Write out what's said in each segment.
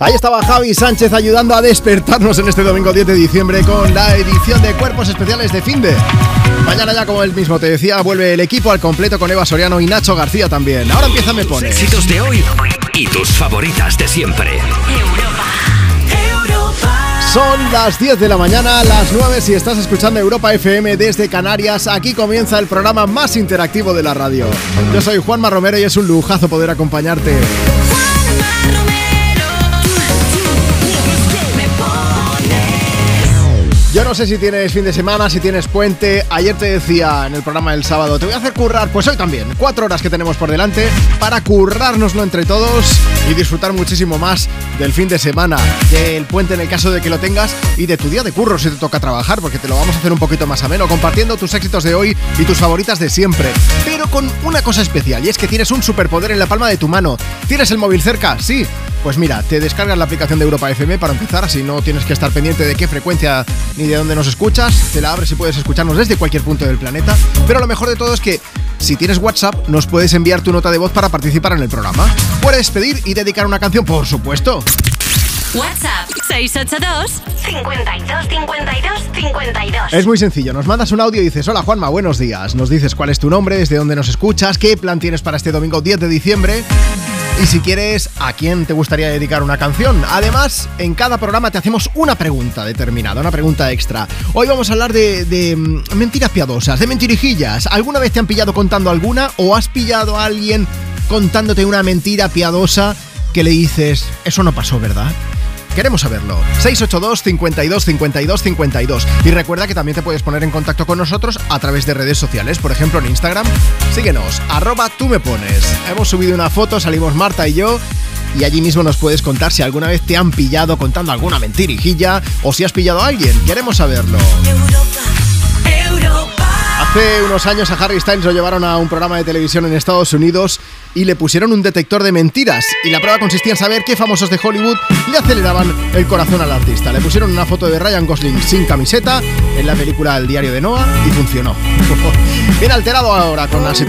Ahí estaba Javi Sánchez ayudando a despertarnos en este domingo 10 de diciembre con la edición de Cuerpos Especiales de Finde. Mañana ya, como él mismo te decía, vuelve el equipo al completo con Eva Soriano y Nacho García también. Ahora empieza Me Pones. éxitos de hoy y tus favoritas de siempre. Son las 10 de la mañana, las 9 si estás escuchando Europa FM desde Canarias. Aquí comienza el programa más interactivo de la radio. Yo soy Juanma Romero y es un lujazo poder acompañarte. No sé si tienes fin de semana, si tienes puente. Ayer te decía en el programa del sábado, te voy a hacer currar, pues hoy también. Cuatro horas que tenemos por delante para currárnoslo entre todos y disfrutar muchísimo más del fin de semana, del puente en el caso de que lo tengas y de tu día de curro si te toca trabajar, porque te lo vamos a hacer un poquito más ameno, compartiendo tus éxitos de hoy y tus favoritas de siempre. Pero con una cosa especial, y es que tienes un superpoder en la palma de tu mano. ¿Tienes el móvil cerca? Sí. Pues mira, te descargas la aplicación de Europa FM para empezar, así no tienes que estar pendiente de qué frecuencia ni de dónde nos escuchas. Te la abres y puedes escucharnos desde cualquier punto del planeta. Pero lo mejor de todo es que si tienes WhatsApp, nos puedes enviar tu nota de voz para participar en el programa. Puedes pedir y dedicar una canción, por supuesto. WhatsApp 682 52 52 52. Es muy sencillo, nos mandas un audio y dices, hola Juanma, buenos días. Nos dices cuál es tu nombre, desde dónde nos escuchas, qué plan tienes para este domingo 10 de diciembre y si quieres, a quién te gustaría dedicar una canción. Además, en cada programa te hacemos una pregunta determinada, una pregunta extra. Hoy vamos a hablar de, mm, mentiras piadosas, de mentirijillas. ¿Alguna vez te han pillado contando alguna o has pillado a alguien contándote una mentira piadosa que le dices, eso no pasó, ¿verdad? Queremos saberlo. 682 52 52 52. Y recuerda que también te puedes poner en contacto con nosotros a través de redes sociales, por ejemplo en Instagram. Síguenos, arroba tú me pones. Hemos subido una foto, salimos Marta y yo. Y allí mismo nos puedes contar si alguna vez te han pillado contando alguna mentirijilla o si has pillado a alguien. Queremos saberlo. Hace unos años a Harry Styles lo llevaron a un programa de televisión en Estados Unidos y le pusieron un detector de mentiras. Y la prueba consistía en saber qué famosos de Hollywood le aceleraban el corazón al artista. Le pusieron una foto de Ryan Gosling sin camiseta en la película El diario de Noah y funcionó. Bien alterado ahora con As It.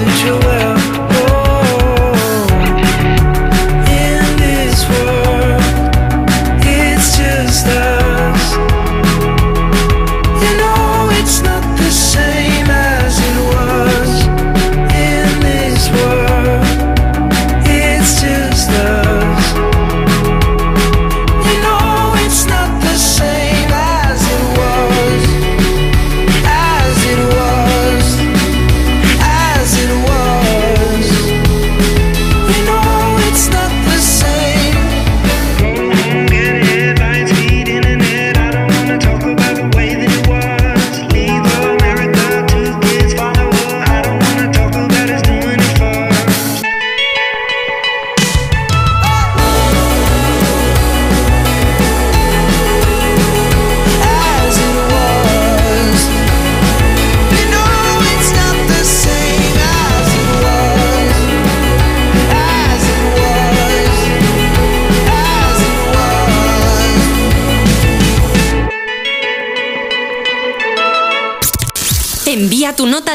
Tu nota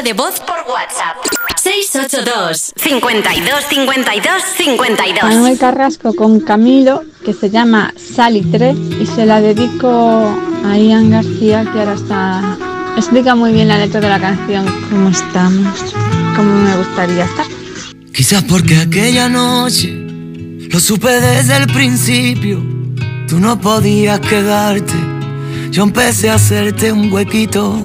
de voz por WhatsApp. 682 52 52 52 Manuel Carrasco con Camilo, que se llama Salitre, y se la dedico a Ian García, que ahora está. Explica muy bien la letra de la canción, cómo estamos, cómo me gustaría estar. Quizás porque aquella noche lo supe desde el principio, tú no podías quedarte. Yo empecé a hacerte un huequito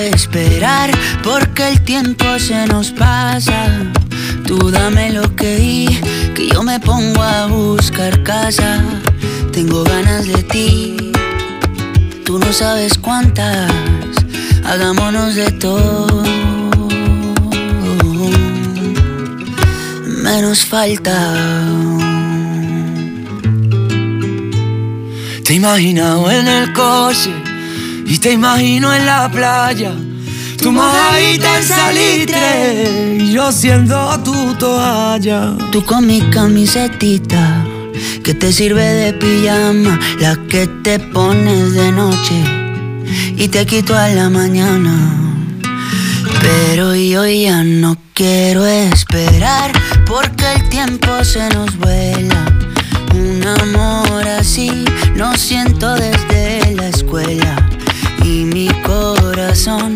esperar porque el tiempo se nos pasa. Tú dame lo que di, que yo me pongo a buscar casa. Tengo ganas de ti, tú no sabes cuántas. Hagámonos de todo. Menos falta. Te he en el coche y te imagino en la playa. Tu mojadita en salitre y yo siendo tu toalla. Tú con mi camisetita que te sirve de pijama, la que te pones de noche y te quito a la mañana. Pero yo ya no quiero esperar porque el tiempo se nos vuela. Un amor así no siento desde la escuela. Y mi corazón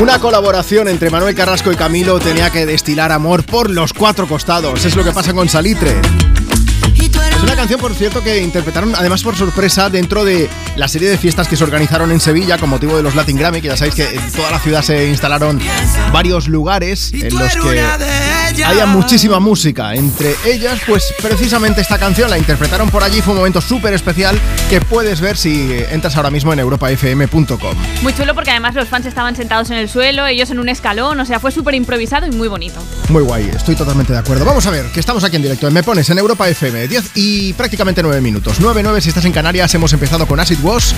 Una colaboración entre Manuel Carrasco y Camilo tenía que destilar amor por los cuatro costados. Es lo que pasa con Salitre. Es una canción, por cierto, que interpretaron además por sorpresa dentro de la serie de fiestas que se organizaron en Sevilla con motivo de los Latin Grammy, que ya sabéis que en toda la ciudad se instalaron varios lugares en los que haya muchísima música. Entre ellas, pues precisamente esta canción la interpretaron por allí. Fue un momento súper especial que puedes ver si entras ahora mismo en europafm.com. Muy chulo porque además los fans estaban sentados en el suelo, ellos en un escalón, o sea, fue súper improvisado y muy bonito. Muy guay, estoy totalmente de acuerdo. Vamos a ver, que estamos aquí en directo. Me pones en Europa FM 10 y prácticamente 9 minutos. 9-9 si estás en Canarias. Hemos empezado con Acid Wash,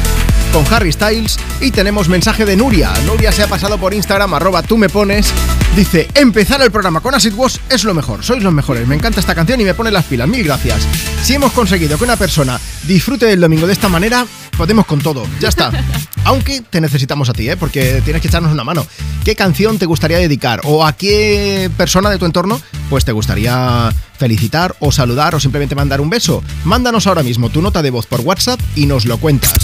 con Harry Styles y tenemos mensaje de Nuria. Nuria se ha pasado por Instagram, arroba tú me pones. Dice, empezar el programa con Acid Wash es lo mejor, sois los mejores. Me encanta esta canción y me pone las pilas. Mil gracias. Si hemos conseguido que una persona disfrute del domingo de esta manera, podemos con todo. Ya está. Aunque te necesitamos a ti, ¿eh? porque tienes que echarnos una mano. ¿Qué canción te gustaría dedicar? ¿O a qué persona de tu entorno pues te gustaría felicitar o saludar o simplemente mandar un beso? Mándanos ahora mismo tu nota de voz por WhatsApp y nos lo cuentas.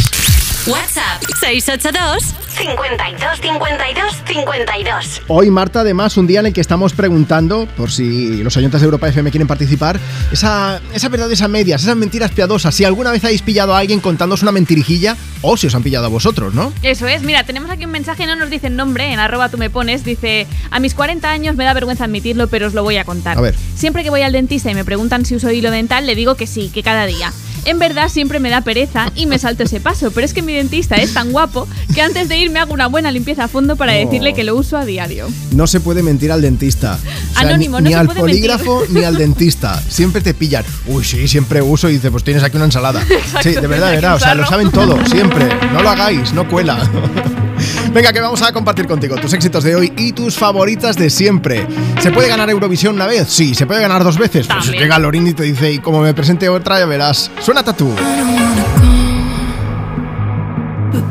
WhatsApp 682 52 52 52 Hoy, Marta, además, un día en el que estamos preguntando, por si los oyentes de Europa FM quieren participar, esa, esa verdad, esas medias, esas mentiras piadosas. Si alguna vez habéis pillado a alguien contándoos una mentirijilla o si os han pillado a vosotros, ¿no? Eso es, mira, tenemos aquí un mensaje, no nos dicen nombre, en arroba tú me pones, dice, a mis 40 años me da vergüenza admitirlo, pero os lo voy a contar. A ver. Siempre que voy al dentista y me preguntan si uso hilo dental, le digo que sí, que cada día. En verdad siempre me da pereza y me salto ese paso, pero es que mi dentista es tan guapo que antes de irme hago una buena limpieza a fondo para decirle que lo uso a diario. No se puede mentir al dentista. Anónimo, ni, no se al puede polígrafo ni al dentista. Siempre te pillan. Uy, sí, siempre uso y dice, pues tienes aquí una ensalada. sí, de verdad, de verdad. O sea, lo saben todo, siempre. No lo hagáis, no cuela. Venga, que vamos a compartir contigo tus éxitos de hoy y tus favoritas de siempre. ¿Se puede ganar Eurovisión una vez? Sí. ¿Se puede ganar dos veces? Pues También. llega Lorín y te dice, y como me presente otra, ya verás. Suena tatú.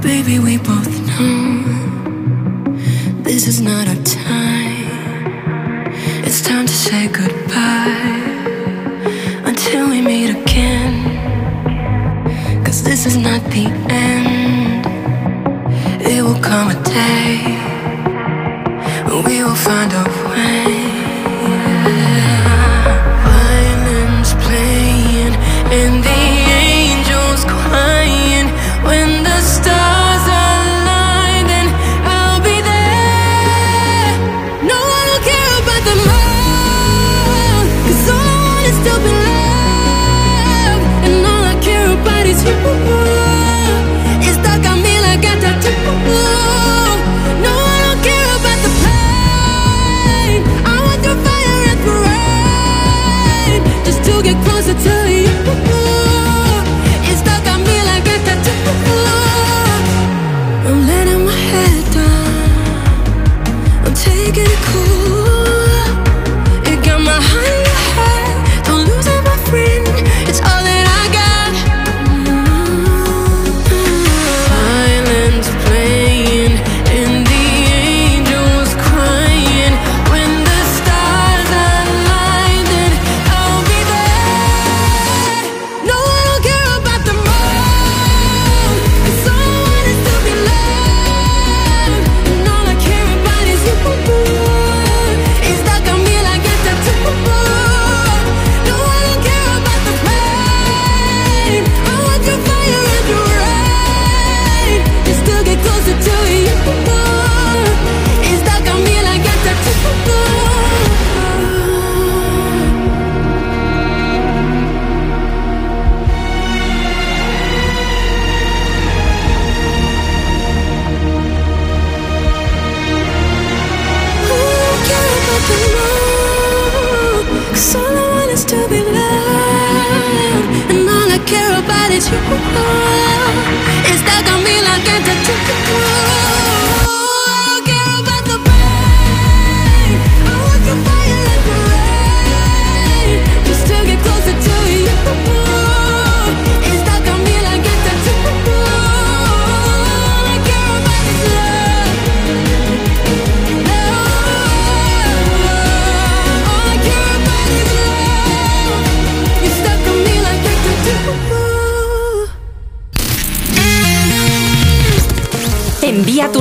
Baby, we both know this is not our time. It's time to say goodbye until we meet again. Cause this is not the end. It will come a day when we will find a way. Violins playing and the angels crying like a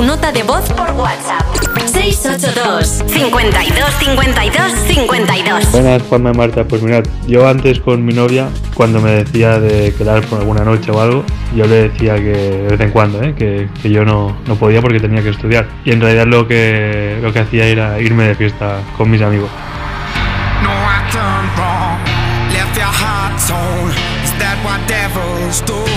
nota de voz por WhatsApp. 682 52 52 52 Buenas, Juanma y Marta. Pues mirad, yo antes con mi novia, cuando me decía de quedar por alguna noche o algo, yo le decía que de vez en cuando, ¿eh? que, que yo no, no podía porque tenía que estudiar. Y en realidad lo que, lo que hacía era irme de fiesta con mis amigos. No, I done wrong. Left your heart torn. Is that what devils do?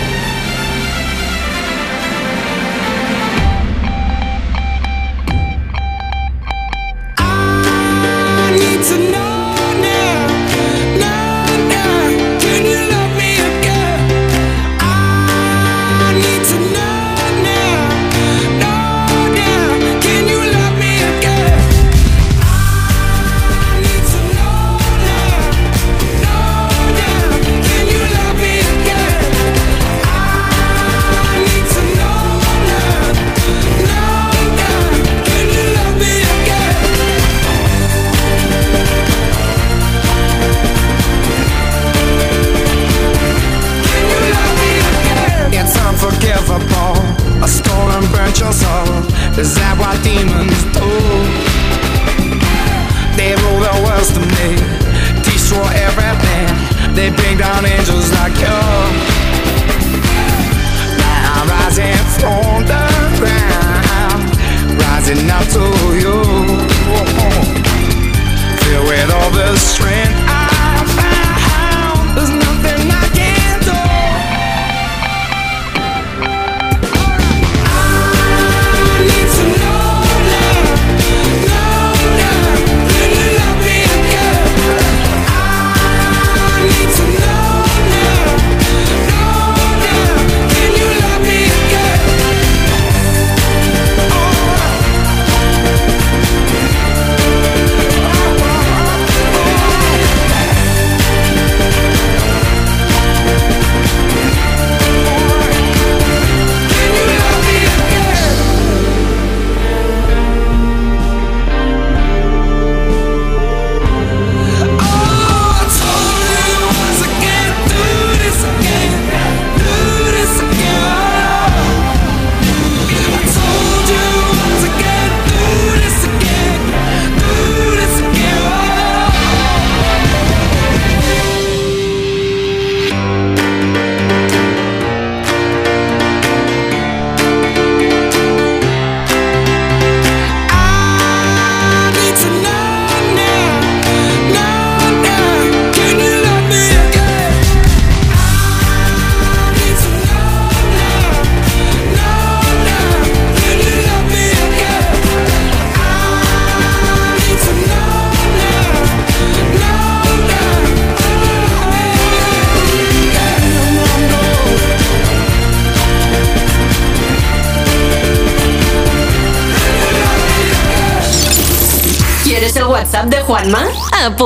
To know Is that what demons do? They rule the world to me, destroy everything. They bring down angels like you.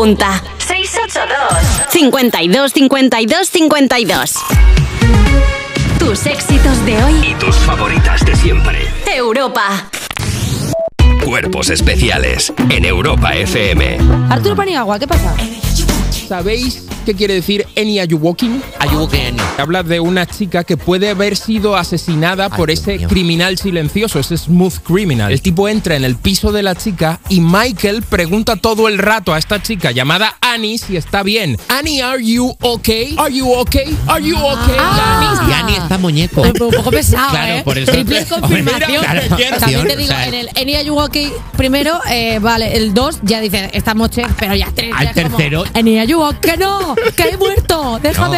Apunta. 682 52 52 52 Tus éxitos de hoy. Y tus favoritas de siempre. Europa. Cuerpos especiales en Europa FM. Arturo Paniagua, ¿qué pasa? ¿Sabéis qué quiere decir Any Are You Walking? Habla de una chica que puede haber sido asesinada por ese criminal silencioso, ese smooth criminal. El tipo entra en el piso de la chica y Michael pregunta todo el rato a esta chica llamada Annie si está bien. Annie, are you okay? Are you okay? Are you okay? Annie? Y Annie está muñeco. Un poco pesado, Claro, ¿eh? por eso- Triple confirmación. Mira, claro, También te o digo, sea, en el Enya Yuwoki primero, eh, vale, el 2 ya dice, estamos che, pero ya tres. Al ya es como, tercero- Enya Yuwoki, que no, que he muerto, déjame.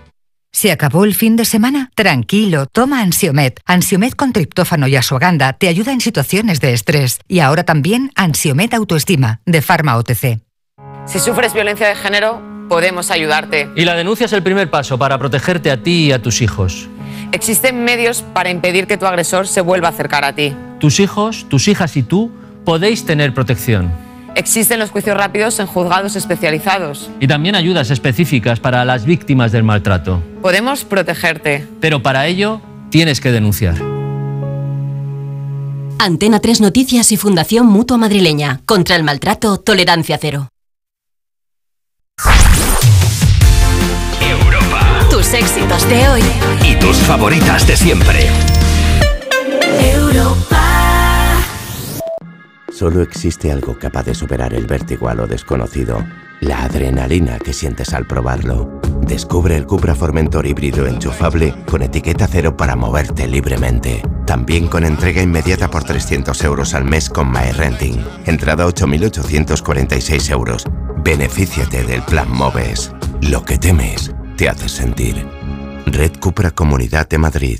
¿Se acabó el fin de semana? Tranquilo, toma Ansiomet. Ansiomet con triptófano y asuaganda te ayuda en situaciones de estrés. Y ahora también Ansiomet Autoestima, de Pharma OTC. Si sufres violencia de género, podemos ayudarte. Y la denuncia es el primer paso para protegerte a ti y a tus hijos. Existen medios para impedir que tu agresor se vuelva a acercar a ti. Tus hijos, tus hijas y tú podéis tener protección. Existen los juicios rápidos en juzgados especializados. Y también ayudas específicas para las víctimas del maltrato. Podemos protegerte. Pero para ello tienes que denunciar. Antena 3 Noticias y Fundación Mutua Madrileña. Contra el maltrato, tolerancia cero. Tus éxitos de hoy. Y tus favoritas de siempre. Solo existe algo capaz de superar el vértigo a lo desconocido. La adrenalina que sientes al probarlo. Descubre el Cupra Formentor híbrido enchufable con etiqueta cero para moverte libremente. También con entrega inmediata por 300 euros al mes con MyRenting. Entrada 8.846 euros. Benefíciate del plan Moves. Lo que temes te hace sentir. Red Cupra Comunidad de Madrid.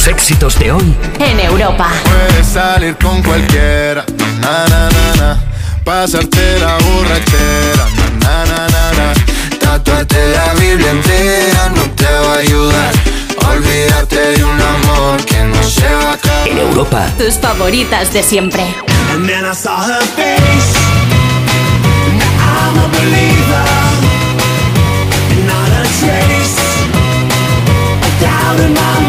Tus éxitos de hoy En Europa. Puedes salir con cualquiera, na na na na. Pasarte la borrachera, na na na na. Tatuarte la Biblia entera no te va a ayudar. Olvídate de un amor que no se va a acabar. En Europa, Tus favoritas de siempre. And then I saw her face. Now I'm a believer. And not a trace of doubt in my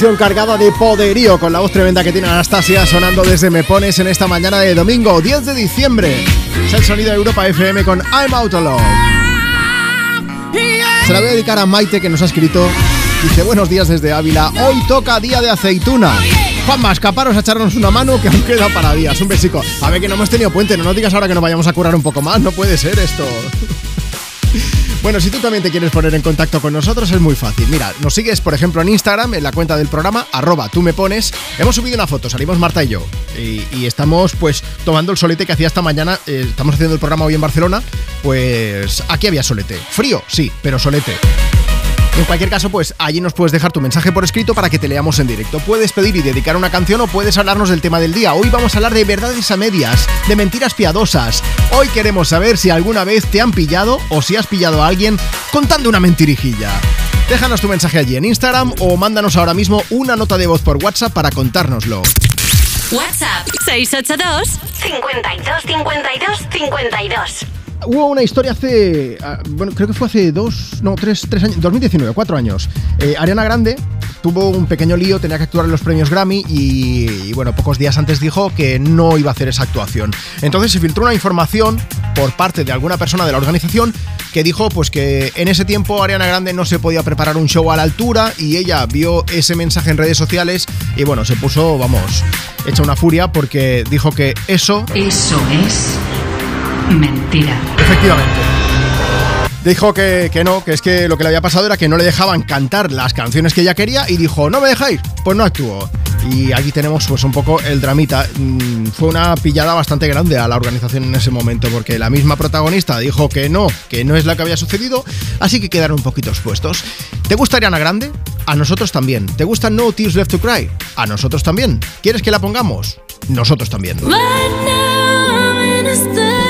canción cargada de poderío con la voz tremenda que tiene Anastasia sonando desde Me Pones en esta mañana de domingo 10 de diciembre. Es el sonido de Europa FM con I'm Out of Love. Se la voy a dedicar a Maite que nos ha escrito. Dice buenos días desde Ávila. Hoy toca día de aceituna. Juanma, escaparos a echarnos una mano que aún queda para días. Un besico. A ver que no hemos tenido puente. No nos digas ahora que nos vayamos a curar un poco más. No puede ser esto. Bueno, si tú también te quieres poner en contacto con nosotros es muy fácil. Mira, nos sigues por ejemplo en Instagram, en la cuenta del programa, arroba tú me pones. Hemos subido una foto, salimos Marta y yo. Y, estamos pues tomando el solete que hacía esta mañana. Eh, estamos haciendo el programa hoy en Barcelona. Pues aquí había solete. Frío, sí, pero solete. En cualquier caso, pues allí nos puedes dejar tu mensaje por escrito para que te leamos en directo. Puedes pedir y dedicar una canción o puedes hablarnos del tema del día. Hoy vamos a hablar de verdades a medias, de mentiras piadosas. Hoy queremos saber si alguna vez te han pillado o si has pillado a alguien contando una mentirijilla. Déjanos tu mensaje allí en Instagram o mándanos ahora mismo una nota de voz por WhatsApp para contárnoslo. WhatsApp 682 52 52 52. Hubo una historia hace, ah, bueno, creo que fue hace dos, no, tres, tres años, 2019, cuatro años. Eh, Ariana Grande tuvo un pequeño lío, tenía que actuar en los premios Grammy y, y, bueno, pocos días antes dijo que no iba a hacer esa actuación. Entonces se filtró una información por parte de alguna persona de la organización que dijo pues que en ese tiempo Ariana Grande no se podía preparar un show a la altura y ella vio ese mensaje en redes sociales y bueno, se puso, vamos, hecha una furia porque dijo que eso... Eso es mentira. Efectivamente. Dijo que, que, no, que es que lo que le había pasado era que no le dejaban cantar las canciones que ella quería y dijo, no me dejáis, pues no actuó. Y aquí tenemos pues un poco el dramita. Mm, fue una pillada bastante grande a la organización en ese momento porque la misma protagonista dijo que no, que no es la que había sucedido, así que quedaron un poquito expuestos. ¿Te gusta Ariana Grande? A nosotros también. ¿Te gusta No Tears Left to Cry? A nosotros también. ¿Quieres que la pongamos? Nosotros también. Right now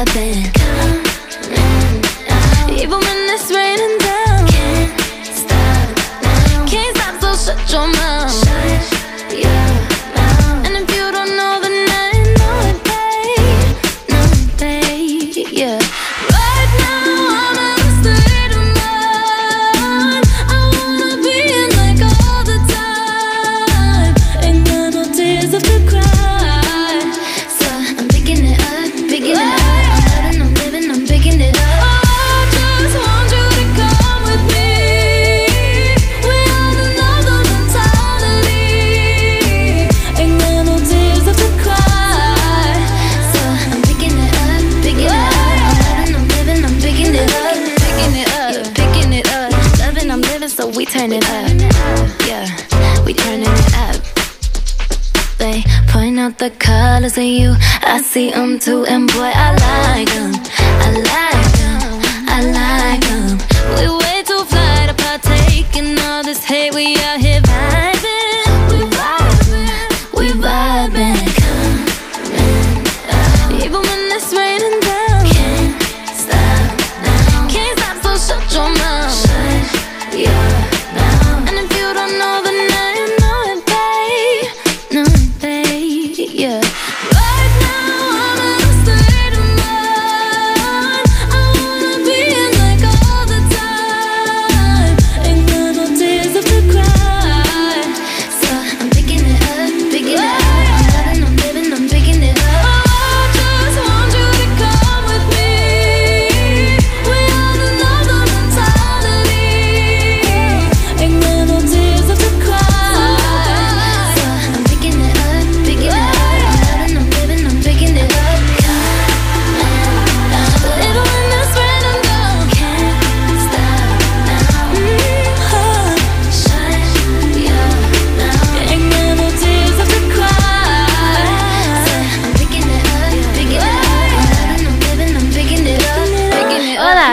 We vibing. Colors of you. I see them too, and boy, I like them. I like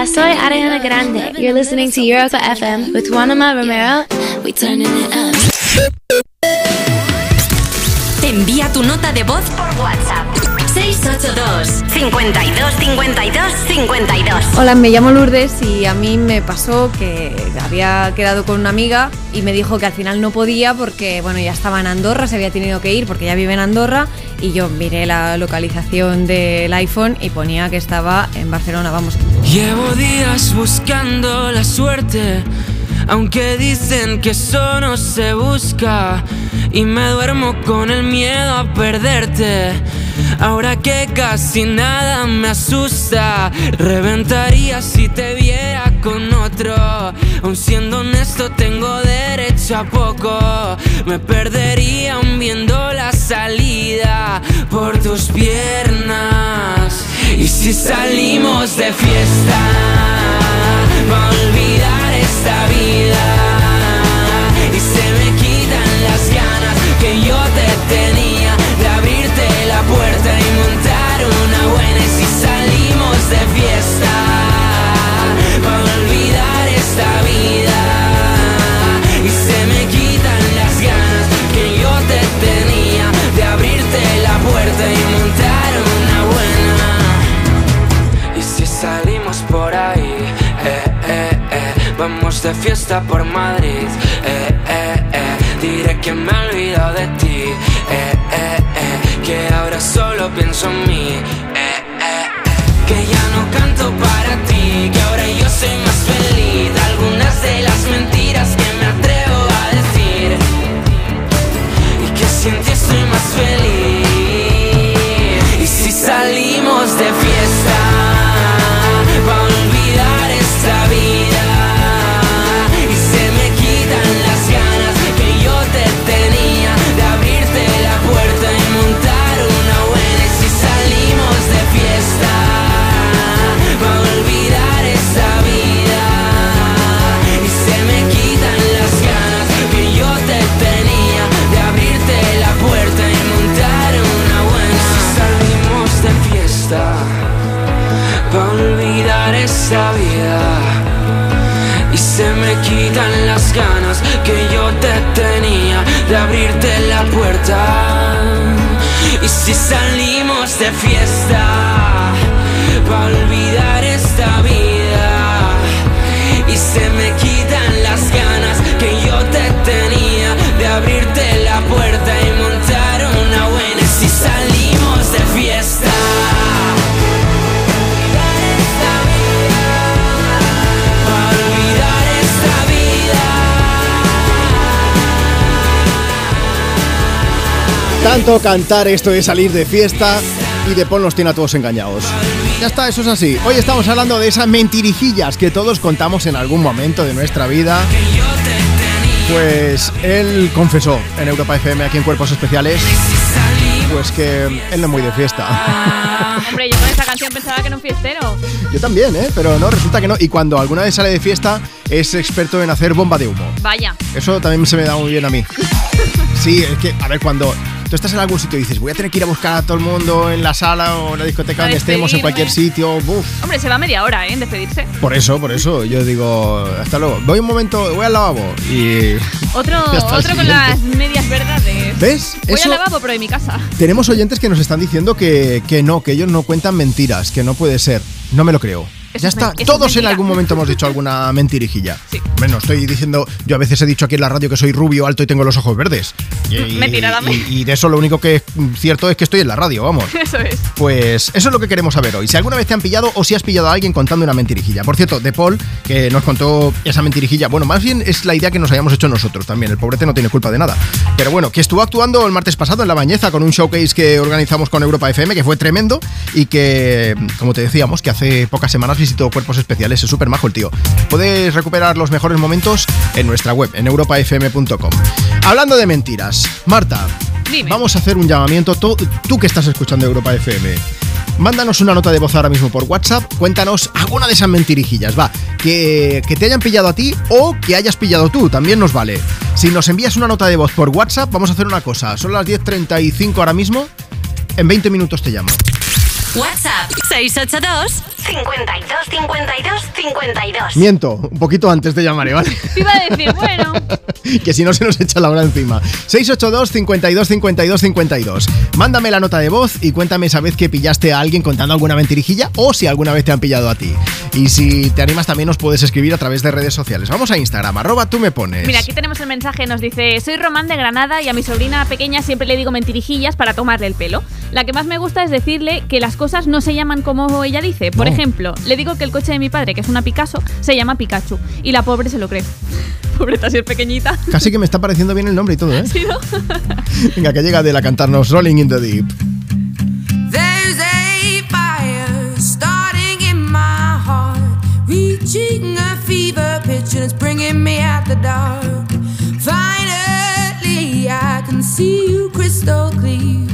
Soy Ariana Grande. You're listening to Europa FM with Juanma Romero. We turning it up. Envía tu nota de voz por WhatsApp. 682 52 52 52 Hola, me llamo Lourdes y a mí me pasó que había quedado con una amiga y me dijo que al final no podía porque, bueno, ya estaba en Andorra, se había tenido que ir porque ya vive en Andorra y yo miré la localización del iPhone y ponía que estaba en Barcelona, vamos. Llevo días buscando la suerte, aunque dicen que eso no se busca. Y me duermo con el miedo a perderte. Ahora que casi nada me asusta, reventaría si te viera con otro. Aun siendo honesto, tengo derecho a poco. Me perdería aún viendo la salida por tus piernas. Y si salimos de fiesta, va a olvidar esta vida. Y se me quitan las ganas que yo te tenía de fiesta, va a olvidar esta vida. Y se me quitan las ganas que yo te tenía de abrirte la puerta y montar una buena. Y si salimos por ahí, eh, eh, eh, vamos de fiesta por Madrid, eh, eh, eh, diré que me he olvidado de ti, que ahora solo pienso en mí, que ya no canto para ti, que ahora yo soy más feliz, algunas de las mentiras de abrirte la puerta. Y si salimos de fiesta, va a olvidar esta vida. Y se me quitan las ganas que yo te tenía de abrirte la puerta Tanto cantar esto de salir de fiesta y de Paul nos tiene a todos engañados. Ya está, eso es así. Hoy estamos hablando de esas mentirijillas que todos contamos en algún momento de nuestra vida. Pues él confesó en Europa FM aquí en Cuerpos Especiales pues que él no es muy de fiesta. Hombre, yo con esta canción pensaba que era un fiestero. Yo también, ¿eh? Pero no, resulta que no. Y cuando alguna vez sale de fiesta es experto en hacer bomba de humo. Vaya. Eso también se me da muy bien a mí. Sí, es que, a ver, cuando tú estás en algún sitio y dices, voy a tener que ir a buscar a todo el mundo en la sala o en la discoteca donde estemos, en cualquier sitio, buf. Hombre, se va media hora, ¿eh? En despedirse. Por eso, por eso, yo digo, hasta luego. Voy un momento, voy al lavabo y... Otro, otro con las medias verdades. ¿Ves? Voy Eso- al lavabo, pero de mi casa. Tenemos oyentes que nos están diciendo que, que no, que ellos no cuentan mentiras, que no puede ser. No me lo creo. Ya es está. es Todos en algún momento hemos dicho alguna mentirijilla. Bueno, estoy diciendo, yo a veces he dicho aquí en la radio que soy rubio, alto y tengo los ojos verdes. Y, Mentira y- y de eso lo único que es cierto es que estoy en la radio, vamos. Eso es. Pues eso es lo que queremos saber hoy. Si alguna vez te han pillado o si has pillado a alguien contando una mentirijilla. Por cierto, De Paul, que nos contó esa mentirijilla, bueno, más bien es la idea que nos hayamos hecho nosotros también. El pobrete no tiene culpa de nada. Pero bueno, que estuvo actuando el martes pasado en La Bañeza con un showcase que organizamos con Europa FM, que fue tremendo y que, como te decíamos, que hace pocas semanas visitó Cuerpos Especiales. Es súper majo el tío. Puedes recuperar los mejores momentos en nuestra web, en europafm.com. Hablando de mentiras, Marta, Dime. vamos a hacer un llamamiento. Tú, tú que estás escuchando Europa FM. Mándanos una nota de voz ahora mismo por WhatsApp. Cuéntanos alguna de esas mentirijillas, va. Que, que te hayan pillado a ti o que hayas pillado tú, también nos vale. Si nos envías una nota de voz por WhatsApp, vamos a hacer una cosa. Son las 10.35 ahora mismo. En 20 minutos te llamo. WhatsApp 682 52 52 52. Miento, un poquito antes de llamaré, ¿vale? Te iba a decir, bueno. que si no se nos echa la hora encima. 682 52 52 52. Mándame la nota de voz y cuéntame esa vez que pillaste a alguien contando alguna mentirijilla o si alguna vez te han pillado a ti. Y si te animas también nos puedes escribir a través de redes sociales. Vamos a Instagram, arroba tú me pones. Mira, aquí tenemos el mensaje, nos dice, soy Román de Granada y a mi sobrina pequeña siempre le digo mentirijillas para tomarle el pelo. La que más me gusta es decirle que las cosas no se llaman como ella dice. Por No. ejemplo, le digo que el coche de mi padre, que es una Picasso, se llama Pikachu. Y la pobre se lo cree. Pobreta, si es pequeñita. Casi que me está pareciendo bien el nombre y todo, ¿eh? Sí, ¿no? Venga, que llega de a cantarnos Rolling in the Deep. There's a fire starting in my heart, reaching a fever pitch, and it's bringing me out the dark. Finally, I can see you crystal clear.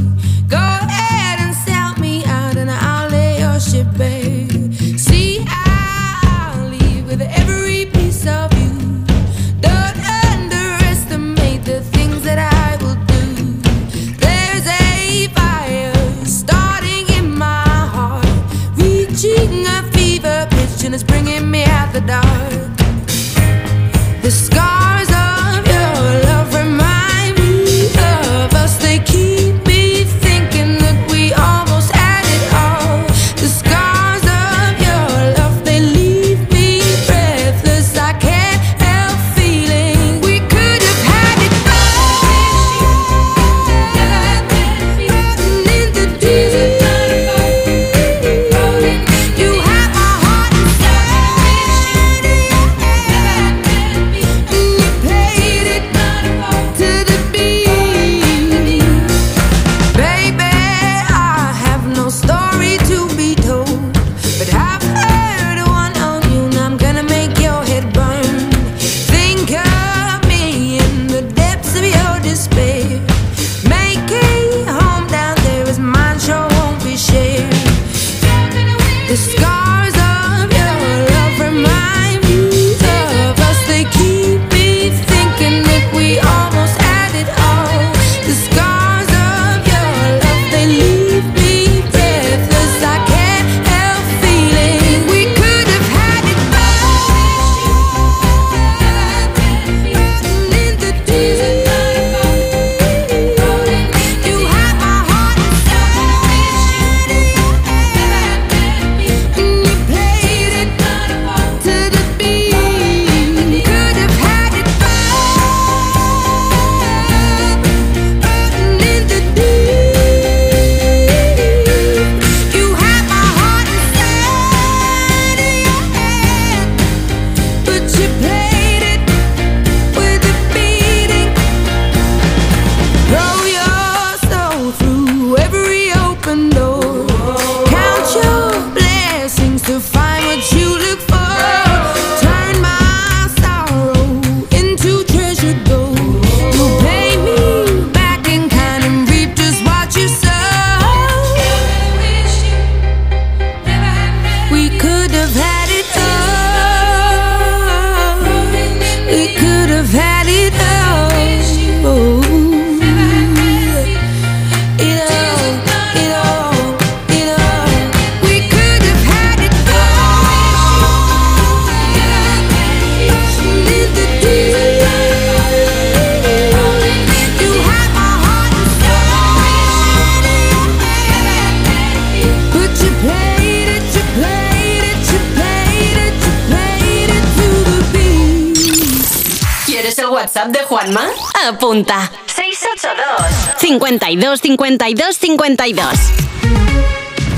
52 52 52.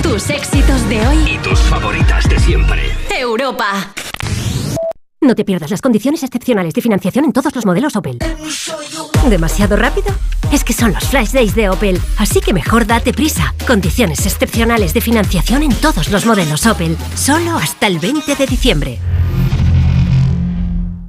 Tus éxitos de hoy. Y tus favoritas de siempre. Europa. No te pierdas las condiciones excepcionales de financiación en todos los modelos Opel. ¿Demasiado rápido? Es que son los Flash Days de Opel, así que mejor date prisa. Condiciones excepcionales de financiación en todos los modelos Opel, solo hasta el 20 de diciembre.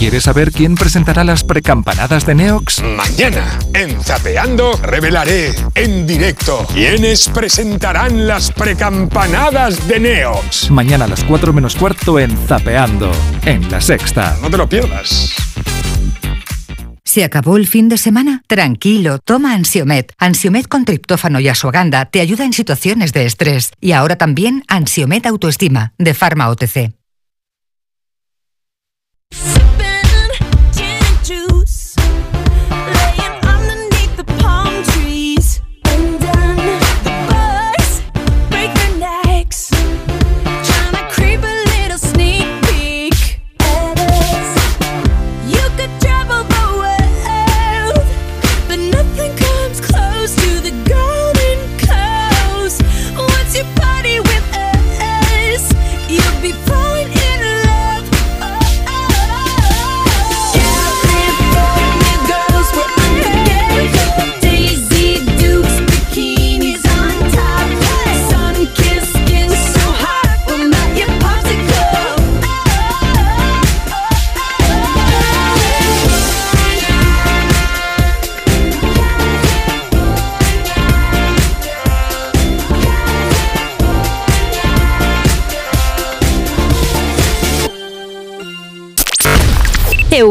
¿Quieres saber quién presentará las precampanadas de Neox? Mañana, en Zapeando, revelaré en directo quiénes presentarán las precampanadas de Neox. Mañana a las 4 menos cuarto en Zapeando, en la sexta. No te lo pierdas. ¿Se acabó el fin de semana? Tranquilo, toma Ansiomet. Ansiomet con triptófano y asuaganda te ayuda en situaciones de estrés. Y ahora también Ansiomet Autoestima, de Pharma OTC.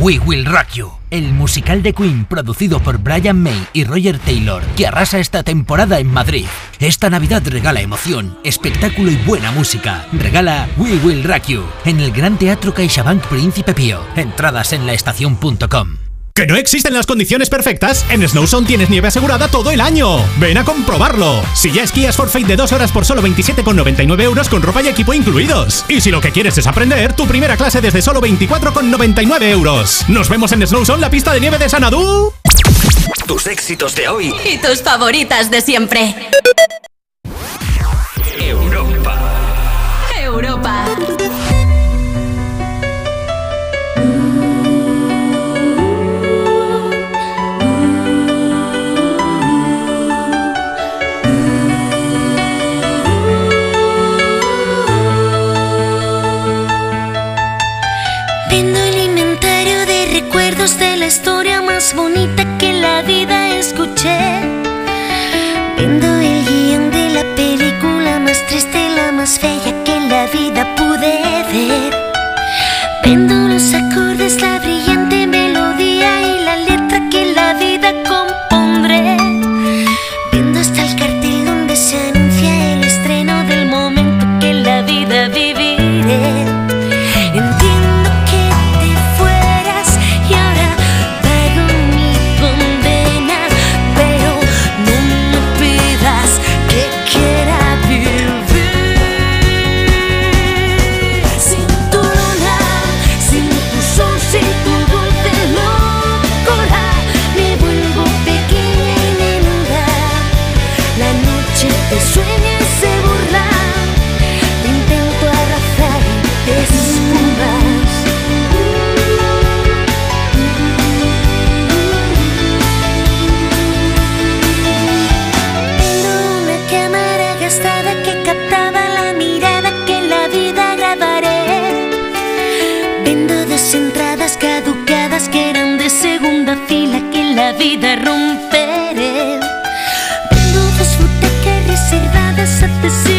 We Will Rock You, el musical de Queen producido por Brian May y Roger Taylor, que arrasa esta temporada en Madrid. Esta Navidad regala emoción, espectáculo y buena música. Regala We Will Rock You en el Gran Teatro CaixaBank Príncipe Pío. Entradas en laestacion.com. ¿Que no existen las condiciones perfectas? En Snowzone tienes nieve asegurada todo el año. Ven a comprobarlo. Si ya esquías Forfait de dos horas por solo 27,99 euros con ropa y equipo incluidos. Y si lo que quieres es aprender, tu primera clase desde solo 24,99 euros. Nos vemos en Snowzone, la pista de nieve de Sanadú. Tus éxitos de hoy. y tus favoritas de siempre. Europa. Europa. De la historia más bonita que la vida escuché. Viendo el guion de la película más triste, la más bella que la vida pude ver. Viendo los acordes, la brillante vida romperé. Butacas reservadas hace siglos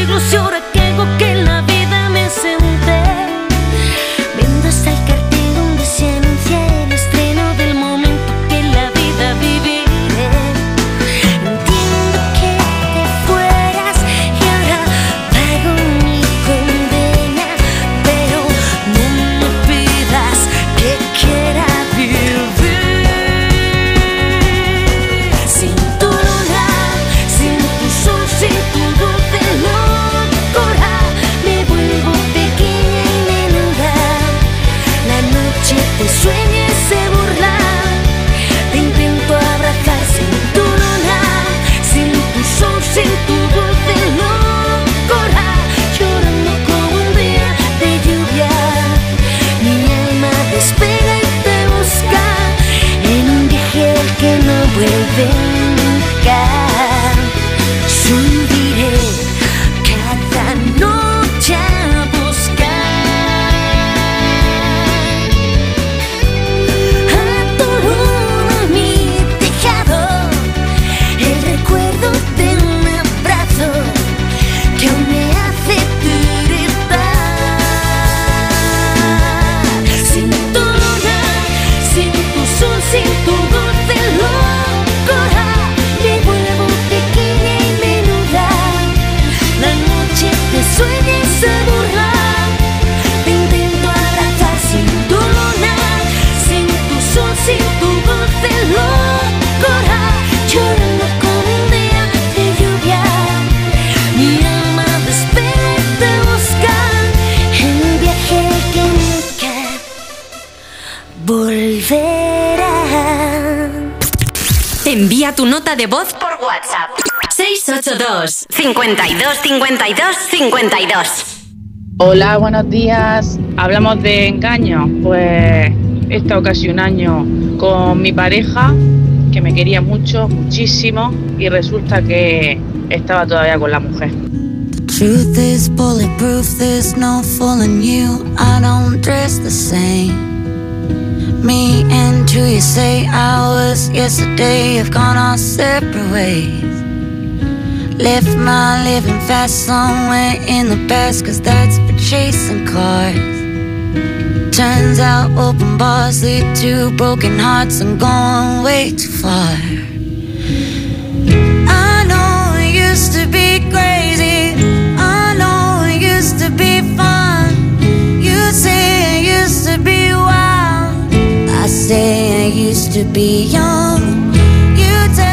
52 52 52 Hola, buenos días. Hablamos de engaño. Pues he estado casi un año con mi pareja, que me quería mucho, muchísimo, y resulta que estaba todavía con la mujer. Truth is bulletproof, there's no fooling you. I don't dress the same. Me and who you say I was yesterday have gone our separate ways. Left my living fast somewhere in the past, cause that's for chasing cars. Turns out open bars lead to broken hearts I'm going way too far. I know it used to be crazy. I know it used to be fun. You say it used to be wild. I say I used to be young. You tell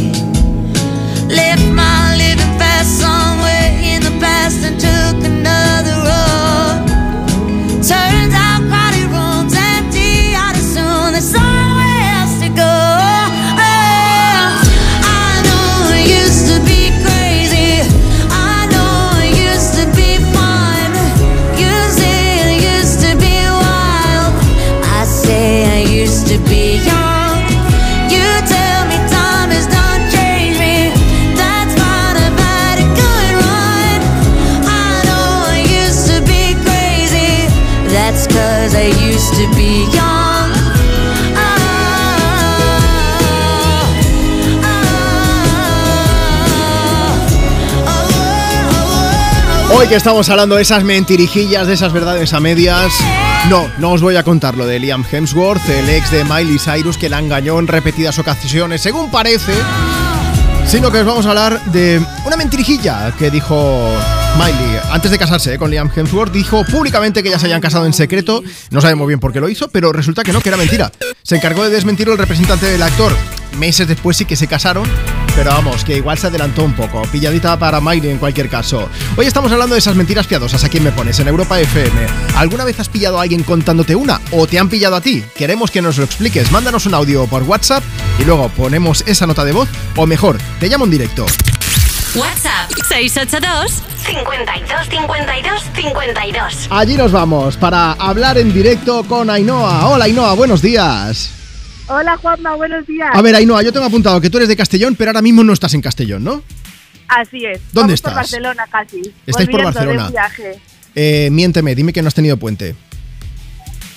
Hoy que estamos hablando de esas mentirijillas, de esas verdades a medias. No, no os voy a contar lo de Liam Hemsworth, el ex de Miley Cyrus, que la engañó en repetidas ocasiones, según parece. Sino que os vamos a hablar de una mentirijilla que dijo Miley antes de casarse eh, con Liam Hemsworth. Dijo públicamente que ya se habían casado en secreto. No sabemos bien por qué lo hizo, pero resulta que no, que era mentira. Se encargó de desmentirlo el representante del actor. Meses después sí que se casaron, pero vamos, que igual se adelantó un poco. Pilladita para Miley en cualquier caso. Hoy estamos hablando de esas mentiras piadosas. ¿A quién me pones? En Europa FM. ¿Alguna vez has pillado a alguien contándote una? ¿O te han pillado a ti? Queremos que nos lo expliques. Mándanos un audio por WhatsApp y luego ponemos esa nota de voz. O mejor, te llamo en directo. WhatsApp 682 52 52 52 Allí nos vamos para hablar en directo con Ainhoa. Hola Ainhoa, buenos días. Hola Juanma, buenos días. A ver Ainhoa, yo tengo apuntado que tú eres de Castellón, pero ahora mismo no estás en Castellón, ¿no? Así es. ¿Dónde Vamos estás? Por Barcelona casi. Estáis por Volviendo de Barcelona. un viaje. Eh, miénteme, dime que no has tenido puente.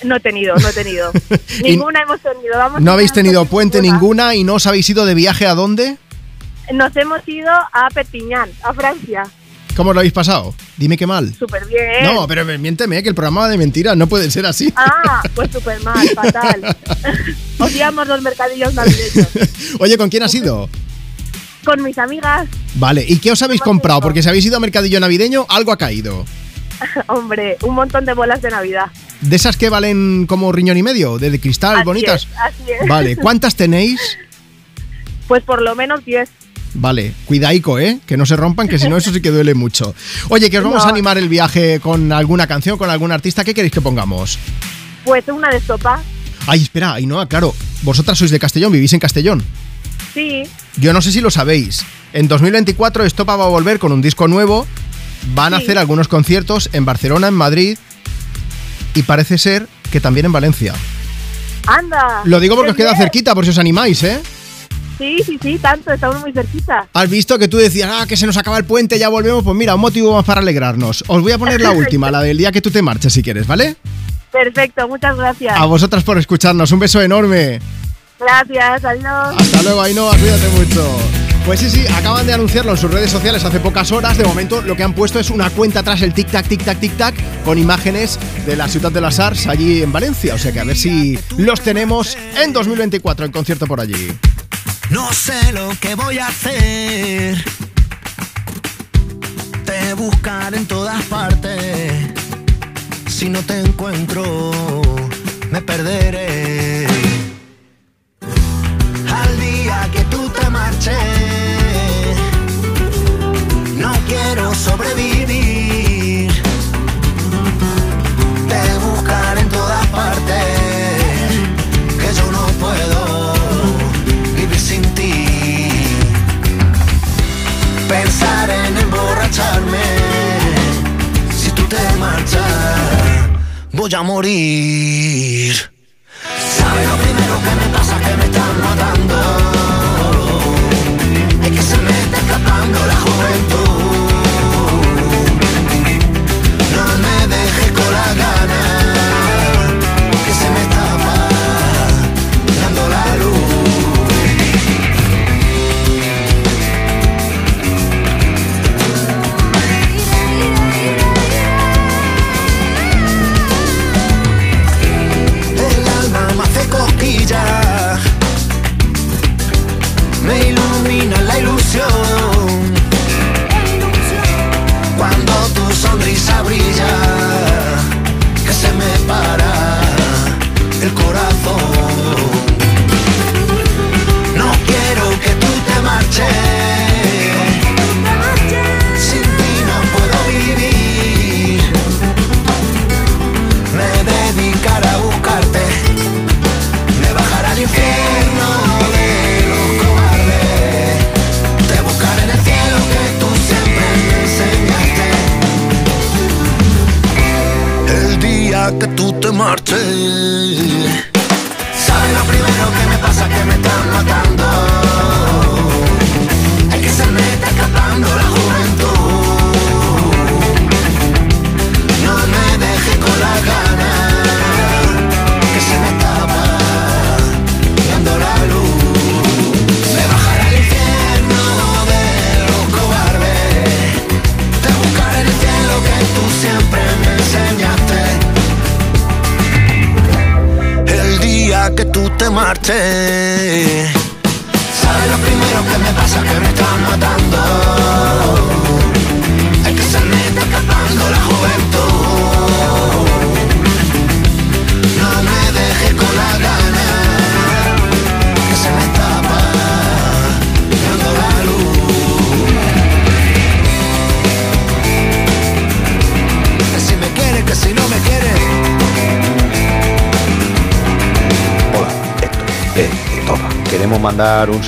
No he tenido, no he tenido. Ninguna hemos tenido. Vamos No habéis tenido puente ninguna y no os habéis ido de viaje a dónde? Nos hemos ido a Perpiñán, a Francia. ¿Cómo lo habéis pasado? Dime qué mal. Súper bien. No, pero miénteme, que el programa va de mentiras, no puede ser así. Ah, pues súper mal, fatal. Odiamos los mercadillos navideños. Oye, ¿con quién has ido? Con mis amigas, Vale, ¿y qué os habéis comprado? Porque si habéis ido a mercadillo navideño, algo ha caído. hombre, un montón de bolas de Navidad. ¿De esas que valen como riñón y medio? ¿De cristal, Así bonitas? es, así es. Vale, ¿cuántas tenéis? Pues por lo menos 10. Vale, cuidaico, ¿eh? Que no se rompan, que si no eso sí que duele mucho. Oye, que os vamos a animar el viaje con alguna canción, con algún artista. ¿Qué queréis que pongamos? Pues una de sopa. Ay, espera, Ainhoa, claro. Vosotras sois de Castellón, vivís en Castellón. Sí. Yo no sé si lo sabéis. En 2024 Estopa va a volver con un disco nuevo. Van a hacer algunos conciertos en Barcelona, en Madrid y parece ser que también en Valencia. Anda. Lo digo porque os queda bien. cerquita, por si os animáis, ¿eh? Sí, sí, sí, tanto, estamos muy cerquita. Has visto que tú decías, ah, que se nos acaba el puente, ya volvemos. Pues mira, un motivo más para alegrarnos. Os voy a poner la última, la del día que tú te marches, si quieres, ¿vale? Perfecto, muchas gracias. A vosotras por escucharnos. Un beso enorme. Gracias, adiós. Hasta luego, Ainhoa, cuídate mucho. Pues sí, sí, acaban de anunciarlo en sus redes sociales hace pocas horas. De momento lo que han puesto es una cuenta atrás, el tic-tac, tic-tac, tic-tac, con imágenes de la ciudad de las Arts allí en Valencia. O sea que a ver si los tenemos en 2024 en concierto por allí. No sé lo que voy a hacer. Te buscar en todas partes. Si no te encuentro, me perderé. Al día que tú te marches, no quiero sobrevivir. Emborracharme, si tú te marchas, voy a morir. ¿Sabes lo primero que me pasa? Que me están matando. Es que se me está escapando la juventud.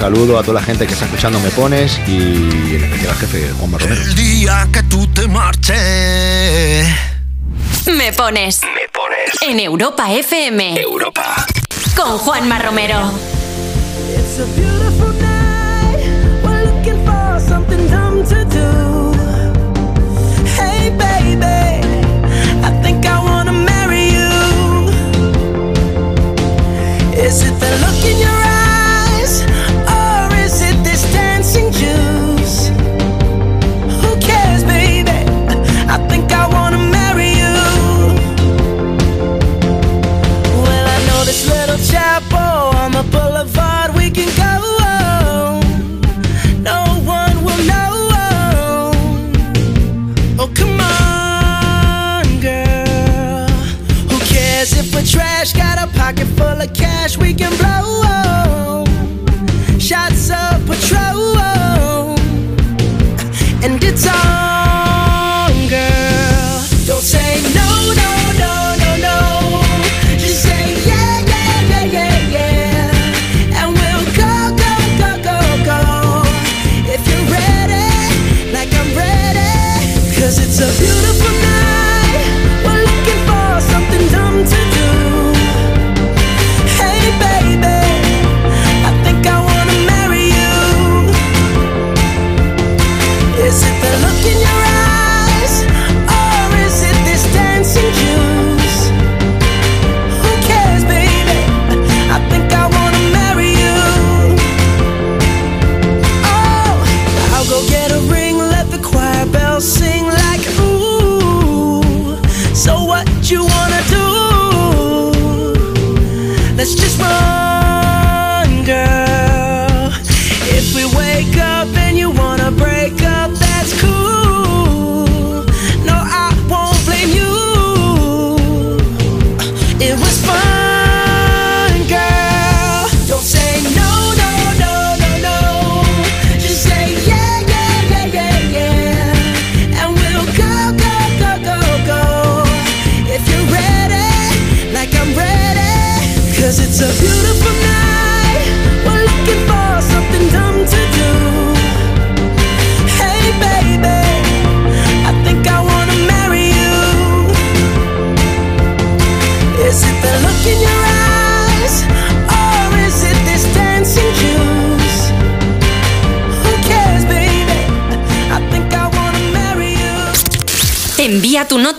Saludo a toda la gente que está escuchando Me Pones y en especial al jefe Juan Romero. El día que tú te marches. Me pones. Me pones. En Europa FM. Europa. Con Juanma Romero. It's a beautiful night. We're looking for something dumb to do. Hey, baby, I think I wanna marry you. Is it the look in your eyes, can blow.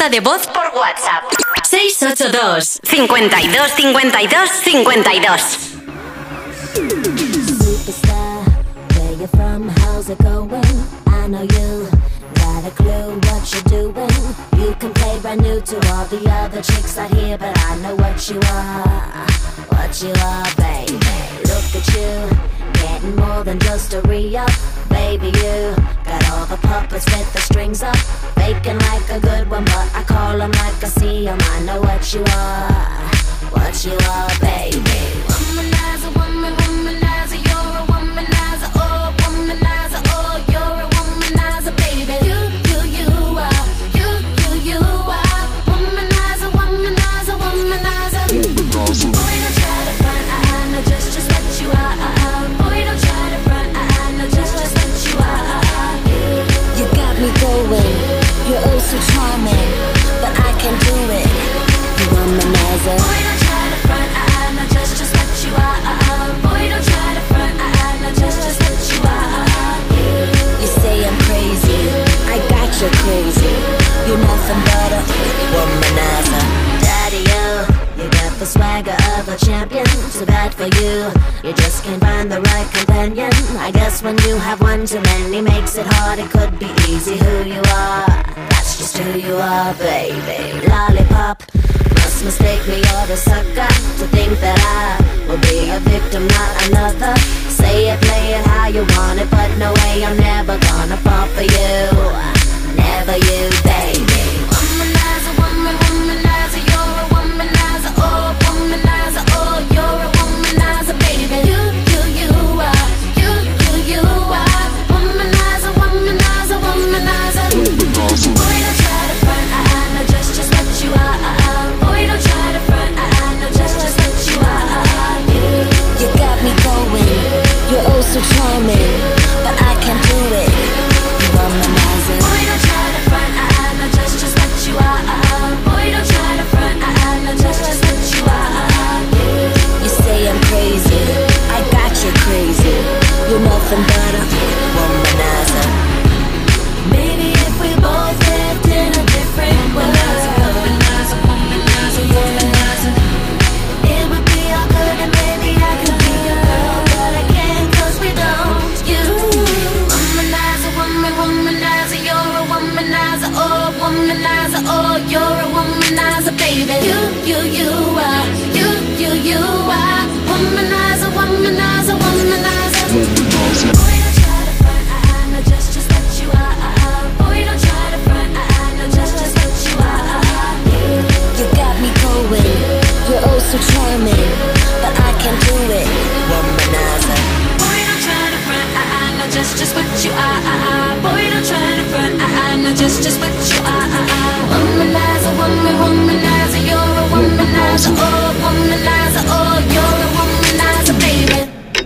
nota de voz por WhatsApp. 682 52 52 52 I know you got a clue what you're doing. You can play brand new to all the other chicks out here, but I know what you are, what you are.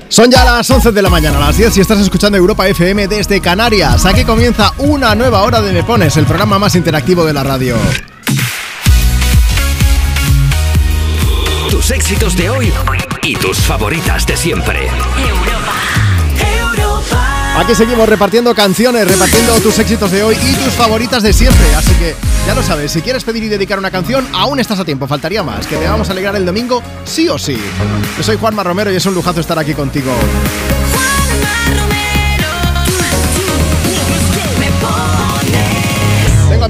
Son ya las 11 de la mañana, a las 10 si estás escuchando Europa FM desde Canarias. Aquí comienza una nueva hora de Me Pones, el programa más interactivo de la radio. Tus éxitos de hoy y tus favoritas de siempre. Aquí seguimos repartiendo canciones, repartiendo tus éxitos de hoy y tus favoritas de siempre. Así que ya lo sabes, si quieres pedir y dedicar una canción, aún estás a tiempo, faltaría más. Que te vamos a alegrar el domingo, sí o sí. Yo soy Juanma Romero y es un lujazo estar aquí contigo.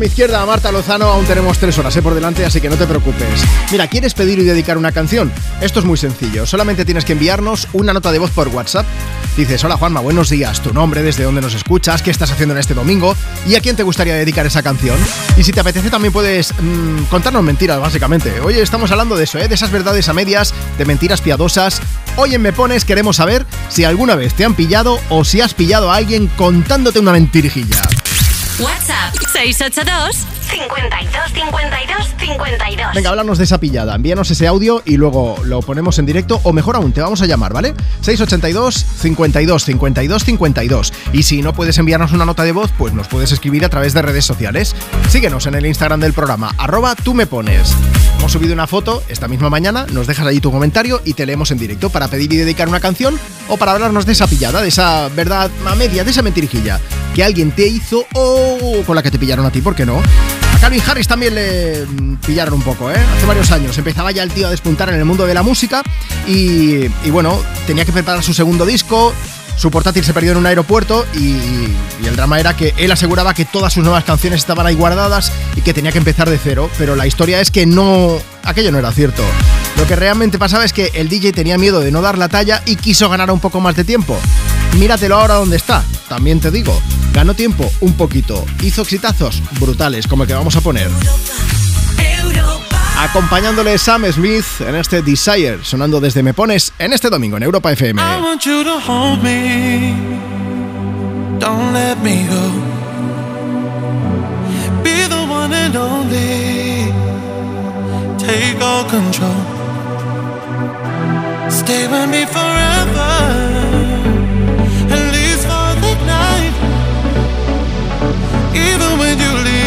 Mi izquierda a Marta Lozano, aún tenemos tres horas ¿eh? por delante, así que no te preocupes. Mira, ¿quieres pedir y dedicar una canción? Esto es muy sencillo, solamente tienes que enviarnos una nota de voz por WhatsApp. Dices, hola Juanma, buenos días, tu nombre, desde dónde nos escuchas, qué estás haciendo en este domingo y a quién te gustaría dedicar esa canción. Y si te apetece también puedes mm, contarnos mentiras, básicamente. Hoy estamos hablando de eso, ¿eh? de esas verdades a medias, de mentiras piadosas. Hoy en Me Pones queremos saber si alguna vez te han pillado o si has pillado a alguien contándote una mentirijilla. WhatsApp 682 52 52 52. Venga, háblanos de esa pillada. Envíanos ese audio y luego lo ponemos en directo. O mejor aún, te vamos a llamar, ¿vale? 682 52 52 52. Y si no puedes enviarnos una nota de voz, pues nos puedes escribir a través de redes sociales. Síguenos en el Instagram del programa, arroba tú me pones. Hemos subido una foto esta misma mañana, nos dejas ahí tu comentario y te leemos en directo para pedir y dedicar una canción o para hablarnos de esa pillada, de esa verdad a media, de esa mentirijilla que alguien te hizo o con la que te pillaron a ti, ¿por qué no? A Calvin Harris también le mm, pillaron un poco, ¿eh? Hace varios años. Empezaba ya el tío a despuntar en el mundo de la música y, y bueno, tenía que preparar su segundo disco. Su portátil se perdió en un aeropuerto y el drama era que él aseguraba que todas sus nuevas canciones estaban ahí guardadas y que tenía que empezar de cero, pero la historia es que no, aquello no era cierto. Lo que realmente pasaba es que el DJ tenía miedo de no dar la talla y quiso ganar un poco más de tiempo. Míratelo ahora donde está, también te digo, ganó tiempo un poquito, hizo exitazos brutales como el que vamos a poner. Acompañándole Sam Smith en este Desire, sonando desde Me Pones en este domingo en Europa FM. Take all control. Stay with me forever. At least for the night. Even when you leave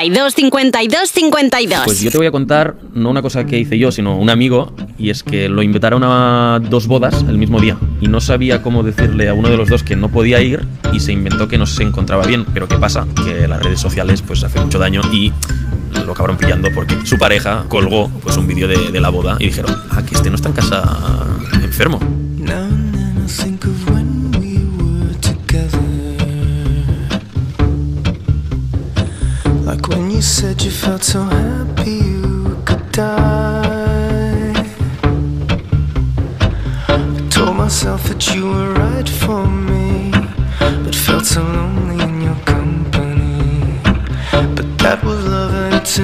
52 52 52 Pues yo te voy a contar no una cosa que hice yo, sino un amigo, y es que lo invitaron a dos bodas el mismo día y no sabía cómo decirle a uno de los dos que no podía ir y se inventó que no se encontraba bien. Pero ¿qué pasa? Que las redes sociales pues hacen mucho daño y lo acabaron pillando porque su pareja colgó pues un vídeo de, de la boda y dijeron, ah, que este no está en casa enfermo. Said you felt so happy you could die. I told myself that you were right for me, but felt so lonely in your company. But that was love and it's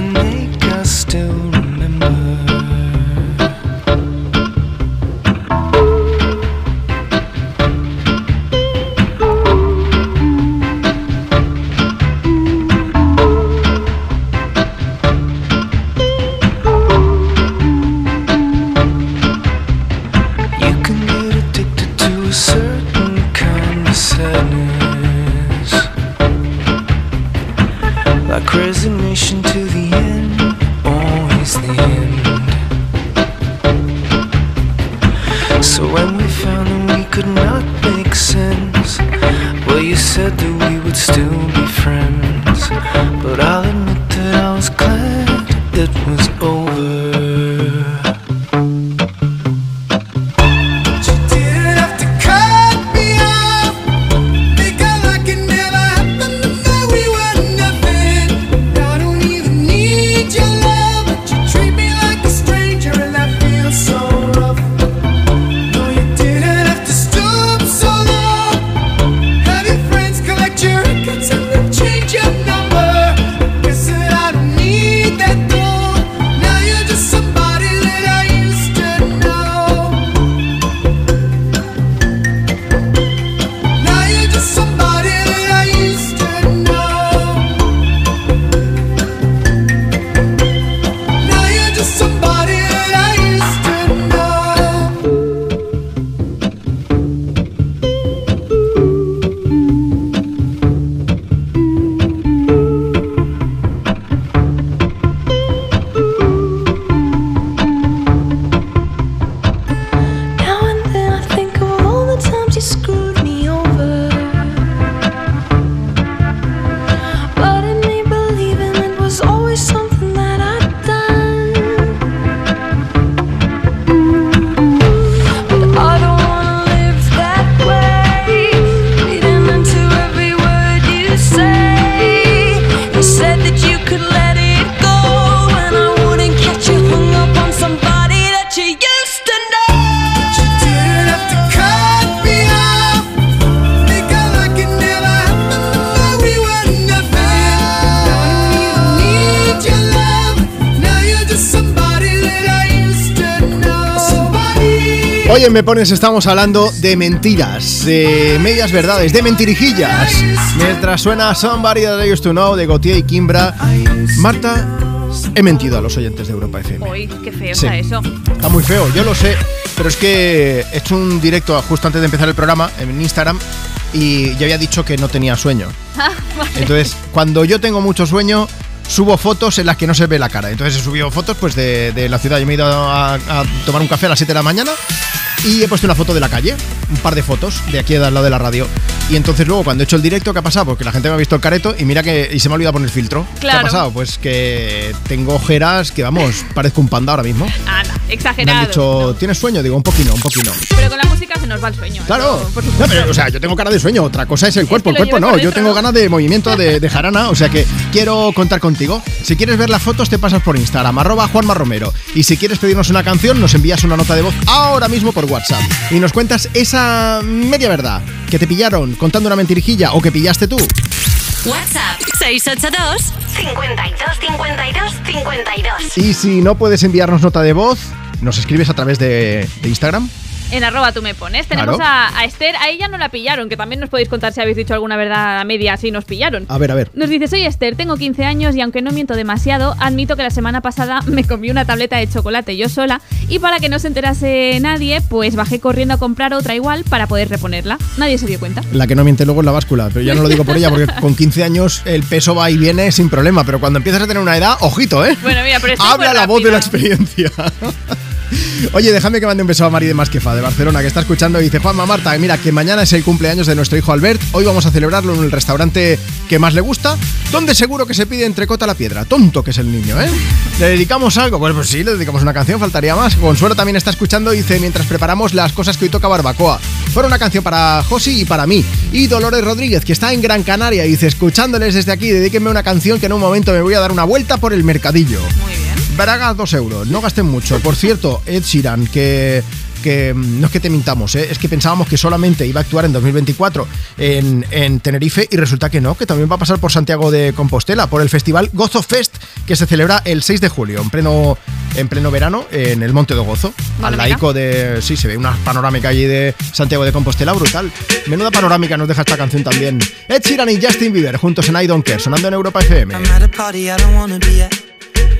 pones, estamos hablando de mentiras, de medias verdades, de mentirijillas. Mientras suena Somebody That I Used to Know de Gautier y Kimbra. Marta, he mentido a los oyentes de Europa FM. Uy, qué feo Sí. está eso. Está muy feo, yo lo sé, pero es que he hecho un directo justo antes de empezar el programa en Instagram y ya había dicho que no tenía sueño. Ah, vale. Entonces, cuando yo tengo mucho sueño, subo fotos en las que no se ve la cara. Entonces he subido fotos pues de, de la ciudad. Yo me he ido a, a tomar un café a las 7 de la mañana y he puesto una foto de la calle, un par de fotos de aquí al lado de la radio. Y entonces luego cuando he hecho el directo, ¿qué ha pasado? Porque la gente me ha visto el careto y mira que y se me ha olvidado poner filtro. ¿Qué ha pasado? Pues que tengo ojeras que vamos, parezco un panda ahora mismo. Anda, Me exagerado. han dicho, ¿tienes sueño? Digo, un poquito, un poquito. Pero con la música se nos va el sueño. Claro. eso, por No, pero, o sea, yo tengo cara de sueño, otra cosa es el cuerpo. que el cuerpo no, yo tengo ¿no? ganas de movimiento de, de jarana, o sea que quiero contar contigo. Si quieres ver las fotos, te pasas por Instagram, arroba Juanma Romero. Y si quieres pedirnos una canción, nos envías una nota de voz ahora mismo por WhatsApp. Y nos cuentas esa media verdad, que te pillaron contando una mentirijilla o que pillaste tú. WhatsApp 682 52 52 52 Y si no puedes enviarnos nota de voz, nos escribes a través de, de Instagram, En arroba tú me pones. Tenemos Claro. a, a Esther, a ella no la pillaron, que también nos podéis contar si habéis dicho alguna verdad a media así nos pillaron. A ver, a ver. Nos dice, soy Esther, tengo 15 años y aunque no miento demasiado, admito que la semana pasada me comí una tableta de chocolate yo sola y para que no se enterase nadie, pues bajé corriendo a comprar otra igual para poder reponerla. Nadie se dio cuenta. La que no miente luego es la báscula, pero ya no lo digo por ella, porque con 15 años el peso va y viene sin problema, pero cuando empiezas a tener una edad, ojito, ¿eh? Bueno, mira, pero Habla la voz de la experiencia. Oye, déjame que mande un beso a Mari de Masquefa, de Barcelona, que está escuchando y dice, Juanma Marta, mira, que mañana es el cumpleaños de nuestro hijo Albert, hoy vamos a celebrarlo en el restaurante que más le gusta, donde seguro que se pide entrecota la piedra. Tonto que es el niño, ¿eh? ¿Le dedicamos algo? Pues, pues sí, le dedicamos una canción, faltaría más. Consuelo también está escuchando y dice, mientras preparamos las cosas que hoy toca Barbacoa. Fuera una canción para Josi y para mí. Y Dolores Rodríguez, que está en Gran Canaria, dice, escuchándoles desde aquí, dedíquenme una canción que en un momento me voy a dar una vuelta por el mercadillo. Muy bien. Braga, 2 euros. No gasten mucho. Por cierto, Ed Sheeran, que, que mm, no es que te mintamos, ¿eh? es que pensábamos que solamente iba a actuar en 2024 en, en Tenerife y resulta que no, que también va a pasar por Santiago de Compostela, por el festival Gozo Fest, que se celebra el 6 de julio, en pleno, en pleno verano, en el Monte de Gozo. Al laico de. Sí, se ve una panorámica allí de Santiago de Compostela brutal. Menuda panorámica nos deja esta canción también. Ed Sheeran y Justin Bieber juntos en I Don't Care, sonando en Europa FM.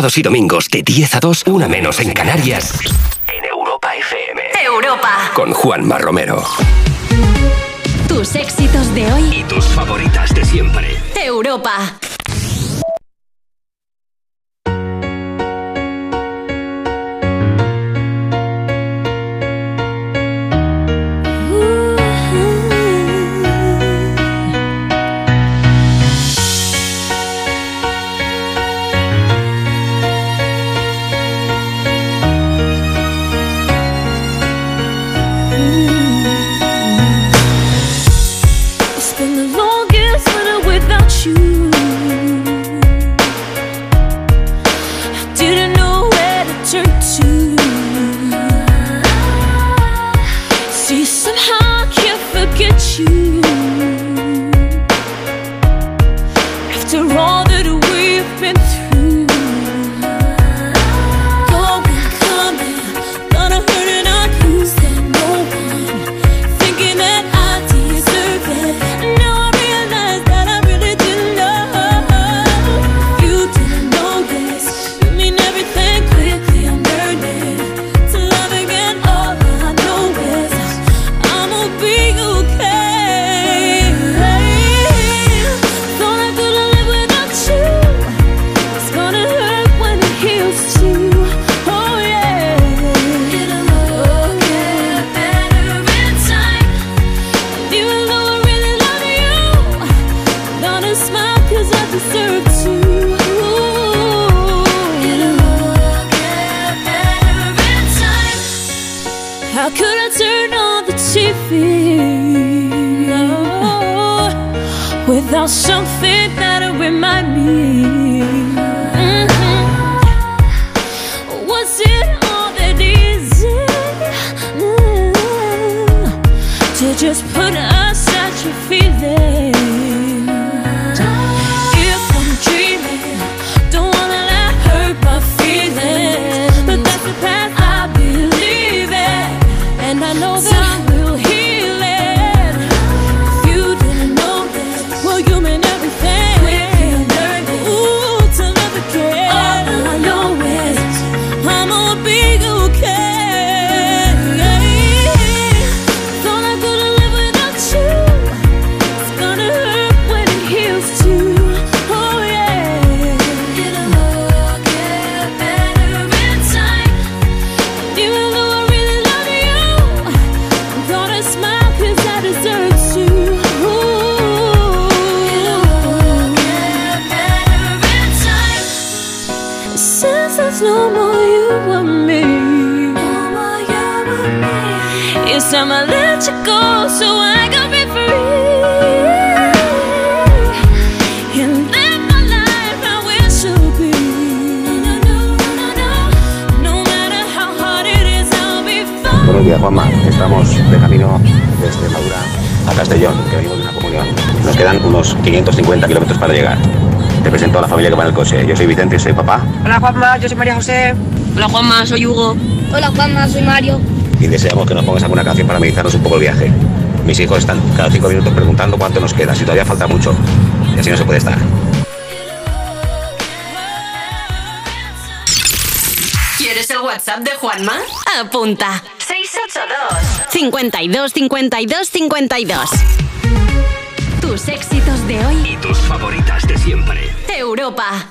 Sábados y domingos de 10 a 2, una menos en Canarias. En Europa FM. Europa. Con Juanma Romero. Tus éxitos de hoy. Y tus favoritas de siempre. Europa. Soy papá. Hola Juanma, yo soy María José. Hola Juanma, soy Hugo. Hola Juanma, soy Mario. Y deseamos que nos pongas alguna canción para meditarnos un poco el viaje. Mis hijos están cada cinco minutos preguntando cuánto nos queda, si todavía falta mucho. Y así no se puede estar. ¿Quieres el WhatsApp de Juanma? Apunta. 682 52 52 52. Tus éxitos de hoy. Y tus favoritas de siempre. Europa.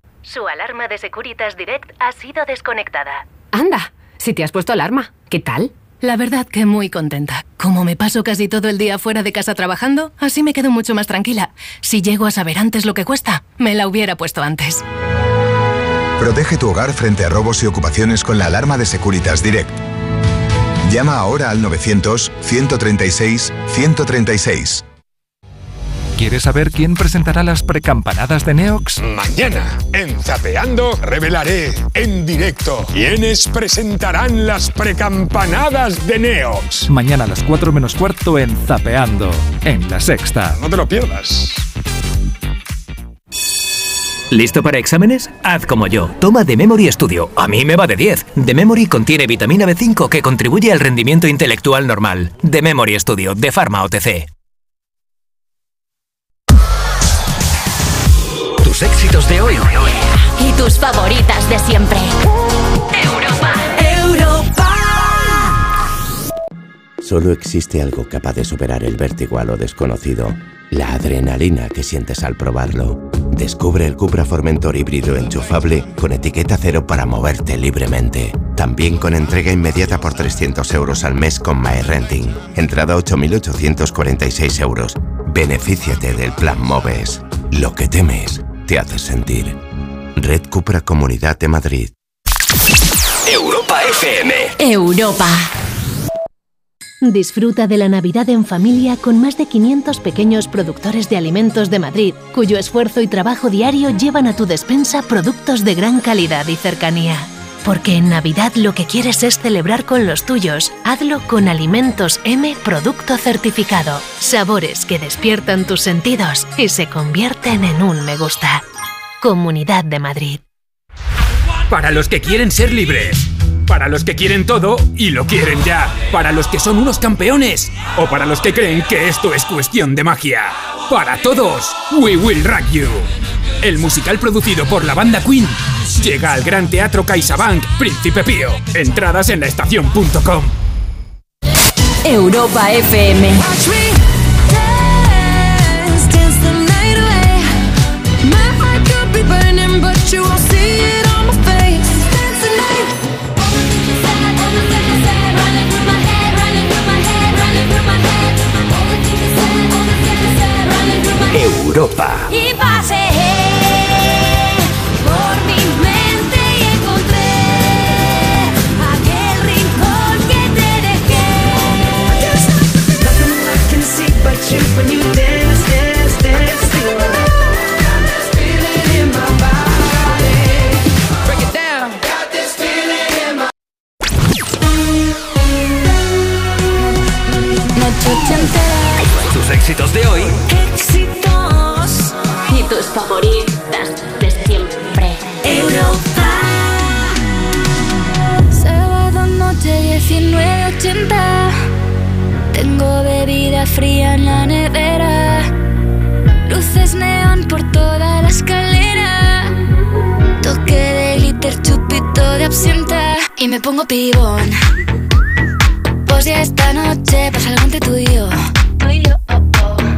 De Securitas Direct ha sido desconectada. Anda, si te has puesto alarma, ¿qué tal? La verdad que muy contenta. Como me paso casi todo el día fuera de casa trabajando, así me quedo mucho más tranquila. Si llego a saber antes lo que cuesta, me la hubiera puesto antes. Protege tu hogar frente a robos y ocupaciones con la alarma de Securitas Direct. Llama ahora al 900-136-136. ¿Quieres saber quién presentará las precampanadas de Neox? Mañana, en Zapeando, revelaré en directo quiénes presentarán las precampanadas de Neox. Mañana a las 4 menos cuarto en Zapeando, en la sexta. No te lo pierdas. ¿Listo para exámenes? Haz como yo. Toma The Memory Studio. A mí me va de 10. The Memory contiene vitamina B5 que contribuye al rendimiento intelectual normal. The Memory Studio, de Pharma OTC. Éxitos de hoy y tus favoritas de siempre. Europa, Europa. Solo existe algo capaz de superar el vértigo a lo desconocido. La adrenalina que sientes al probarlo. Descubre el Cupra Formentor híbrido enchufable con etiqueta cero para moverte libremente. También con entrega inmediata por 300 euros al mes con MyRenting. Entrada 8.846 euros. Benefíciate del plan Moves. Lo que temes te hace sentir. Red Cupra Comunidad de Madrid. Europa FM. Europa. Disfruta de la Navidad en familia con más de 500 pequeños productores de alimentos de Madrid, cuyo esfuerzo y trabajo diario llevan a tu despensa productos de gran calidad y cercanía. Porque en Navidad lo que quieres es celebrar con los tuyos, hazlo con Alimentos M Producto Certificado. Sabores que despiertan tus sentidos y se convierten en un me gusta. Comunidad de Madrid. Para los que quieren ser libres. Para los que quieren todo y lo quieren ya. Para los que son unos campeones. O para los que creen que esto es cuestión de magia. Para todos, We Will Rock You. El musical producido por la banda Queen llega al Gran Teatro CaixaBank Príncipe Pío. Entradas en laestacion.com. Europa FM. Europa. Pibón. Pues ya esta noche pasa algo entre tú y yo.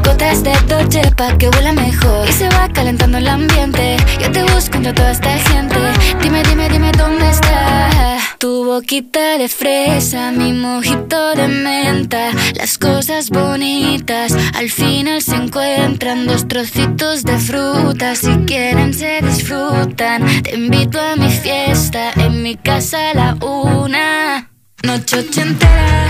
Gotas de Dolce pa' que huela mejor. Y se va calentando el ambiente. Yo te busco entre toda esta gente. Dime, dime, dime dónde está Tu boquita de fresa, mi mojito Dos trocitos de fruta, si quieren se disfrutan. Te invito a mi fiesta, en mi casa a la una. Noche ochentera,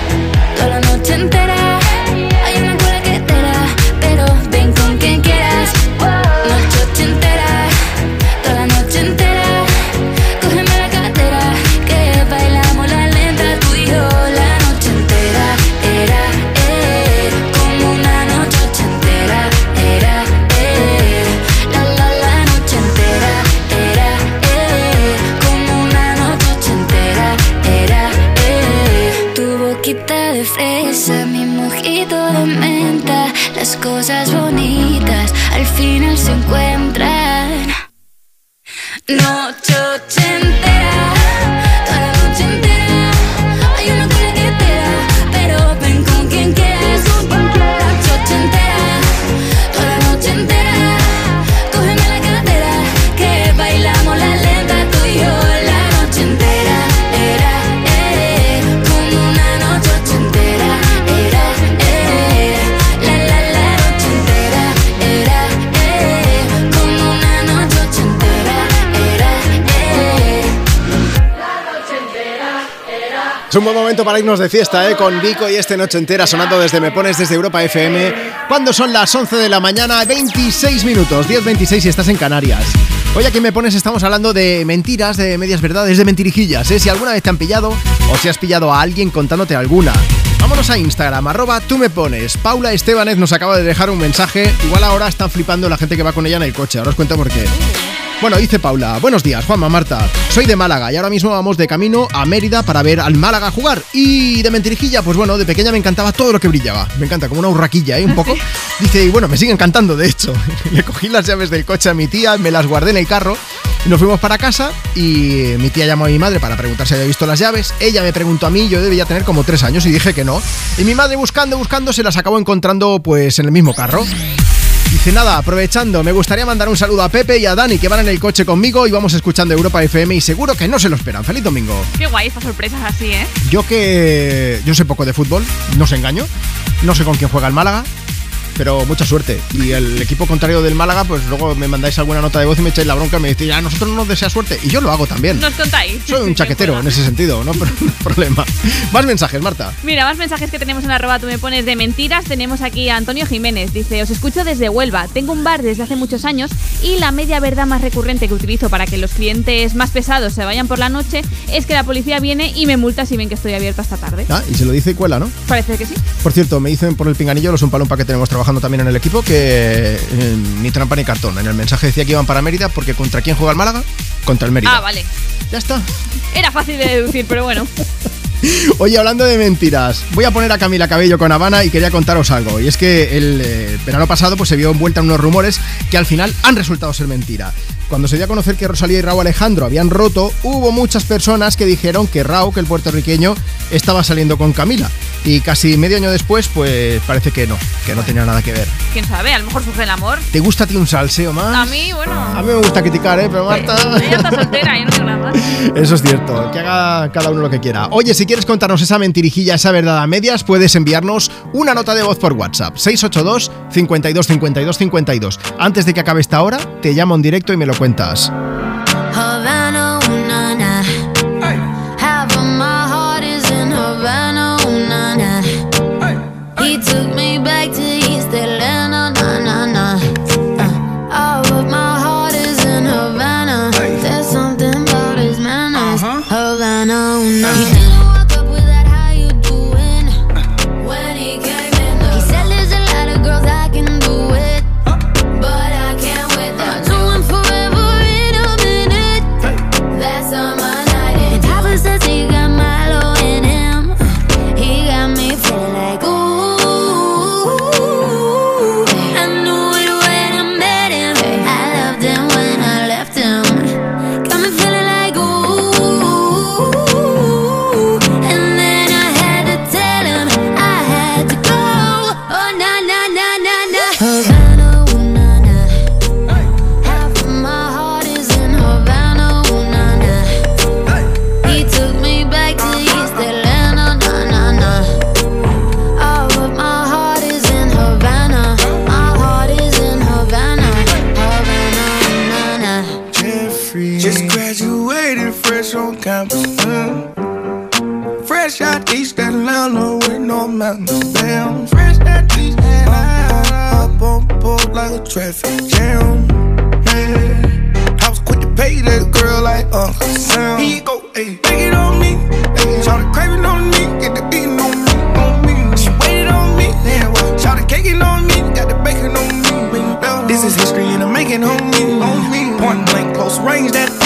noche entera. Es un buen momento para irnos de fiesta, ¿eh? Con Vico y este noche entera sonando desde Me Pones desde Europa FM. Cuando son las 11 de la mañana, 26 minutos, 10.26 si estás en Canarias. Hoy aquí en Me Pones estamos hablando de mentiras, de medias verdades, de mentirijillas, ¿eh? Si alguna vez te han pillado o si has pillado a alguien contándote alguna. Vámonos a Instagram, arroba tú me pones. Paula Estebanez nos acaba de dejar un mensaje. Igual ahora están flipando la gente que va con ella en el coche. Ahora os cuento por qué. Bueno, dice Paula, buenos días, Juanma Marta. Soy de Málaga y ahora mismo vamos de camino a Mérida para ver al Málaga jugar. Y de mentirijilla, pues bueno, de pequeña me encantaba todo lo que brillaba. Me encanta, como una urraquilla, ¿eh? Un poco. Dice, y bueno, me sigue encantando, de hecho. Le cogí las llaves del coche a mi tía, me las guardé en el carro. y Nos fuimos para casa y mi tía llamó a mi madre para preguntar si había visto las llaves. Ella me preguntó a mí, yo debía tener como tres años y dije que no. Y mi madre buscando, buscando, se las acabó encontrando pues en el mismo carro. Dice nada, aprovechando, me gustaría mandar un saludo a Pepe y a Dani que van en el coche conmigo y vamos escuchando Europa FM y seguro que no se lo esperan. Feliz domingo. Qué guay estas sorpresas así, ¿eh? Yo que yo sé poco de fútbol, no os engaño, no sé con quién juega el Málaga, pero mucha suerte. Y el equipo contrario del Málaga, pues luego me mandáis alguna nota de voz y me echáis la bronca y me decís, a nosotros no nos desea suerte. Y yo lo hago también. Nos contáis. Soy un chaquetero en ese sentido, no, Pero no hay problema. Más mensajes, Marta. Mira, más mensajes que tenemos en arroba tú me pones de mentiras. Tenemos aquí a Antonio Jiménez. Dice, os escucho desde Huelva. Tengo un bar desde hace muchos años y la media verdad más recurrente que utilizo para que los clientes más pesados se vayan por la noche es que la policía viene y me multa si ven que estoy abierto hasta tarde. Ah, y se lo dice y cuela, ¿no? Parece que sí. Por cierto, me dicen por el pinganillo los un palompa que tenemos trabajando también en el equipo que eh, ni trampa ni cartón. En el mensaje decía que iban para Mérida porque ¿contra quién juega el Málaga? Contra el Mérida. Ah, vale. Ya está. Era fácil de deducir, pero bueno. Oye, hablando de mentiras, voy a poner a Camila Cabello con Habana y quería contaros algo. Y es que el eh, verano pasado pues, se vio envuelta en unos rumores que al final han resultado ser mentira. Cuando se dio a conocer que Rosalía y Raúl Alejandro habían roto, hubo muchas personas que dijeron que Raúl, que el puertorriqueño, estaba saliendo con Camila. Y casi medio año después, pues parece que no, que no tenía nada que ver. Quién sabe, a lo mejor surge el amor. ¿Te gusta a ti un salseo más? A mí, bueno. A mí me gusta criticar, ¿eh? Pero Marta... Ella está soltera y no digo nada más. Eso es cierto, que haga cada uno lo que quiera. Oye, si quieres contarnos esa mentirijilla, esa verdad a medias, puedes enviarnos una nota de voz por WhatsApp. 682 52 52 52. Antes de que acabe esta hora, te llamo en directo y me lo cuentas. Out East Atlanta with no mountains down. Fresh out East Atlanta. Up on board like a traffic jam. Man, I was quick to pay that girl like Uncle Sam. He go, hey, take it on me. Hey, shout it craving on me. Get the beating on me, on me. She waited on me. What? Shout it caking on me. Got the bacon on me. This is history and I'm making me. On me. Point blank, close range, that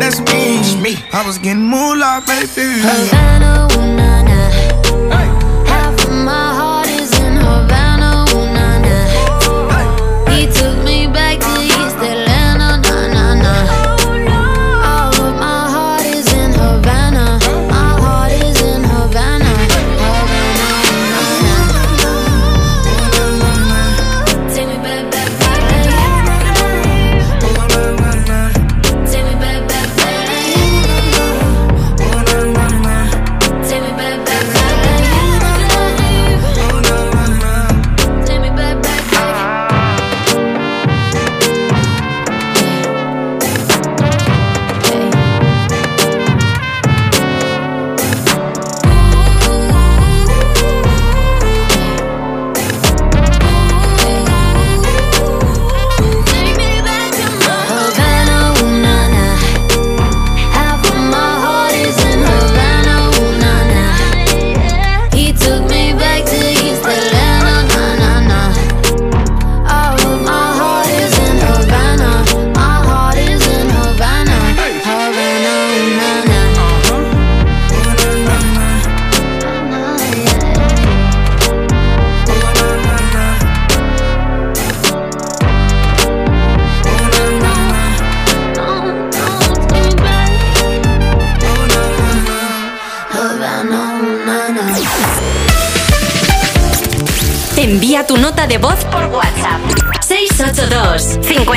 that's me. me. I was getting moolah, baby. Havana, ooh na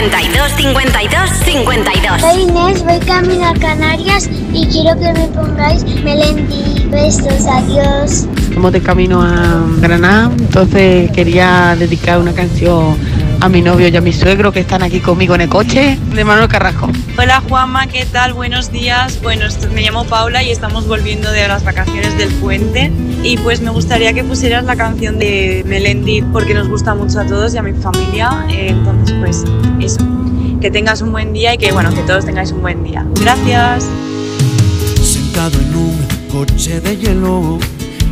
52 52 52 Soy Inés, voy camino a Canarias y quiero que me pongáis Melendi. Besos, adiós. Estamos de camino a Granada, entonces quería dedicar una canción a mi novio y a mi suegro que están aquí conmigo en el coche, de Manuel Carrasco. Hola Juanma, ¿qué tal? Buenos días. Bueno, me llamo Paula y estamos volviendo de las vacaciones del puente y pues me gustaría que pusieras la canción de Melendi porque nos gusta mucho a todos y a mi familia. Entonces pues eso, que tengas un buen día y que bueno, que todos tengáis un buen día. Gracias. Sentado en un coche de hielo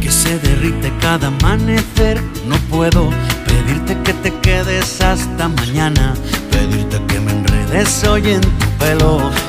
que se derrite cada amanecer. No puedo pedirte que te quedes hasta mañana, pedirte que me enredes hoy en tu pelo.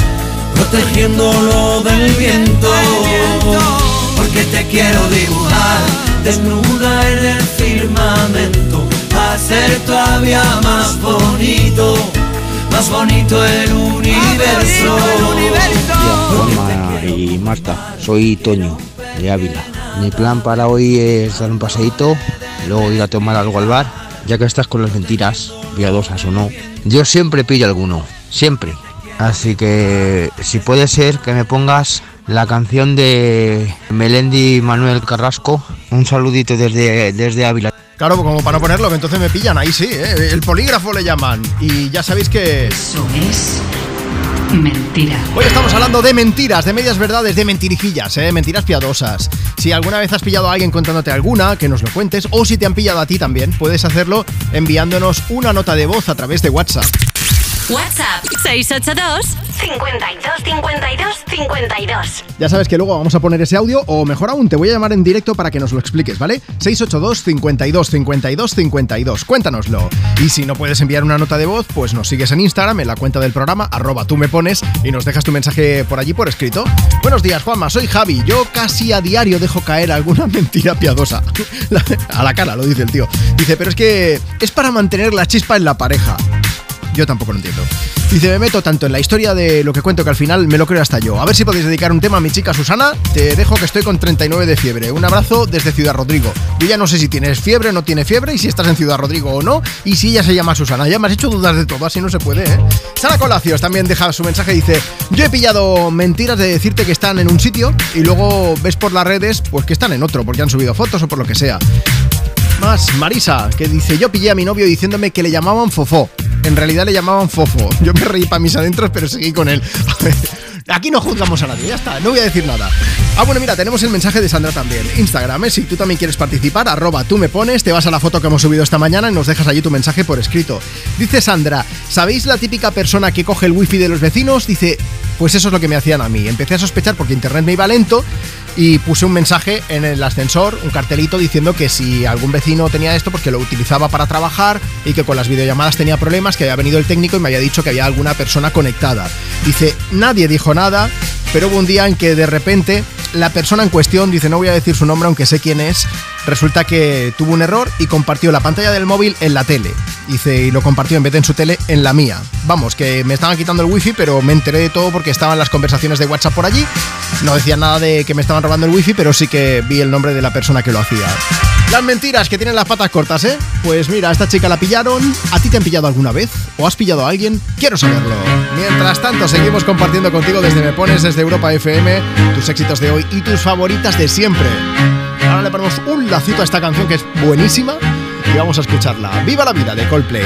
protegiéndolo del viento. Porque te quiero dibujar desnuda en el firmamento, hacer todavía más bonito, más bonito el universo. Juanma y Marta, soy Toño de Ávila. Mi plan para hoy es dar un paseíto, luego ir a tomar algo al bar, ya que estás con las mentiras, piadosas o no. Yo siempre pillo alguno, siempre. Así que si puede ser que me pongas la canción de Melendi Manuel Carrasco, un saludito desde, desde Ávila. Claro, como para no ponerlo, que entonces me pillan ahí sí, ¿eh? el polígrafo le llaman. Y ya sabéis que... Eso es mentira. Hoy estamos hablando de mentiras, de medias verdades, de mentirijillas, ¿eh? mentiras piadosas. Si alguna vez has pillado a alguien contándote alguna, que nos lo cuentes, o si te han pillado a ti también, puedes hacerlo enviándonos una nota de voz a través de WhatsApp. WhatsApp 682 52 52 52 Ya sabes que luego vamos a poner ese audio, o mejor aún, te voy a llamar en directo para que nos lo expliques, ¿vale? 682 52 52 52. Cuéntanoslo. Y si no puedes enviar una nota de voz, pues nos sigues en Instagram, en la cuenta del programa, arroba tú me pones, y nos dejas tu mensaje por allí por escrito. Buenos días, Juanma, soy Javi. Yo casi a diario dejo caer alguna mentira piadosa. A la cara, lo dice el tío. Dice, pero es que es para mantener la chispa en la pareja. Yo tampoco lo entiendo. Dice, me meto tanto en la historia de lo que cuento que al final me lo creo hasta yo. A ver si podéis dedicar un tema a mi chica Susana. Te dejo que estoy con 39 de fiebre. Un abrazo desde Ciudad Rodrigo. Yo ya no sé si tienes fiebre o no tienes fiebre y si estás en Ciudad Rodrigo o no. Y si ella se llama Susana. Ya me has hecho dudas de todo, así no se puede, ¿eh? Sara Colacios también deja su mensaje. Dice, yo he pillado mentiras de decirte que están en un sitio y luego ves por las redes pues que están en otro porque han subido fotos o por lo que sea. Más, Marisa, que dice, yo pillé a mi novio diciéndome que le llamaban Fofó. En realidad le llamaban Fofo. Yo me reí para mis adentros, pero seguí con él. Aquí no juzgamos a nadie, ya está, no voy a decir nada. Ah, bueno, mira, tenemos el mensaje de Sandra también. Instagram, ¿eh? si tú también quieres participar, arroba tú me pones, te vas a la foto que hemos subido esta mañana y nos dejas allí tu mensaje por escrito. Dice Sandra, ¿sabéis la típica persona que coge el wifi de los vecinos? Dice, pues eso es lo que me hacían a mí. Empecé a sospechar porque internet me iba lento y puse un mensaje en el ascensor, un cartelito diciendo que si algún vecino tenía esto, pues que lo utilizaba para trabajar y que con las videollamadas tenía problemas, que había venido el técnico y me había dicho que había alguna persona conectada. Dice, nadie dijo nada, pero hubo un día en que de repente la persona en cuestión, dice, no voy a decir su nombre aunque sé quién es, resulta que tuvo un error y compartió la pantalla del móvil en la tele. Dice, y lo compartió en vez de en su tele, en la mía. Vamos, que me estaban quitando el wifi, pero me enteré de todo porque estaban las conversaciones de WhatsApp por allí. No decían nada de que me estaban robando el wifi, pero sí que vi el nombre de la persona que lo hacía. Las mentiras que tienen las patas cortas, ¿eh? Pues mira, a esta chica la pillaron. ¿A ti te han pillado alguna vez? ¿O has pillado a alguien? Quiero saberlo. Mientras tanto, seguimos compartiendo contigo desde Me Pones, desde Europa FM, tus éxitos de hoy y tus favoritas de siempre. Ahora le ponemos un lacito a esta canción que es buenísima y vamos a escucharla. ¡Viva la vida de Coldplay!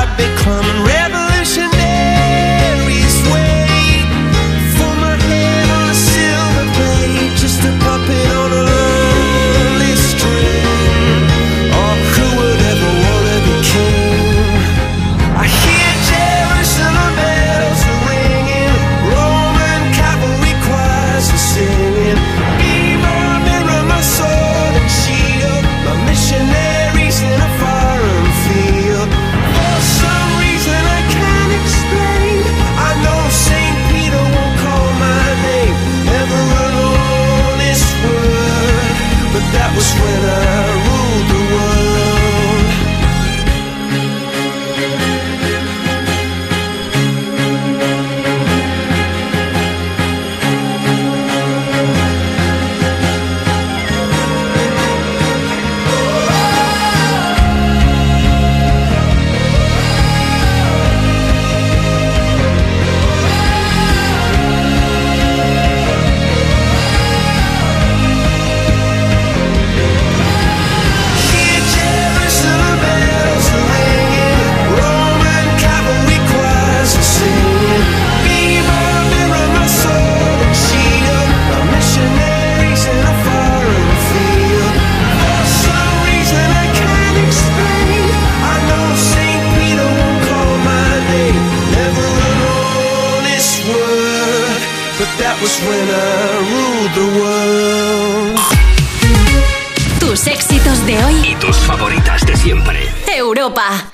Europa.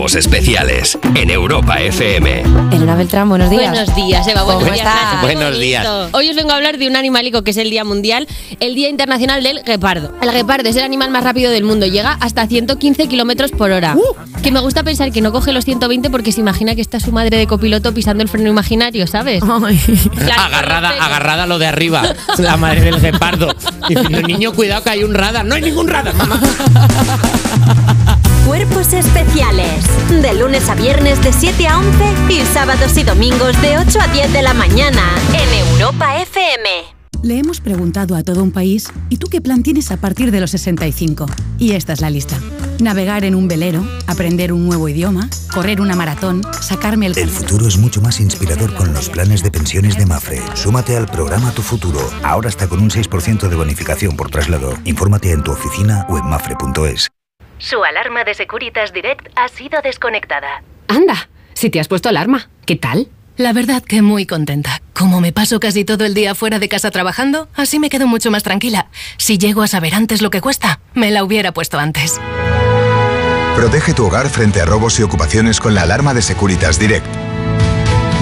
Cuerpos especiales en Europa FM. Elena Beltrán, buenos días. Buenos días, Eva. Buenos ¿Cómo días, estás? Buenos días. Hoy os vengo a hablar de un animalico que es el Día Mundial, el Día Internacional del Guepardo. El guepardo es el animal más rápido del mundo, llega hasta 115 kilómetros por hora. Uh. Que me gusta pensar que no coge los 120 porque se imagina que está su madre de copiloto pisando el freno imaginario, ¿sabes? Agarrada, agarrada a lo de arriba, la madre del guepardo. Diciendo, niño, cuidado que hay un radar. No hay ningún radar, mamá. Cuerpos especiales. De lunes a viernes de 7 a 11 y sábados y domingos de 8 a 10 de la mañana en Europa FM. Le hemos preguntado a todo un país, ¿y tú qué plan tienes a partir de los 65? Y esta es la lista. Navegar en un velero, aprender un nuevo idioma, correr una maratón, sacarme el... El futuro es mucho más inspirador con los planes de pensiones de Mafre. Súmate al programa Tu Futuro. Ahora está con un 6% de bonificación por traslado. Infórmate en tu oficina o en mafre.es. Su alarma de Securitas Direct ha sido desconectada. Anda, si te has puesto alarma, ¿qué tal? La verdad que muy contenta. Como me paso casi todo el día fuera de casa trabajando, así me quedo mucho más tranquila. Si llego a saber antes lo que cuesta, me la hubiera puesto antes. Protege tu hogar frente a robos y ocupaciones con la alarma de Securitas Direct.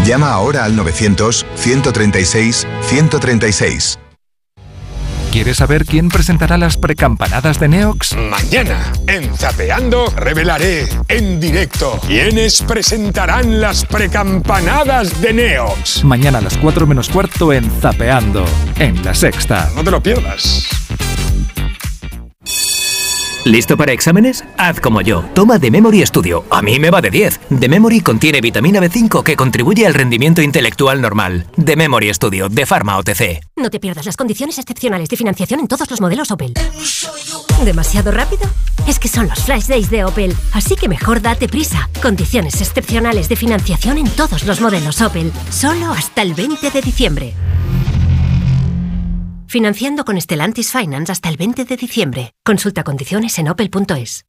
Llama ahora al 900-136-136. ¿Quieres saber quién presentará las precampanadas de Neox? Mañana, en Zapeando, revelaré en directo quiénes presentarán las precampanadas de Neox. Mañana a las 4 menos cuarto en Zapeando, en La Sexta. No te lo pierdas. ¿Listo para exámenes? Haz como yo. Toma The Memory Studio. A mí me va de 10. The Memory contiene vitamina B5 que contribuye al rendimiento intelectual normal. The Memory Studio de Pharma OTC. No te pierdas las condiciones excepcionales de financiación en todos los modelos Opel. ¿Demasiado rápido? Es que son los Flash Days de Opel, así que mejor date prisa. Condiciones excepcionales de financiación en todos los modelos Opel, solo hasta el 20 de diciembre. Financiando con Stellantis Finance hasta el 20 de diciembre. Consulta condiciones en opel.es.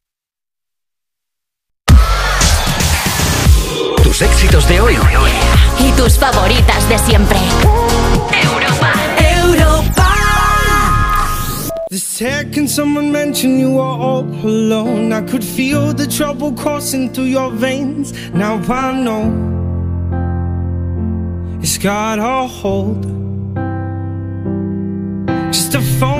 Tus éxitos de hoy Y tus favoritas de siempre. Europa. Europa. The second someone mentioned you were all alone, I could feel the trouble coursing through your veins. Now I know it's got a hold.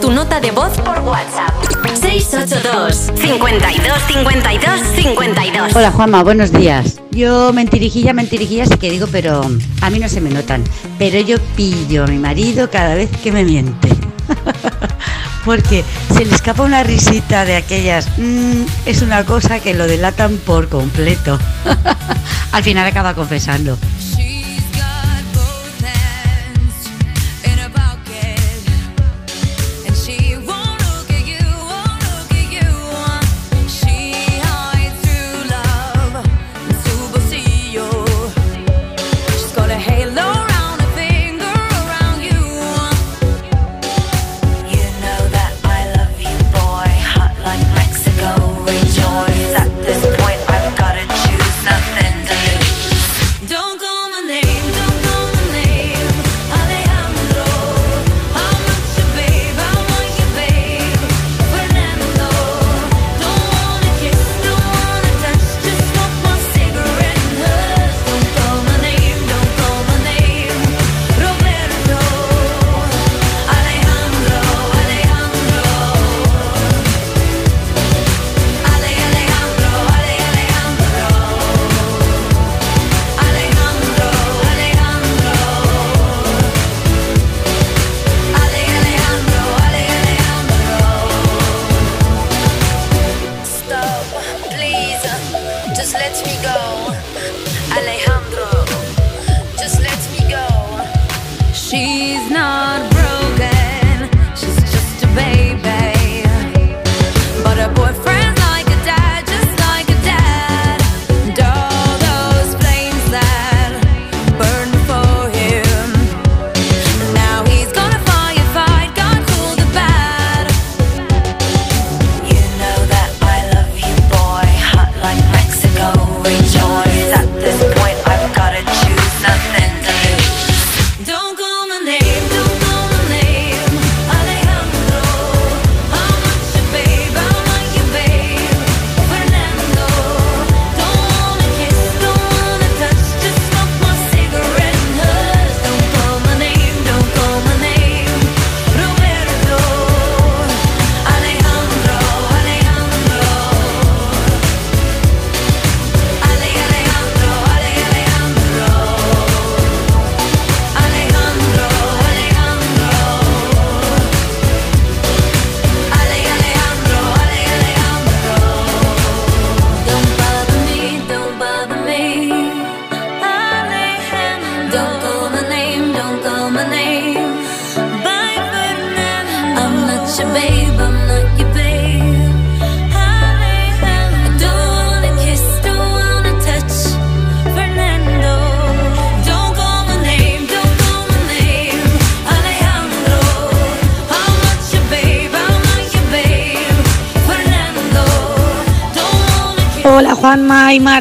Tu nota de voz por WhatsApp. 682 52 52 52. Hola Juanma, buenos días. Yo mentirijilla, mentirijilla sí que digo, pero a mí no se me notan. Pero yo pillo a mi marido cada vez que me miente. porque se le escapa una risita de aquellas. mm, es una cosa que lo delatan por completo. Al final acaba confesando.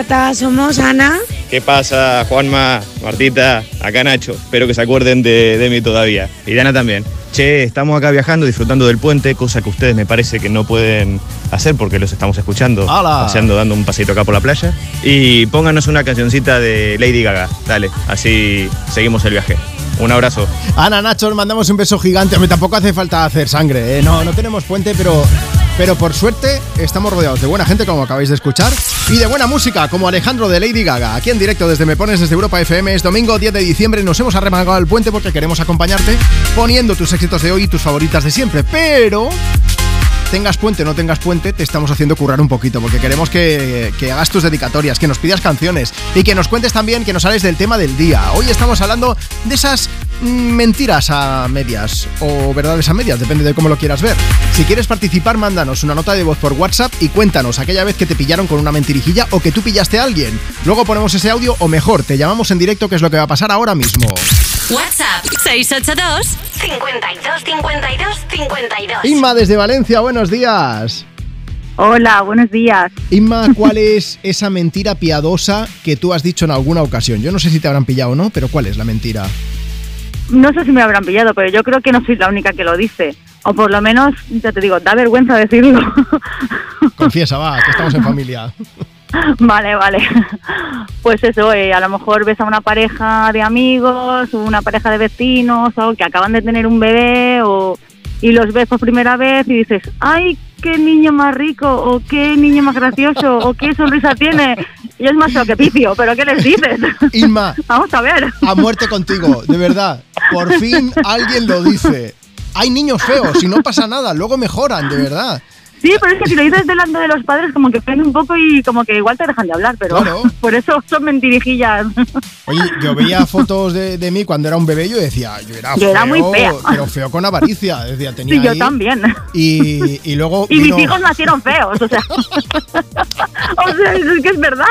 Marta, somos Ana. ¿Qué pasa, Juanma, Martita? Acá Nacho. Espero que se acuerden de, de mí todavía. Y Dana también. Che, estamos acá viajando, disfrutando del puente, cosa que ustedes me parece que no pueden hacer porque los estamos escuchando, ¡Hala! paseando, dando un paseito acá por la playa. Y pónganos una cancioncita de Lady Gaga. Dale, así seguimos el viaje. Un abrazo. Ana, Nacho, os mandamos un beso gigante. Hombre, tampoco hace falta hacer sangre, ¿eh? No, no tenemos puente, pero, pero por suerte estamos rodeados de buena gente, como acabáis de escuchar, y de buena música, como Alejandro de Lady Gaga. Aquí en directo desde Me Pones desde Europa FM es domingo 10 de diciembre. Nos hemos arremangado el puente porque queremos acompañarte poniendo tus éxitos de hoy y tus favoritas de siempre. Pero tengas puente o no tengas puente, te estamos haciendo currar un poquito, porque queremos que, que hagas tus dedicatorias, que nos pidas canciones y que nos cuentes también que nos sales del tema del día. Hoy estamos hablando de esas mm, mentiras a medias o verdades a medias, depende de cómo lo quieras ver. Si quieres participar, mándanos una nota de voz por WhatsApp y cuéntanos aquella vez que te pillaron con una mentirijilla o que tú pillaste a alguien. Luego ponemos ese audio o mejor, te llamamos en directo, que es lo que va a pasar ahora mismo. WhatsApp 682 52 52 52. Inma desde Valencia, buenos días. Hola, buenos días. Inma, ¿cuál es esa mentira piadosa que tú has dicho en alguna ocasión? Yo no sé si te habrán pillado o no, pero ¿cuál es la mentira? No sé si me habrán pillado, pero yo creo que no soy la única que lo dice. O por lo menos, ya te digo, da vergüenza decirlo. Confiesa, va, que estamos en familia. vale, vale. Pues eso, eh, a lo mejor ves a una pareja de amigos, una pareja de vecinos, o que acaban de tener un bebé, o, y los ves por primera vez y dices, ¡ay, qué niño más rico! o ¡qué niño más gracioso! o ¡qué sonrisa tiene! Y es más feo que picio, ¿pero qué les dices? Inma. Vamos a ver. A muerte contigo, de verdad. Por fin alguien lo dice. Hay niños feos y no pasa nada, luego mejoran, de verdad. Sí, pero es que si lo dices delante de los padres, como que prende un poco y como que igual te dejan de hablar, pero Claro. por eso son mentirijillas. Oye, yo veía fotos de, de mí cuando era un bebé y yo decía, yo era Yo feo, era muy fea. pero feo con avaricia. Decía, tenía Sí, yo ahí- también. Y, y luego Y vino- mis hijos nacieron feos, o sea. o sea, es que es verdad.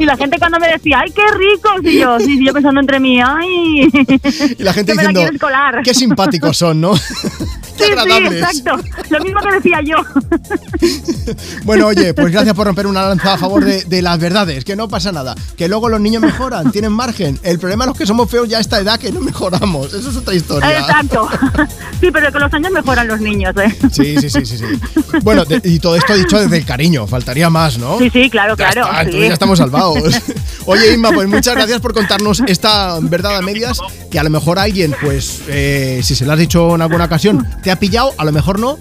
y la gente cuando me decía, ¡ay, qué ricos! Y yo, sí, yo pensando entre mí, ¡ay! y la gente la diciendo, colar. qué simpáticos son, ¿no? Sí, sí, exacto. Lo mismo que decía yo. Bueno, oye, pues gracias por romper una lanza a favor de, de las verdades, que no pasa nada, que luego los niños mejoran, tienen margen. El problema es los que somos feos ya a esta edad que no mejoramos, eso es otra historia. Exacto. Sí, pero con los años mejoran los niños, ¿eh? Sí, sí, sí, sí, sí. Bueno, de- y todo esto dicho desde el cariño, faltaría más, ¿no? Sí, sí, claro, Ya claro. está, sí. ya estamos salvados. Oye, Inma, pues muchas gracias por contarnos esta verdad a medias, que a lo mejor alguien, pues, eh, si se lo has dicho en alguna ocasión, te ha pillado, a lo mejor no,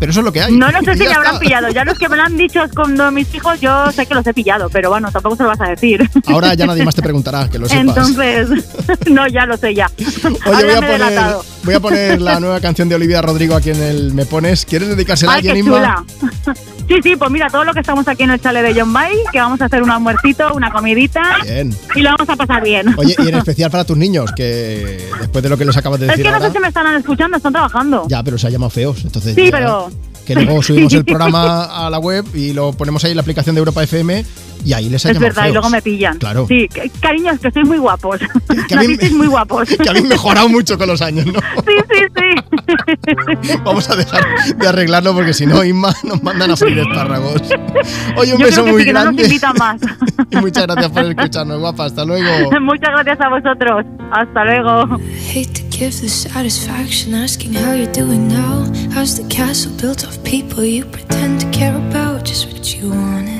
pero eso es lo que hay. No, no sé si me habrán pillado. Ya los que me lo han dicho con mis hijos, yo sé que los he pillado, pero bueno, tampoco se lo vas a decir. Ahora ya nadie más te preguntará, que lo sepas. Entonces, no, ya lo sé ya. Oye, voy a, poner, delatado. voy a poner la nueva canción de Olivia Rodrigo aquí en el Me Pones. ¿Quieres dedicársela a Ay, alguien, qué Inma? Sí, sí, pues mira, todo lo que estamos aquí en el chale de John Bay, que vamos a hacer un almuercito, una comidita Bien. y lo vamos a pasar bien. Oye, y en especial para tus niños, que después de lo que los acabas de es decir que no ahora, sé si me están escuchando, están trabajando. ya, pero se ha llamado feos, entonces Sí, ya- pero... que luego subimos el programa a la web y lo ponemos ahí en la aplicación de Europa FM y ahí les ha Es verdad, y feos. luego me pillan. Claro. Sí, cariños, que sois muy guapos. que a mí me- muy guapos. que habéis mejorado mucho con los años, ¿no? Sí, sí, sí. Vamos a dejar de arreglarlo porque si no, Inma, nos mandan a freír espárragos. Oye, un Yo beso creo que muy sí, que no nos grande invitan más. y muchas gracias por escucharnos, guapa. Hasta luego. Muchas gracias a vosotros. Hasta luego. Hate to give the satisfaction asking how you're doing now. How's the castle built of people you pretend to care about? Just what you wanted.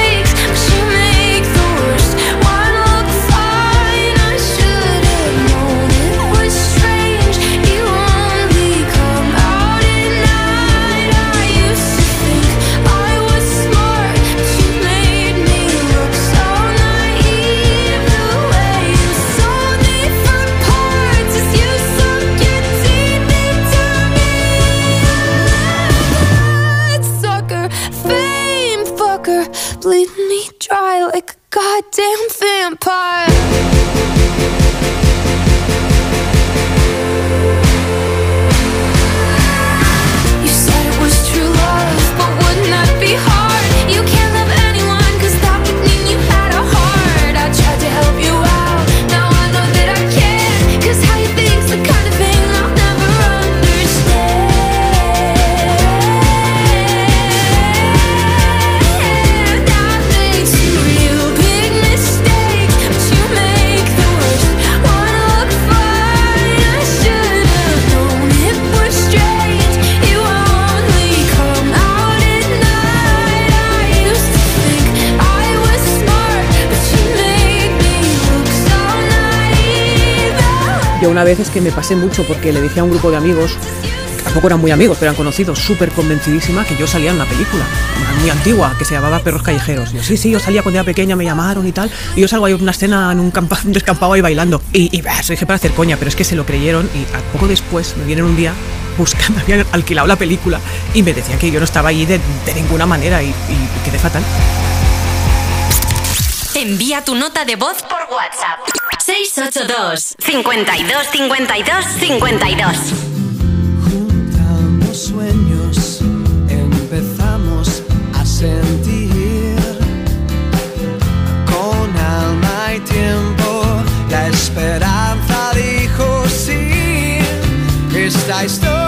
goddamn vampire. Una vez es que me pasé mucho porque le dije a un grupo de amigos, tampoco eran muy amigos, pero eran conocidos, súper convencidísima que yo salía en una película, muy antigua, que se llamaba Perros Callejeros. Yo, sí, sí, yo salía cuando era pequeña, me llamaron y tal, y yo salgo ahí en una escena en un, campa- un descampado ahí bailando. Y, se dije para hacer coña, pero es que se lo creyeron y poco después me vienen un día buscando, habían alquilado la película y me decían que yo no estaba de, de ninguna manera y, y quedé fatal. Envía tu nota de voz por WhatsApp. 682 52 52 52 Juntamos sueños, empezamos a sentir con alma y tiempo. La esperanza dijo sí. Esta historia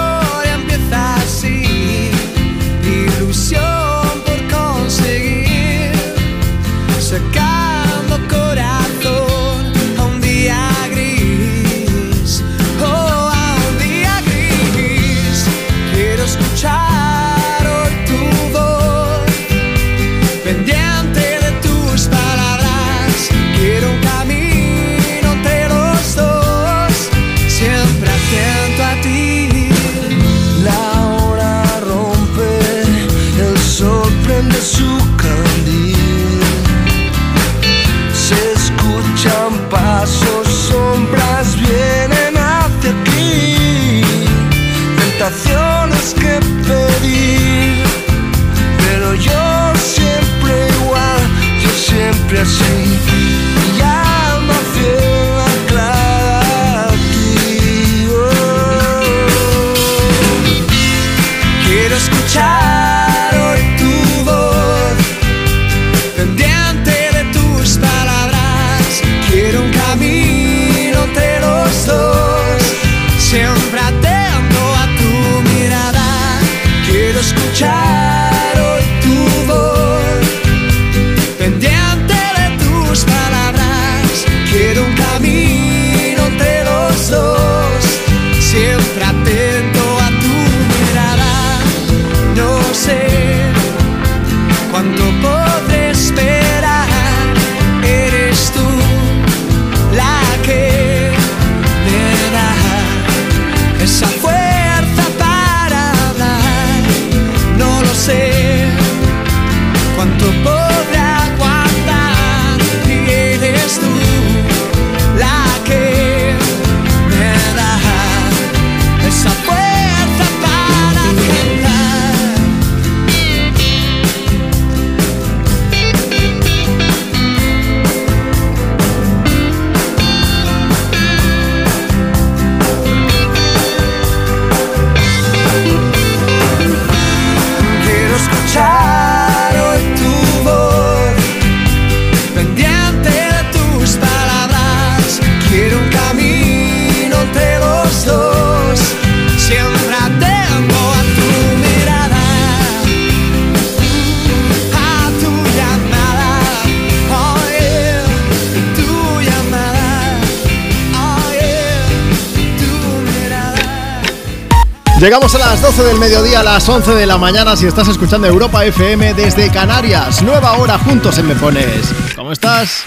Llegamos a las 12 del mediodía, a las 11 de la mañana si estás escuchando Europa FM desde Canarias. Nueva hora juntos en Me Pones. ¿Cómo estás?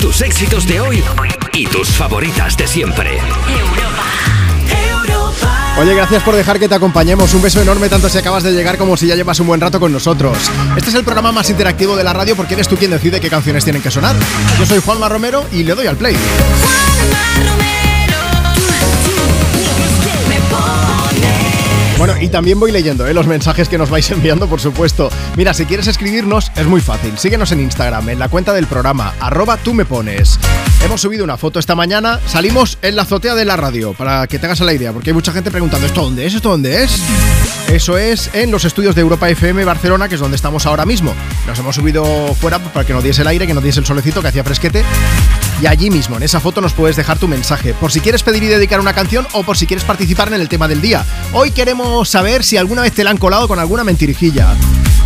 Tus éxitos de hoy y tus favoritas de siempre. Oye, gracias por dejar que te acompañemos. Un beso enorme tanto si acabas de llegar como si ya llevas un buen rato con nosotros. Este es el programa más interactivo de la radio porque eres tú quien decide qué canciones tienen que sonar. Yo soy Juanma Romero y le doy al play. Bueno, y también voy leyendo ¿eh? los mensajes que nos vais enviando, por supuesto. Mira, si quieres escribirnos, es muy fácil. Síguenos en Instagram, en la cuenta del programa, arroba tú me pones. Hemos subido una foto esta mañana, salimos en la azotea de la radio, para que te hagas la idea, porque hay mucha gente preguntando, ¿esto dónde es? ¿Esto dónde es? Eso es en los estudios de Europa FM Barcelona, que es donde estamos ahora mismo. Nos hemos subido fuera para que nos diese el aire, que nos diese el solecito, que hacía fresquete. Y allí mismo, en esa foto, nos puedes dejar tu mensaje, por si quieres pedir y dedicar una canción o por si quieres participar en el tema del día. Hoy queremos saber si alguna vez te la han colado con alguna mentirijilla.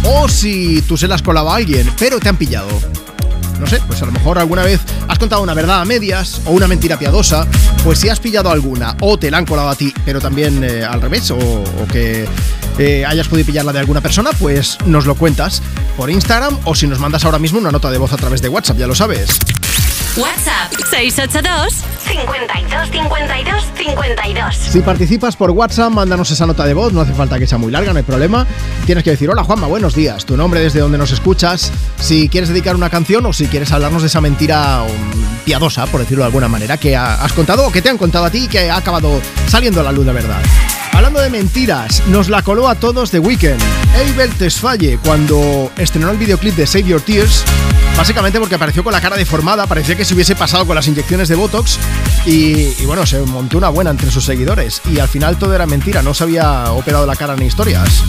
O si tú se la has colado a alguien, pero te han pillado. No sé, pues a lo mejor alguna vez has contado una verdad a medias o una mentira piadosa. Pues si has pillado alguna o te la han colado a ti, pero también eh, al revés, o, que eh, hayas podido pillarla de alguna persona, pues nos lo cuentas por Instagram o si nos mandas ahora mismo una nota de voz a través de WhatsApp, ya lo sabes. WhatsApp 682 52 52 52. Si participas por WhatsApp, mándanos esa nota de voz, no hace falta que sea muy larga, no hay problema. Tienes que decir, hola Juanma, buenos días, tu nombre desde donde nos escuchas, si quieres dedicar una canción o si quieres hablarnos de esa mentira um, piadosa, por decirlo de alguna manera, que ha- has contado o que te han contado a ti y que ha acabado saliendo a la luz de verdad. Hablando de mentiras, nos la coló a todos The Weeknd. Abel Tesfaye, cuando estrenó el videoclip de Save Your Tears, básicamente porque apareció con la cara deformada, parecía que se hubiese pasado con las inyecciones de Botox y, y bueno, se montó una buena entre sus seguidores y al final todo era mentira, no se había operado la cara ni historias.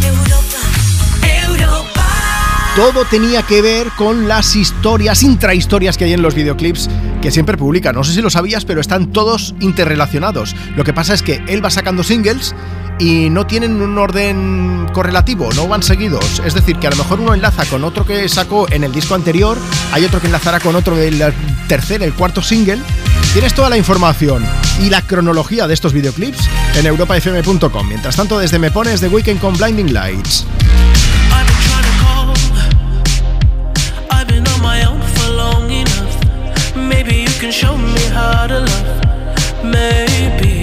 Todo tenía que ver con las historias, intrahistorias que hay en los videoclips que siempre publica. No sé si lo sabías, pero están todos interrelacionados. Lo que pasa es que él va sacando singles y no tienen un orden correlativo, no van seguidos. Es decir, que a lo mejor uno enlaza con otro que sacó en el disco anterior, hay otro que enlazará con otro del tercer, el cuarto single. Tienes toda la información y la cronología de estos videoclips en europafm.com. Mientras tanto, desde Me Pones de Weekend con Blinding Lights. Show me how to love. Maybe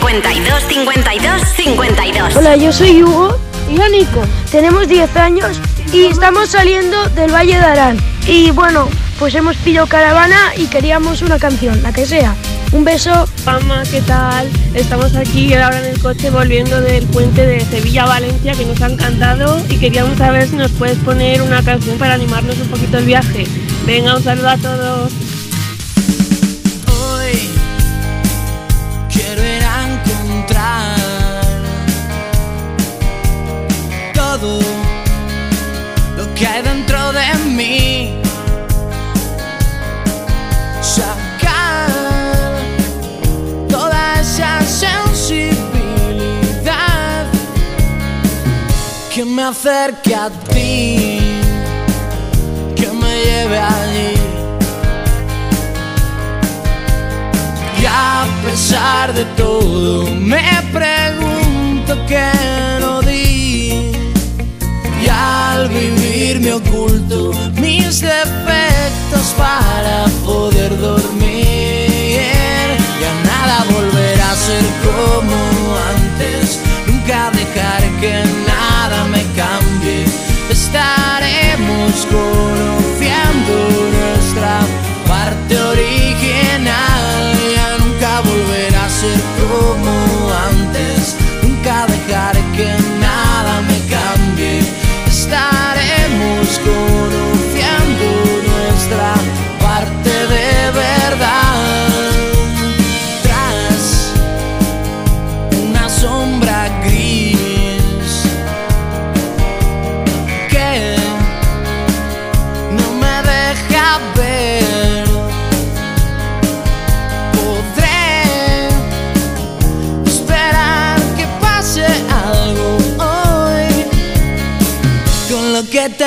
52 52 52. Hola, yo soy Hugo y yo Nico. Tenemos 10 años y estamos saliendo del Valle de Arán. Y bueno, pues hemos pillado caravana y queríamos una canción, la que sea. Un beso. Mamá, ¿qué tal? Estamos aquí ahora en el coche volviendo del puente de Sevilla a Valencia que nos ha encantado y queríamos saber si nos puedes poner una canción para animarnos un poquito el viaje. Venga, un saludo a todos. Me a ti, que me lleve allí. Y a pesar de todo me pregunto qué no di Y al vivir mi oculto mis defectos para poder dormir. Ya nada volverá a ser como antes, nunca dejar que what's going on.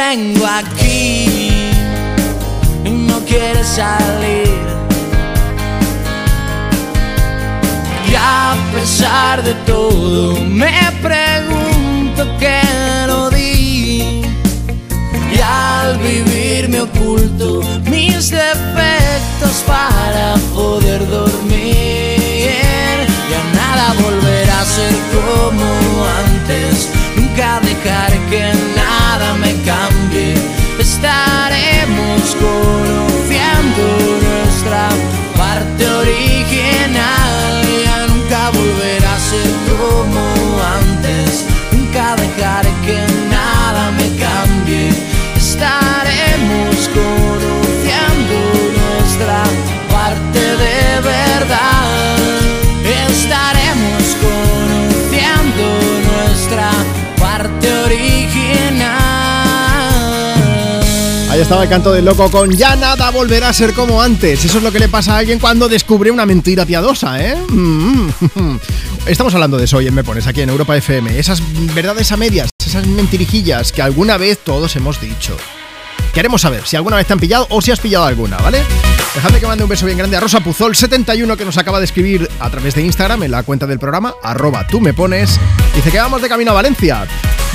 Tengo aquí y no quiere salir. Y a pesar de todo me pregunto qué no di y al vivir me oculto mis defectos para poder dormir. Ya nada volverá a ser como antes, nunca dejar que nada Oh. Estaba el canto del loco con Ya nada volverá a ser como antes. Eso es lo que le pasa a alguien cuando descubre una mentira piadosa, ¿eh? Mm. Estamos hablando de eso hoy en Me Pones, aquí en Europa FM. Esas verdades a medias, esas mentirijillas que alguna vez todos hemos dicho. Queremos saber si alguna vez te han pillado o si has pillado alguna, ¿vale? Dejadme que mande un beso bien grande a Rosa Puzol71 que nos acaba de escribir a través de Instagram en la cuenta del programa, arroba tú me pones. Dice que vamos de camino a Valencia.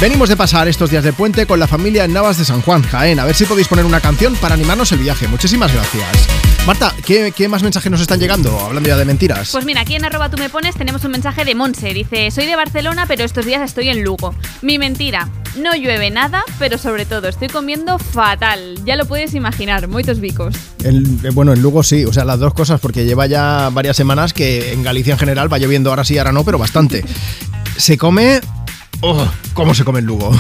Venimos de pasar estos días de puente con la familia en Navas de San Juan, Jaén. A ver si podéis poner una canción para animarnos el viaje. Muchísimas gracias. Marta, ¿qué, qué más mensajes nos están llegando? Hablando ya de mentiras. Pues mira, aquí en arroba tú me pones tenemos un mensaje de Monse. Dice, soy de Barcelona, pero estos días estoy en Lugo. Mi mentira, no llueve nada, pero sobre todo estoy comiendo fatal. Ya lo puedes imaginar, muchos bicos. El- eh, bueno, en Lugo sí, o sea, las dos cosas, porque lleva ya varias semanas que en Galicia en general va lloviendo ahora sí, ahora no, pero bastante. Se come... Oh, ¿Cómo se come en Lugo?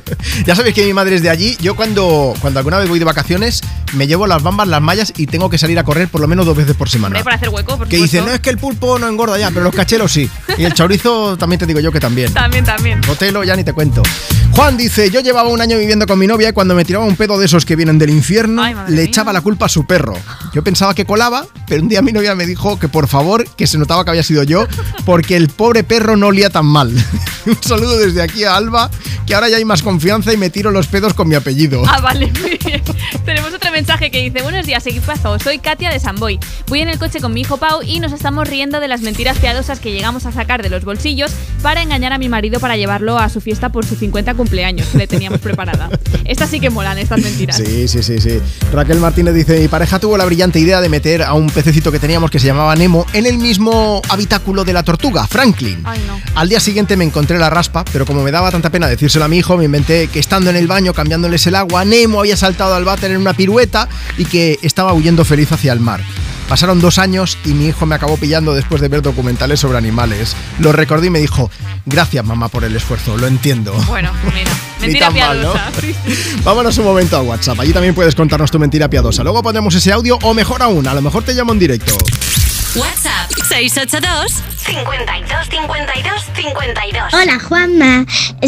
ya sabéis que mi madre es de allí. Yo cuando, cuando alguna vez voy de vacaciones me llevo las bambas, las mallas y tengo que salir a correr por lo menos dos veces por semana. Hombre, para hacer hueco, por Que supuesto. dice, no es que el pulpo no engorda ya, pero los cachelos sí. Y el chorizo también te digo yo que también. También, también. Botelo ya ni te cuento. Juan dice, yo llevaba un año viviendo con mi novia y cuando me tiraba un pedo de esos que vienen del infierno, le echaba la culpa a su perro. Yo pensaba que colaba, pero un día mi novia me dijo que por favor, que se notaba que había sido yo, porque el pobre perro no olía tan mal. un saludo desde aquí a Alba, que ahora ya hay más confianza y me tiro los pedos con mi apellido. Ah, vale, muy bien. Tenemos otro mensaje que dice, buenos días, equipazo, soy Katia de Samboy. Voy en el coche con mi hijo Pau y nos estamos riendo de las mentiras piadosas que llegamos a sacar de los bolsillos para engañar a mi marido para llevarlo a su fiesta por su 50 cumpleaños que le teníamos preparada. Estas sí que molan, estas mentiras. Sí, sí, sí, sí. Raquel Martínez dice, mi pareja tuvo la brillante idea de meter a un pececito que teníamos que se llamaba Nemo en el mismo habitáculo de la tortuga, Franklin. Ay, no. Al día siguiente me encontré la raspa, pero como me daba tanta pena decírselo a mi hijo, me inventé que estando en el baño cambiándoles el agua, Nemo había saltado al váter en una pirueta y que estaba huyendo feliz hacia el mar. Pasaron dos años y mi hijo me acabó pillando después de ver documentales sobre animales. Lo recordé y me dijo, gracias mamá por el esfuerzo, lo entiendo. Bueno, mira, mentira mal, piadosa. Sí. Vámonos un momento a WhatsApp. Allí también puedes contarnos tu mentira piadosa. Luego pondremos ese audio o mejor aún, a lo mejor te llamo en directo. WhatsApp 682 52 52 52. Hola Juanma,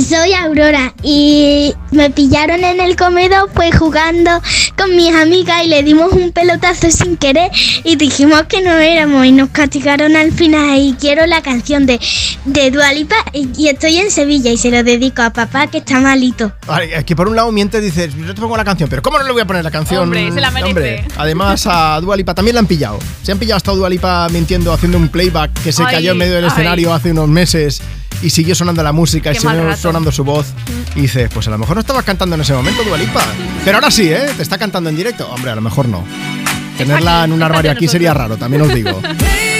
soy Aurora y me pillaron en el comedor pues jugando con mis amigas y le dimos un pelotazo sin querer y dijimos que no éramos y nos castigaron al final y quiero la canción de, de Dualipa y, y estoy en Sevilla y se lo dedico a papá que está malito. Vale, es que por un lado mientes, dices, yo te pongo la canción, pero ¿cómo no le voy a poner la canción? Hombre, se la merece. Hombre, además a Dualipa también la han pillado. Se han pillado hasta Dualipa mintiendo, haciendo un playback que se Ay, cayó en medio del ay. escenario hace unos meses y siguió sonando la música y Qué siguió sonando su voz. Y dices, pues a lo mejor no estabas cantando en ese momento, Dualipa. Pero ahora sí, ¿eh? Te está cantando en directo. Hombre, a lo mejor no. Tenerla en un armario aquí sería raro, también os digo.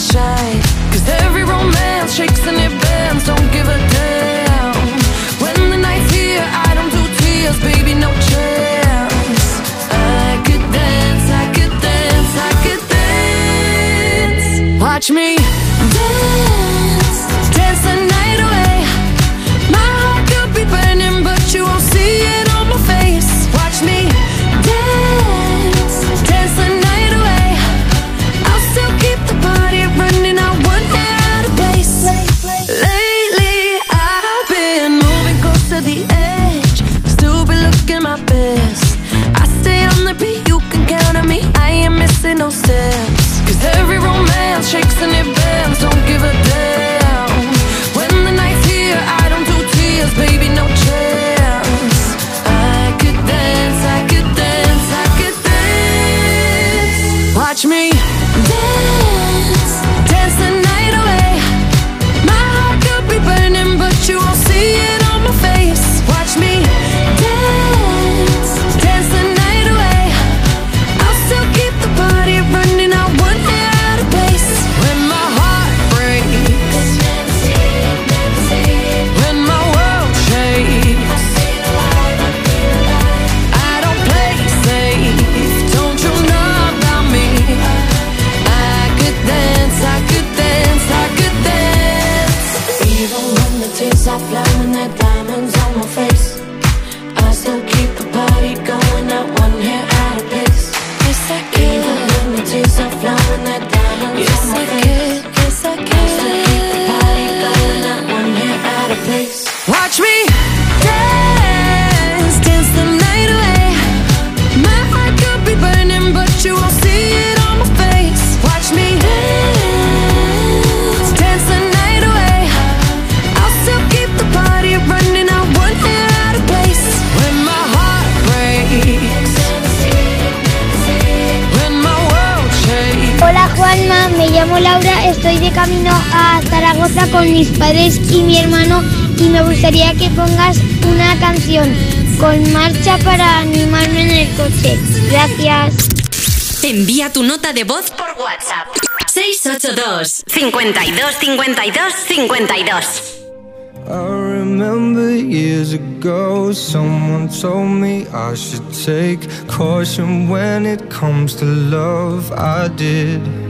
Cause every romance shakes and it no steps. Cause every romance shakes and it bends. Don't de camino a Zaragoza con mis padres y mi hermano y me gustaría que pongas una canción con marcha para animarme en el coche. Gracias. Envía tu nota de voz por WhatsApp. 682 52 52 52 I remember years ago, someone told me I should take caution when it comes to love. I did.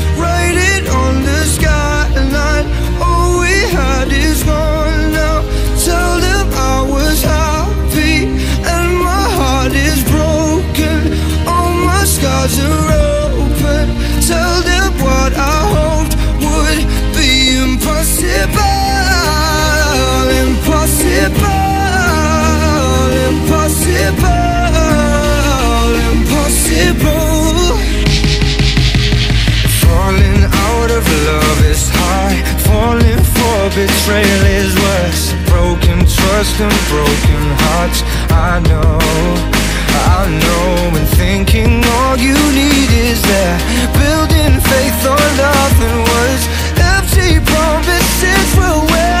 on the skyline. All we had is gone now. Tell them I was happy and my heart is broken. All my scars are open. Tell them what I hoped would be impossible. Impossible. Impossible. Impossible. Falling for betrayal is worse. Broken trust and broken hearts. I know, I know. And thinking all you need is there. Building faith on nothing words. Empty promises will wear.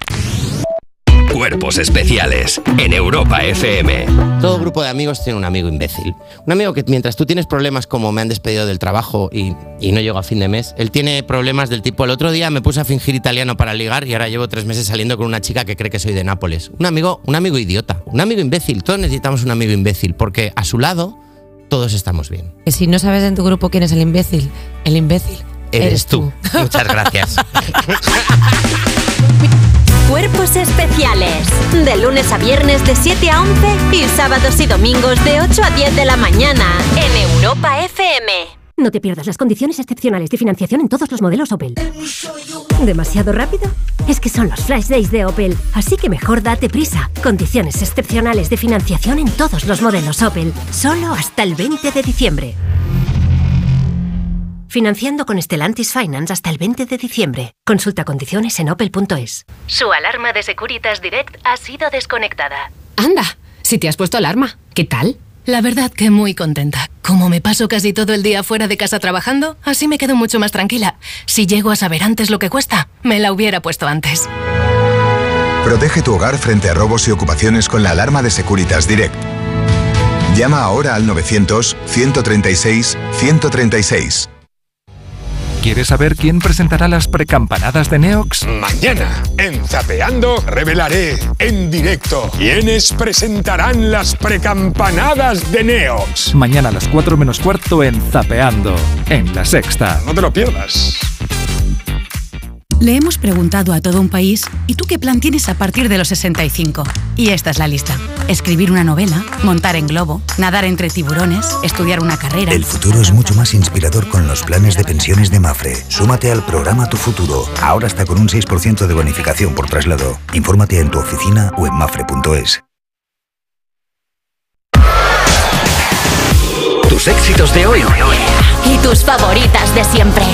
Cuerpos especiales en Europa FM. Todo grupo de amigos tiene un amigo imbécil. Un amigo que mientras tú tienes problemas como me han despedido del trabajo y, y no llego a fin de mes, él tiene problemas del tipo el otro día me puse a fingir italiano para ligar y ahora llevo tres meses saliendo con una chica que cree que soy de Nápoles. Un amigo, un amigo idiota, un amigo imbécil. Todos necesitamos un amigo imbécil porque a su lado todos estamos bien. Que si no sabes en tu grupo quién es el imbécil, el imbécil Eres, tú. Muchas gracias. Cuerpos especiales. De lunes a viernes de 7 a 11 y sábados y domingos de 8 a 10 de la mañana en Europa FM. No te pierdas las condiciones excepcionales de financiación en todos los modelos Opel. ¿Demasiado rápido? Es que son los Flash Days de Opel, así que mejor date prisa. Condiciones excepcionales de financiación en todos los modelos Opel, solo hasta el 20 de diciembre. Financiando con Stellantis Finance hasta el 20 de diciembre. Consulta condiciones en opel.es. Su alarma de Securitas Direct ha sido desconectada. Anda, si te has puesto alarma, ¿qué tal? La verdad que muy contenta. Como me paso casi todo el día fuera de casa trabajando, así me quedo mucho más tranquila. Si llego a saber antes lo que cuesta, me la hubiera puesto antes. Protege tu hogar frente a robos y ocupaciones con la alarma de Securitas Direct. Llama ahora al 900-136-136. ¿Quieres saber quién presentará las precampanadas de Neox? Mañana, en Zapeando, revelaré en directo quiénes presentarán las precampanadas de Neox. Mañana a las 4 menos cuarto en Zapeando, en la sexta. No te lo pierdas. Le hemos preguntado a todo un país, ¿y tú qué plan tienes a partir de los 65? Y esta es la lista. Escribir una novela, montar en globo, nadar entre tiburones, estudiar una carrera. El futuro es mucho más inspirador con los planes de pensiones de Mafre. Súmate al programa Tu Futuro. Ahora está con un 6% de bonificación por traslado. Infórmate en tu oficina o en mafre.es. Tus éxitos de hoy Y tus favoritas de siempre.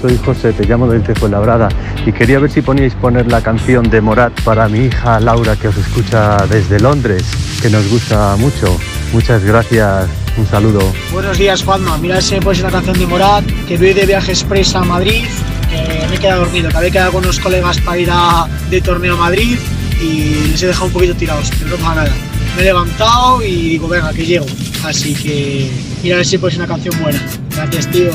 Soy José, te llamo desde Fuenlabrada y quería ver si poníais poner la canción de Morat para mi hija Laura que os escucha desde Londres, que nos gusta mucho. Muchas gracias, un saludo. Buenos días, Juanma. Mira si pones una canción de Morat, que voy de viaje express a Madrid, que me he quedado dormido, que había quedado con unos colegas para ir a, de torneo a Madrid y les he dejado un poquito tirados, pero no pasa nada. Me he levantado y digo, venga, que llego. Así que mira si pones una canción buena. Gracias, tío.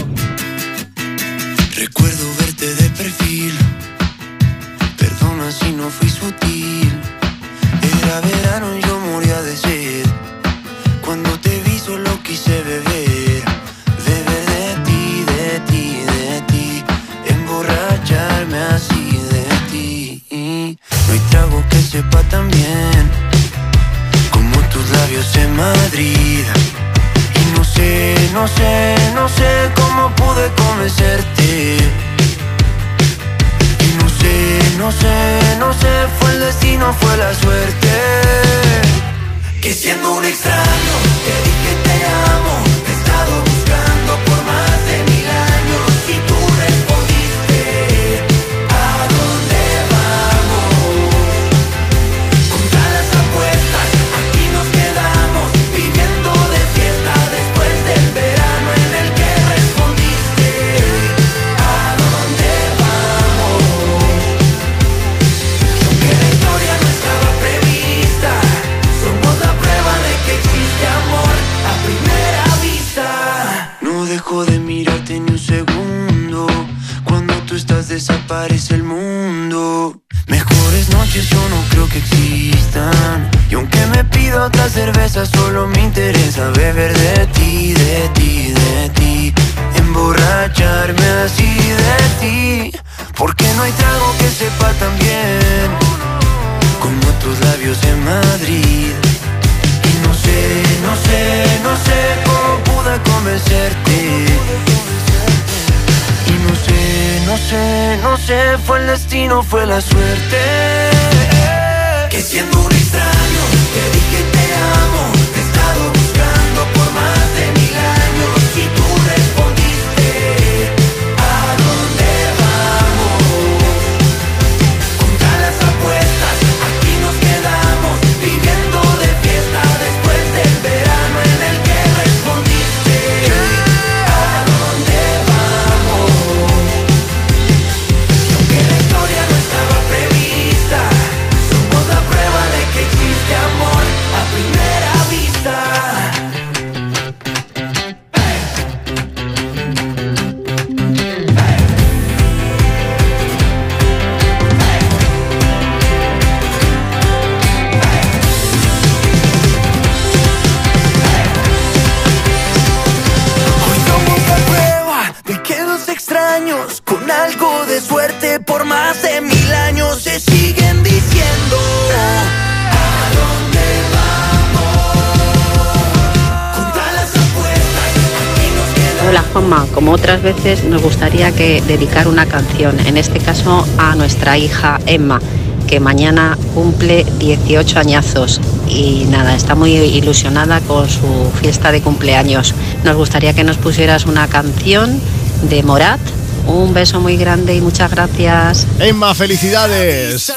Veces nos gustaría que dedicar una canción, en este caso a nuestra hija Emma, que mañana cumple 18 añazos y nada, está muy ilusionada con su fiesta de cumpleaños. Nos gustaría que nos pusieras una canción de Morat. Un beso muy grande y muchas gracias. Emma, felicidades.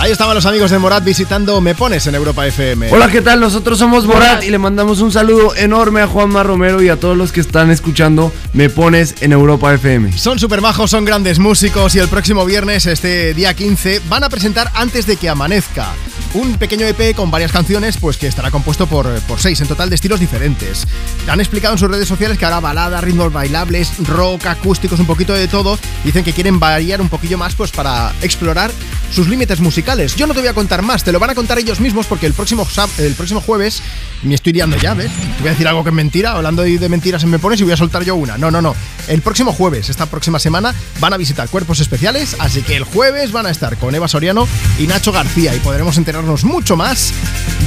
Ahí estaban los amigos de Morat visitando Me Pones en Europa FM. Hola, ¿qué tal? Nosotros somos Morat y le mandamos un saludo enorme a Juanma Romero y a todos los que están escuchando Me Pones en Europa FM. Son super majos, son grandes músicos y el próximo viernes, este día 15, van a presentar Antes de que amanezca. Un pequeño EP con varias canciones, pues que estará compuesto por, por seis en total de estilos diferentes. Han explicado en sus redes sociales que hará balada, ritmos bailables, rock, acústicos, un poquito de todo. Dicen que quieren variar un poquillo más, pues para explorar sus límites musicales. Yo no te voy a contar más, te lo van a contar ellos mismos porque el próximo, el próximo jueves me estoy liando ya, ¿ves? Te voy a decir algo que es mentira, hablando de de mentiras en me pones y voy a soltar yo una. No, no, no. El próximo jueves, esta próxima semana, van a visitar cuerpos especiales, así que el jueves van a estar con Eva Soriano y Nacho García y podremos enterarnos mucho más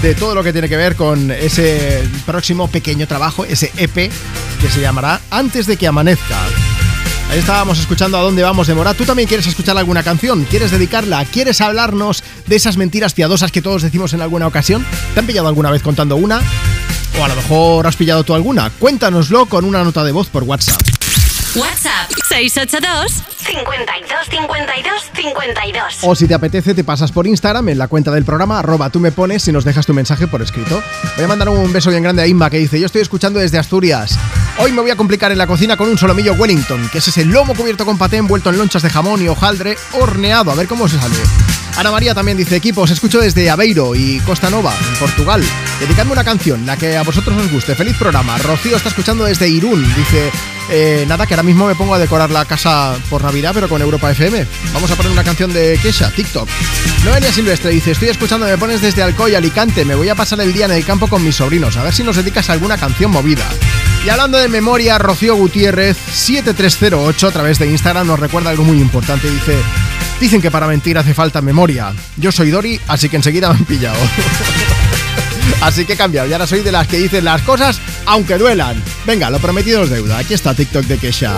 de todo lo que tiene que ver con ese próximo pequeño trabajo, ese EP que se llamará Antes de que amanezca. Ahí estábamos escuchando a dónde vamos de Morat. ¿Tú también quieres escuchar alguna canción? ¿Quieres dedicarla? ¿Quieres hablarnos de esas mentiras piadosas que todos decimos en alguna ocasión? ¿Te han pillado alguna vez contando una? O a lo mejor has pillado tú alguna. Cuéntanoslo con una nota de voz por WhatsApp. WhatsApp 682 52 52 52. O si te apetece, te pasas por Instagram en la cuenta del programa, arroba tú me pones y nos dejas tu mensaje por escrito. Voy a mandar un beso bien grande a Inma que dice, yo estoy escuchando desde Asturias. Hoy me voy a complicar en la cocina con un solomillo Wellington, que es ese lomo cubierto con paté envuelto en lonchas de jamón y hojaldre horneado. A ver cómo se sale. Ana María también dice, equipos, escucho desde Aveiro y Costa Nova, en Portugal. Dedicadme una canción, la que a vosotros os guste. Feliz programa. Rocío está escuchando desde Irún. Dice, eh, nada, que ahora mismo me pongo a decorar la casa por Navidad, pero con Europa FM. Vamos a poner una canción de Kesha, TikTok. Noelia Silvestre dice, estoy escuchando, me pones desde Alcoy, Alicante. Me voy a pasar el día en el campo con mis sobrinos. A ver si nos dedicas alguna canción movida. Y hablando de memoria, Rocío Gutiérrez, 7308, a través de Instagram, nos recuerda algo muy importante. Dice, dicen que para mentir hace falta memoria. Yo soy Dori, así que enseguida me han pillado. Así que he cambiado, y ahora soy de las que dicen las cosas aunque duelan. Venga, lo prometido es deuda. Aquí está TikTok de Kesha.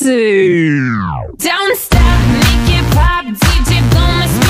tipsy. Don't stop, make it pop. DJ, blow my speakers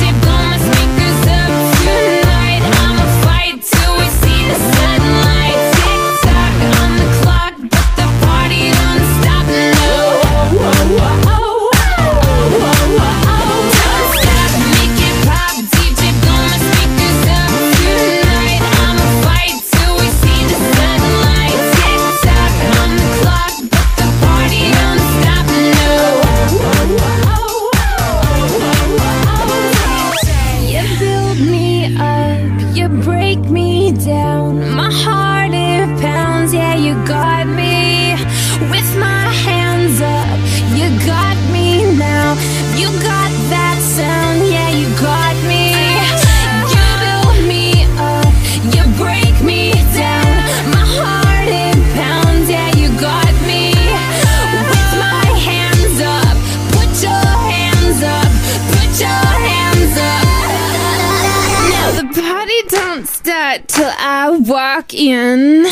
No.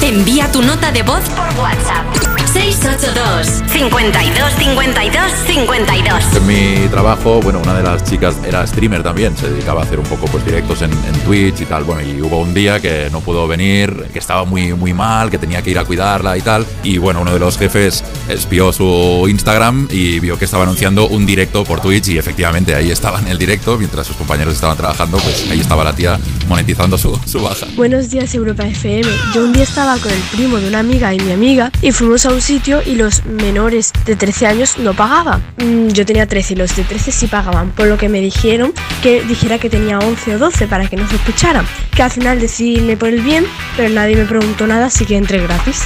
Envía tu nota de voz por WhatsApp. 682 52 52 52. En mi trabajo, bueno, una de las chicas era streamer también, se dedicaba a hacer un poco pues directos en, en Twitch y tal. Bueno, y hubo un día que no pudo venir, que estaba muy, muy mal, que tenía que ir a cuidarla y tal. Y bueno, uno de los jefes espió su Instagram y vio que estaba anunciando un directo por Twitch y efectivamente ahí estaba en el directo, mientras sus compañeros estaban trabajando, pues ahí estaba la tía monetizando su, su baja. Buenos días Europa FM. Yo un día estaba con el primo de una amiga y mi amiga y fuimos a un sitio y los menores de 13 años no pagaban. Mm, Yo tenía 13 y los de 13 sí pagaban, por lo que me dijeron que dijera que tenía 11 o 12 para que no sospecharan. Que al final decidí irme por el bien, pero nadie me preguntó nada, así que entré gratis.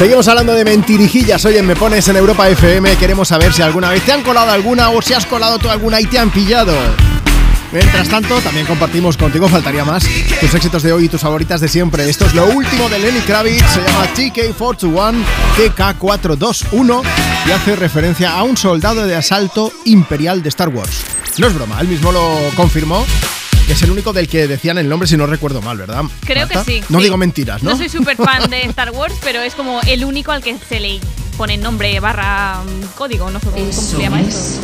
Seguimos hablando de mentirijillas. Hoy en Me Pones en Europa FM. Queremos saber si alguna vez te han colado alguna o si has colado tú alguna y te han pillado. Mientras tanto, también compartimos contigo, faltaría más, tus éxitos de hoy y tus favoritas de siempre. Esto es lo último de Lenny Kravitz, se llama TK421, TK421 y hace referencia a un soldado de asalto imperial de Star Wars. No es broma, él mismo lo confirmó, que es el único del que decían el nombre si no recuerdo mal, ¿verdad? Creo que sí. No sí. digo mentiras, ¿no? No soy súper fan de Star Wars, pero es como el único al que se le pone nombre barra mm, código, no sé cómo, cómo se llama eso.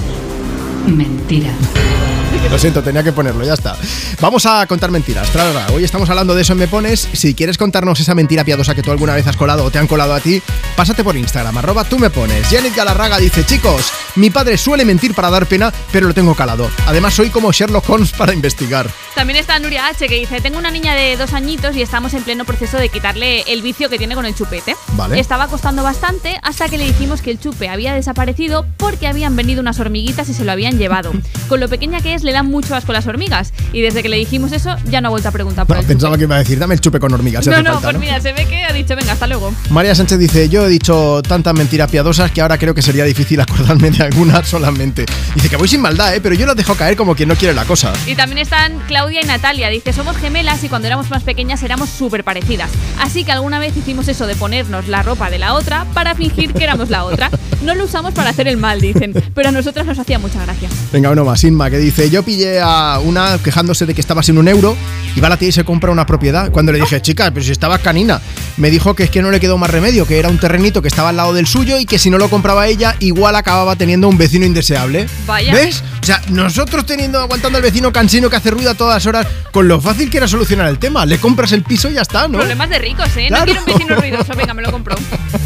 Mentira. Lo siento, tenía que ponerlo, ya está. Vamos a contar mentiras. Tralala. Hoy estamos hablando de eso en Me Pones. Si quieres contarnos esa mentira piadosa que tú alguna vez has colado o te han colado a ti, pásate por Instagram, arroba tú me pones. Janet Galarraga dice, chicos, mi padre suele mentir para dar pena, pero lo tengo calado. Además, soy como Sherlock Holmes para investigar. También está Nuria H que dice, tengo una niña de dos añitos y estamos en pleno proceso de quitarle el vicio que tiene con el chupete. Vale. Estaba costando bastante hasta que le dijimos que el chupe había desaparecido porque habían venido unas hormiguitas y se lo habían llevado. Con lo pequeña que es, le dan mucho asco las hormigas. Y desde que le dijimos eso, ya no ha vuelto a preguntar por No, el pensaba que iba a decir, dame el chupe con hormigas. si No, no, falta, pues mira, se ve que ha dicho, venga, hasta luego. María Sánchez dice, yo he dicho tantas mentiras piadosas que ahora creo que sería difícil acordarme de alguna solamente. Dice que voy sin maldad, ¿eh? pero yo las dejo caer como quien no quiere la cosa. Y también están Claudia y Natalia. Dice, somos gemelas y cuando éramos más pequeñas éramos súper parecidas. Así que alguna vez hicimos eso de ponernos la ropa de la otra para fingir que éramos la otra. No lo usamos para hacer el mal, dicen, pero a nosotras nos hacía mucha gracia. Venga, uno más, Inma, que dice, yo pillé a una quejándose de que estaba sin un euro y va a la tía y se compra una propiedad. Cuando le dije, chica, pero si estaba canina, me dijo que es que no le quedó más remedio, que era un terrenito que estaba al lado del suyo y que si no lo compraba ella, igual acababa teniendo un vecino indeseable. Vaya. ¿Ves? O sea, nosotros teniendo, aguantando al vecino cansino que hace ruido a todas horas, con lo fácil que era solucionar el tema. Le compras el piso y ya está, ¿no? Problemas de ricos, ¿eh? Claro. No quiero un vecino ruidoso, venga, me lo compro.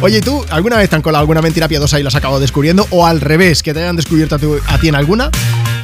Oye, ¿y ¿tú alguna vez te han colado alguna mentira piadosa y lo has acabado descubriendo? ¿O al revés, que te hayan descubierto a, tu- a ti en alguna?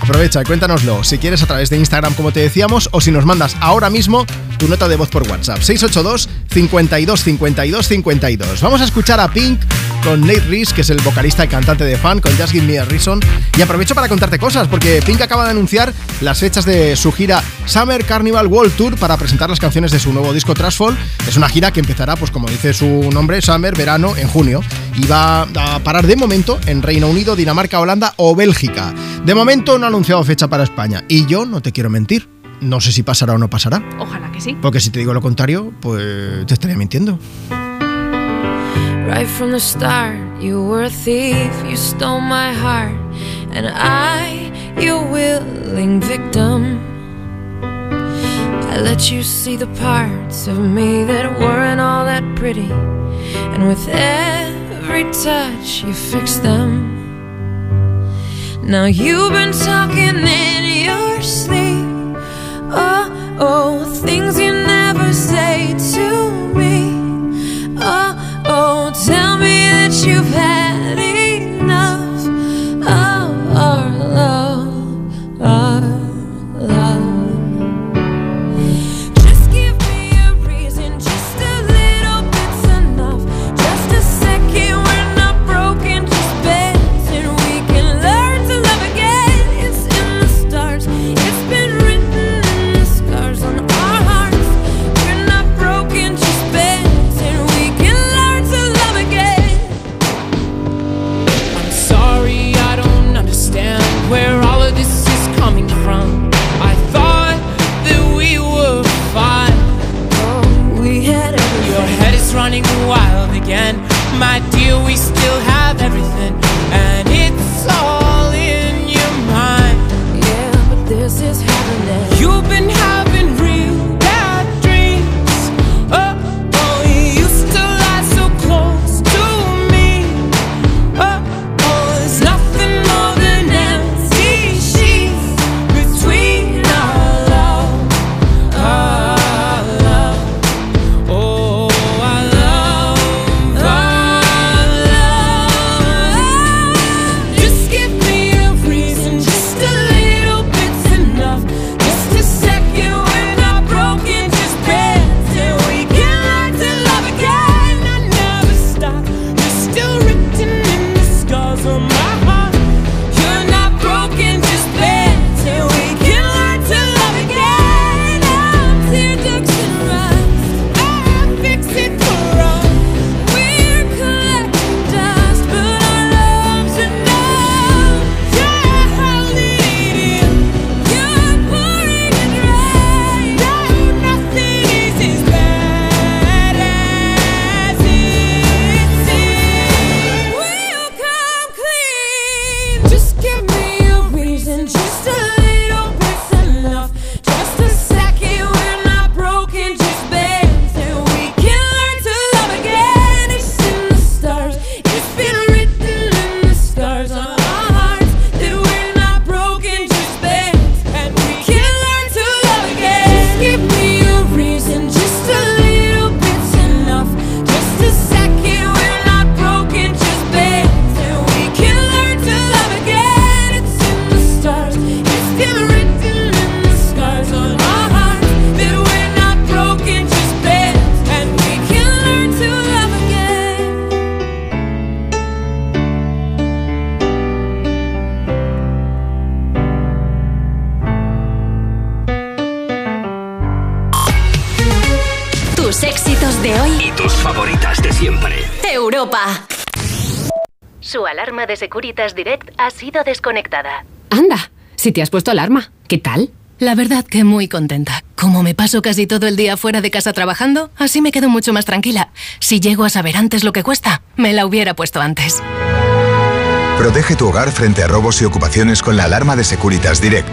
Aprovecha cuéntanoslo si quieres a través de Instagram, como te decíamos, o si nos mandas ahora mismo tu nota de voz por WhatsApp. 682 52 52 52. Vamos a escuchar a Pink con Nate Reese, que es el vocalista y cantante de Fan, con Just Give Me a Reason. Y aprovecho para contarte cosas, porque Pink acaba de anunciar las fechas de su gira Summer Carnival World Tour para presentar las canciones de su nuevo disco Trashfall. Es una gira que empezará, pues como dice su nombre, Summer, verano, en junio. Y va a parar de momento en Reino Unido, Dinamarca, Holanda o Bélgica. De momento no ha anunciado fecha para España. Y yo no te quiero mentir. No sé si pasará o no pasará. Ojalá que sí. Porque si te digo lo contrario, pues te estaría mintiendo. Right from the start, you were a thief, you stole my heart, and I, your willing victim. I let you see the parts of me that weren't all that pretty, and with every touch, you fixed them. Now you've been talking in your sleep. Oh, things you never say to me. Oh, oh, tell me that you've had Securitas Direct ha sido desconectada. Anda, si te has puesto alarma, ¿qué tal? La verdad que muy contenta. Como me paso casi todo el día fuera de casa trabajando, así me quedo mucho más tranquila. Si llego a saber antes lo que cuesta, me la hubiera puesto antes. Protege tu hogar frente a robos y ocupaciones con la alarma de Securitas Direct.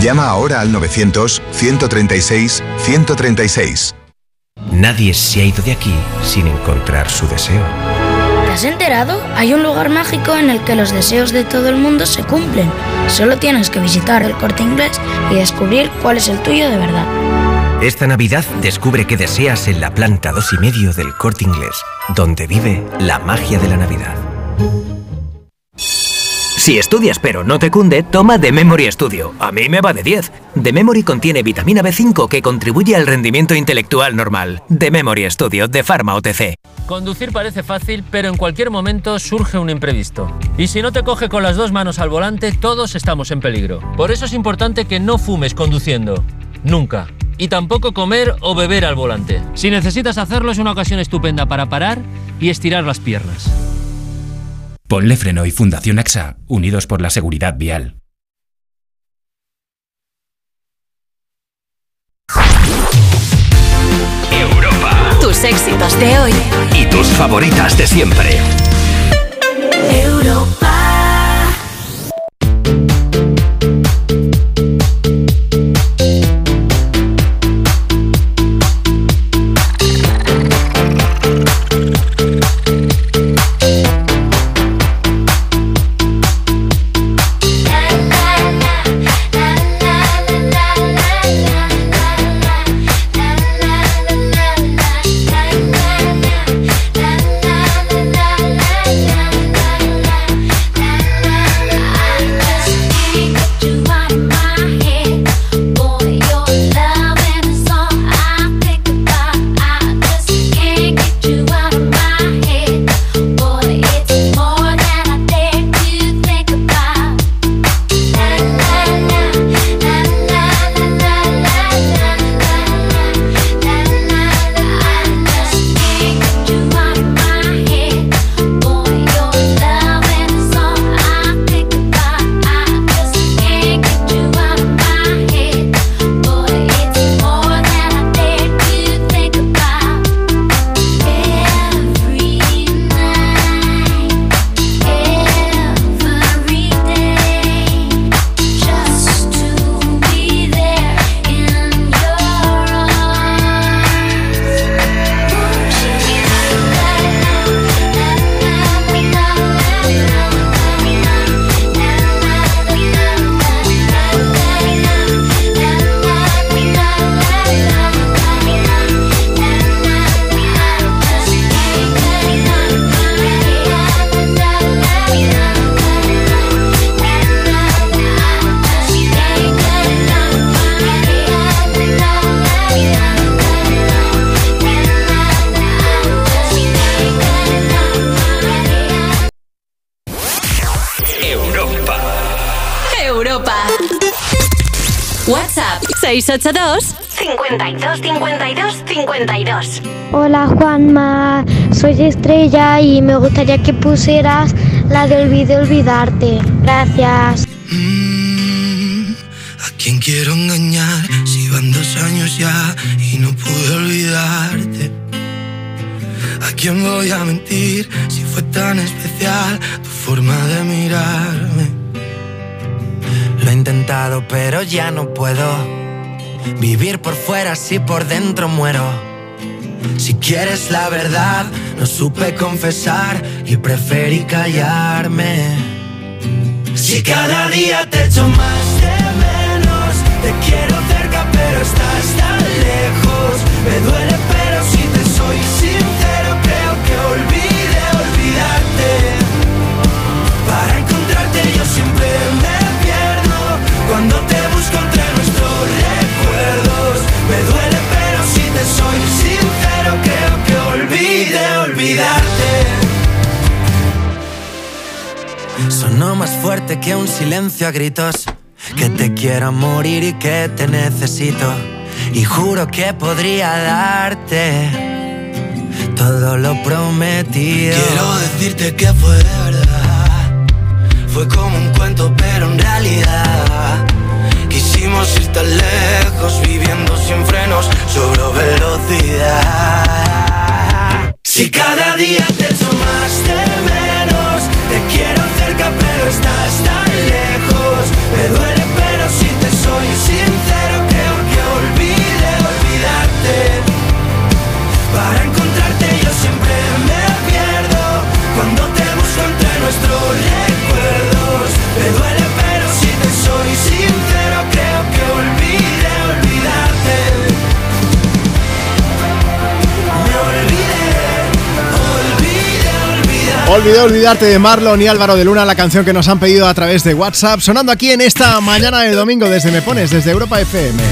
Llama ahora al 900-136-136. Nadie se ha ido de aquí sin encontrar su deseo. ¿Te has enterado? Hay un lugar mágico en el que los deseos de todo el mundo se cumplen. Solo tienes que visitar el corte inglés y descubrir cuál es el tuyo de verdad. Esta Navidad descubre qué deseas en la planta 2 y medio del corte inglés, donde vive la magia de la Navidad. Si estudias pero no te cunde, toma The Memory Studio. A mí me va de 10. The Memory contiene vitamina B5 que contribuye al rendimiento intelectual normal. The Memory Studio de Pharma OTC. Conducir parece fácil, pero en cualquier momento surge un imprevisto. Y si no te coge con las dos manos al volante, todos estamos en peligro. Por eso es importante que no fumes conduciendo. Nunca. Y tampoco comer o beber al volante. Si necesitas hacerlo es una ocasión estupenda para parar y estirar las piernas. Ponle Freno y Fundación AXA, unidos por la seguridad vial. Europa. Tus éxitos de hoy. Y tus favoritas de siempre. Europa. Europa. 682 52 52 52. Hola Juanma, soy Estrella y me gustaría que pusieras la de Olvide Olvidarte. Gracias. ¿A quién quiero engañar si van dos años ya y no pude olvidarte? ¿A quién voy a mentir si fue tan especial tu forma de mirarme? Lo he intentado, pero ya no puedo vivir por fuera si por dentro muero. Si quieres la verdad, no supe confesar y preferí callarme. Si cada día te echo más de menos, te quiero cerca pero estás tan lejos. Me duele pero si te soy sincero creo que olvide olvidarte. Para encontrarte yo siempre me soy sincero creo que olvide olvidarte. Sonó más fuerte que un silencio a gritos. Que te quiero morir y que te necesito. Y juro que podría darte todo lo prometido. Quiero decirte que fue de verdad. Fue como un cuento, pero en realidad quisimos ir tan lejos, viviendo sin frenos, sobre velocidad. Si cada día te echo más de menos, te quiero cerca, pero estás tan lejos. Me duele, pero si te soy sincero, creo que olvide olvidarte. Para encontrarte yo siempre me pierdo Cuando te busco entre nuestros recuerdos olvidé, olvidarte de Marlon y Álvaro de Luna, la canción que nos han pedido a través de WhatsApp, sonando aquí en esta mañana de domingo desde Me Pones, desde Europa FM.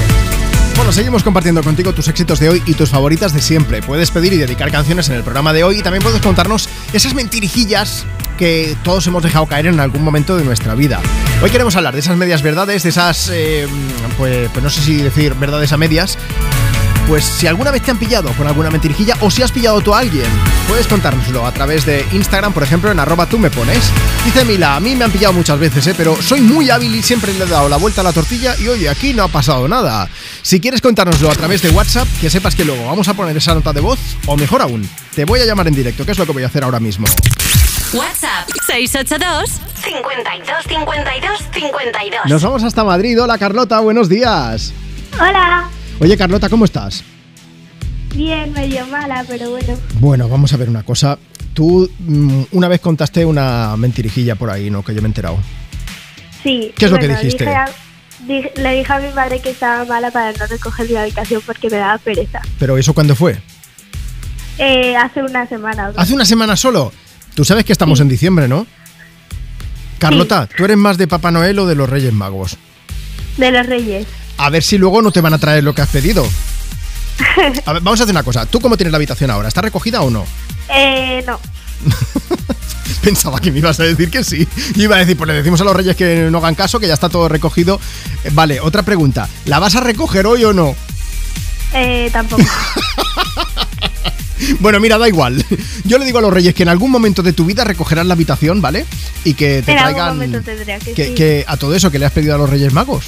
Bueno, seguimos compartiendo contigo tus éxitos de hoy y tus favoritas de siempre. Puedes pedir y dedicar canciones en el programa de hoy y también puedes contarnos esas mentirijillas que todos hemos dejado caer en algún momento de nuestra vida. Hoy queremos hablar de esas medias verdades, de esas, eh, pues, pues no sé si decir verdades a medias, pues si alguna vez te han pillado con alguna mentirijilla o si has pillado tú a alguien, puedes contárnoslo a través de Instagram, por ejemplo, en arroba tú me pones. Dice Mila, a mí me han pillado muchas veces, ¿eh? pero soy muy hábil y siempre le he dado la vuelta a la tortilla y oye, aquí no ha pasado nada. Si quieres contárnoslo a través de WhatsApp, que sepas que luego vamos a poner esa nota de voz, o mejor aún, te voy a llamar en directo, que es lo que voy a hacer ahora mismo. WhatsApp 682 52 52 52. Nos vamos hasta Madrid. Hola Carlota, buenos días. Hola, Oye Carlota, ¿cómo estás? bien, medio mala, pero bueno. Bueno, vamos a ver una cosa. Tú mm, una vez contaste una mentirijilla por ahí, ¿no? Que yo me he enterado. Sí. ¿Qué es lo que dijiste? dije a- di- le dije a mi madre que estaba mala para no recoger mi habitación porque me daba pereza. Pero ¿eso cuándo fue? Eh, hace una semana. Hace una semana solo. Tú sabes que estamos en diciembre, ¿no? Carlota, ¿tú eres más de Papá Noel o de los Reyes Magos? De los reyes. A ver si luego no te van a traer lo que has pedido. A ver, vamos a hacer una cosa. ¿Tú cómo tienes la habitación ahora? ¿Está recogida o no? Eh, no. Pensaba que me ibas a decir que sí. Yo iba a decir, pues le decimos a los reyes que no hagan caso, que ya está todo recogido. Eh, Vale, otra pregunta. ¿La vas a recoger hoy o no? Eh, tampoco. Bueno, mira, da igual. Yo le digo a los reyes que en algún momento de tu vida recogerán la habitación, ¿vale? Y que te en algún traigan... momento tendría que, Que, sí. que a todo eso que le has pedido a los reyes magos.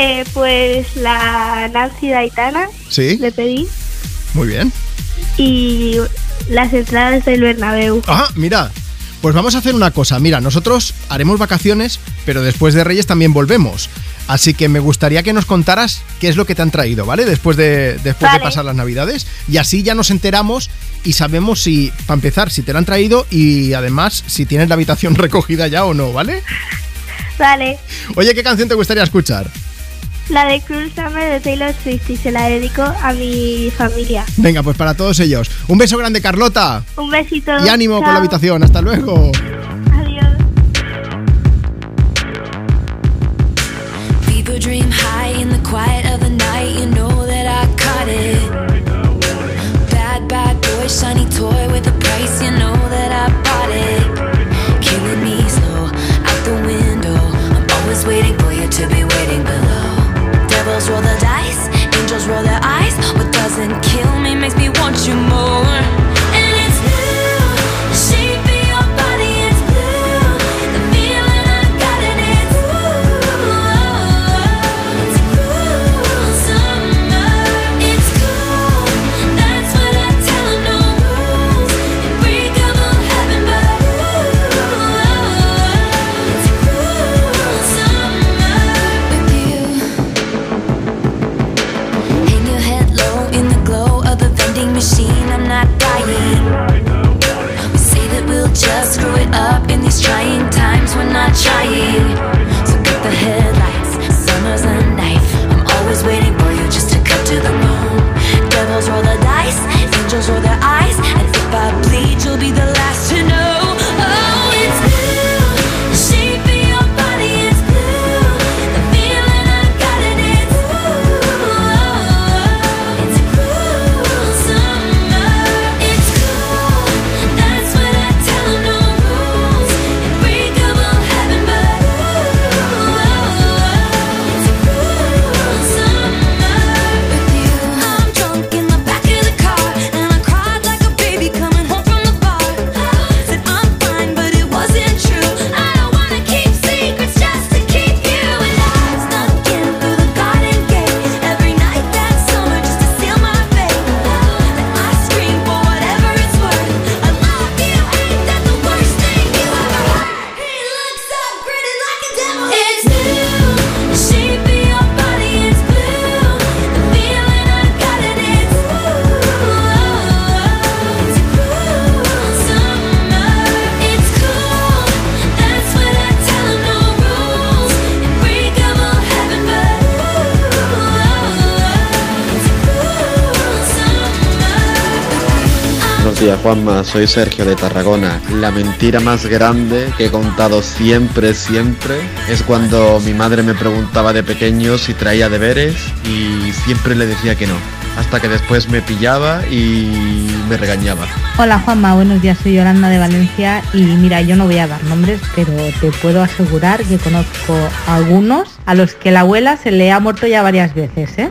Eh, pues la Nancy Daitana Sí. le pedí Muy bien. y las entradas del Bernabéu. Ajá, mira. Pues vamos a hacer una cosa. Mira, nosotros haremos vacaciones, pero después de Reyes también volvemos. Así que me gustaría que nos contaras qué es lo que te han traído, ¿vale? Después de, después de pasar las Navidades. Y así ya nos enteramos y sabemos si, para empezar, si te la han traído y además si tienes la habitación recogida ya o no, ¿vale? Vale. Oye, ¿qué canción te gustaría escuchar? La de Cruel Summer de Taylor Swift y se la dedico a mi familia. Venga, pues para todos ellos. Un beso grande, Carlota. Un besito. Y ánimo con la habitación. Hasta luego. People dream high in the quiet of the night. You know that I caught it. Bad, bad boy, shiny toy with a price. You know that I doesn't kill me makes me want you more. Trying. Juanma, soy Sergio de Tarragona. La mentira más grande que he contado siempre, siempre, es cuando mi madre me preguntaba de pequeño si traía deberes y siempre le decía que no. Hasta que después me pillaba y me regañaba. Hola Juanma, buenos días, soy Yolanda de Valencia y mira, yo no voy a dar nombres, pero te puedo asegurar que conozco a algunos a los que la abuela se le ha muerto ya varias veces, ¿eh?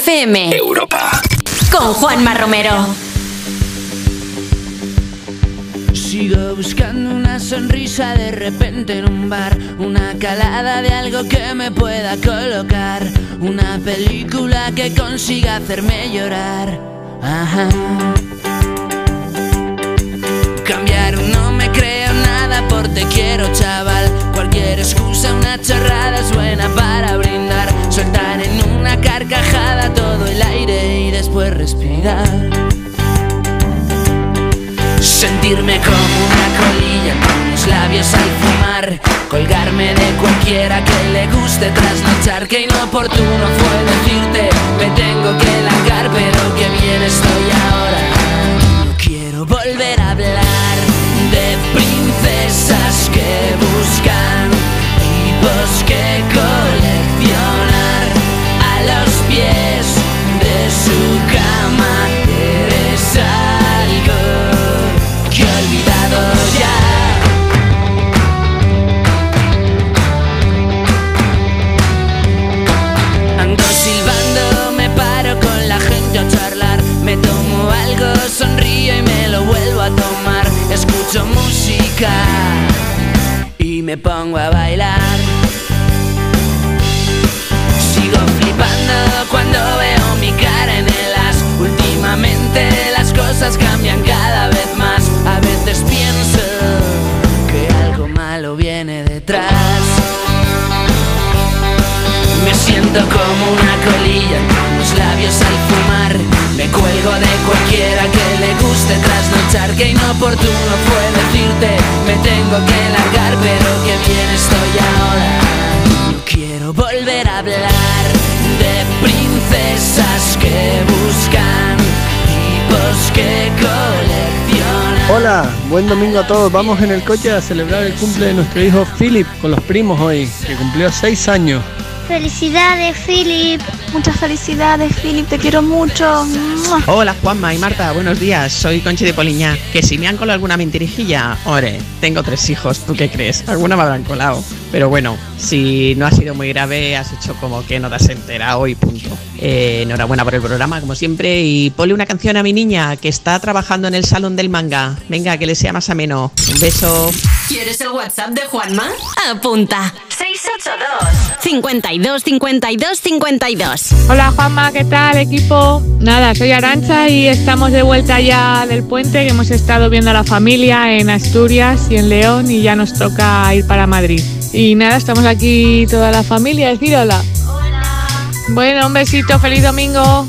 FM. Europa. Con Juanma Romero. Sigo buscando una sonrisa de repente en un bar, una calada de algo que me pueda colocar, una película que consiga hacerme llorar. Por tu oportuno fue buen domingo a todos. Vamos en el coche a celebrar el cumple de nuestro hijo Philip con los primos hoy, que cumplió seis años. Felicidades, Philip. Muchas felicidades, Philip. Te quiero mucho. Hola Juanma y Marta, buenos días. Soy Conchi de Poliña. Que si me han colado alguna mentirijilla, ore, tengo tres hijos, ¿tú qué crees? Alguna me habrán colado. Pero bueno, si no ha sido muy grave, has hecho como que no te has enterado y punto. Eh, enhorabuena por el programa, como siempre, y ponle una canción a mi niña que está trabajando en el salón del manga. Venga, que le sea más ameno. Un beso. ¿Quieres el WhatsApp de Juanma? Apunta. 682 52 52 52. Hola Juanma, ¿qué tal equipo? Nada, soy Arancha y estamos de vuelta ya del puente que hemos estado viendo a la familia en Asturias y en León y ya nos toca ir para Madrid. Y nada, estamos aquí toda la familia, decir hola. Bueno, un besito, feliz domingo.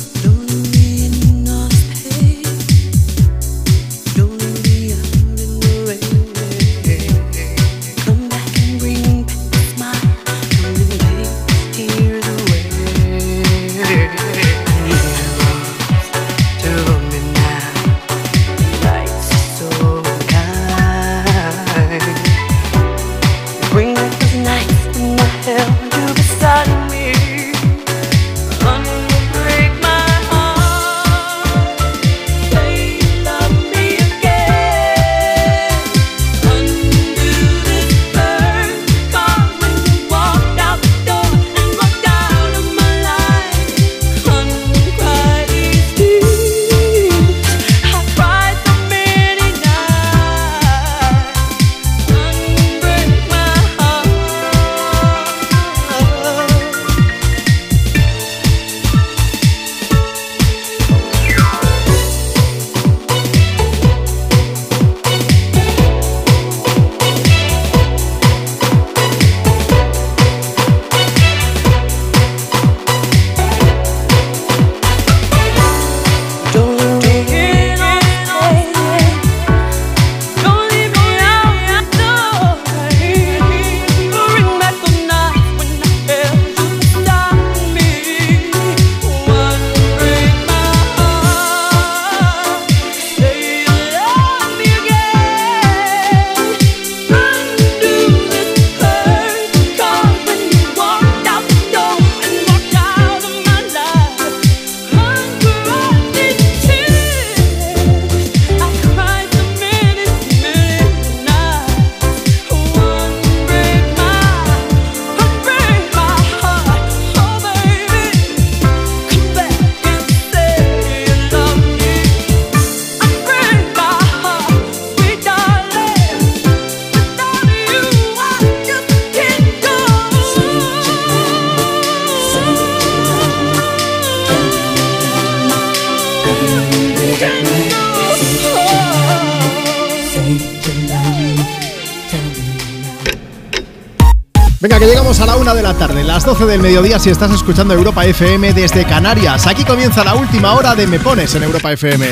Tarde, las 12 del mediodía si estás escuchando Europa FM desde Canarias. Aquí comienza la última hora de Me Pones en Europa FM.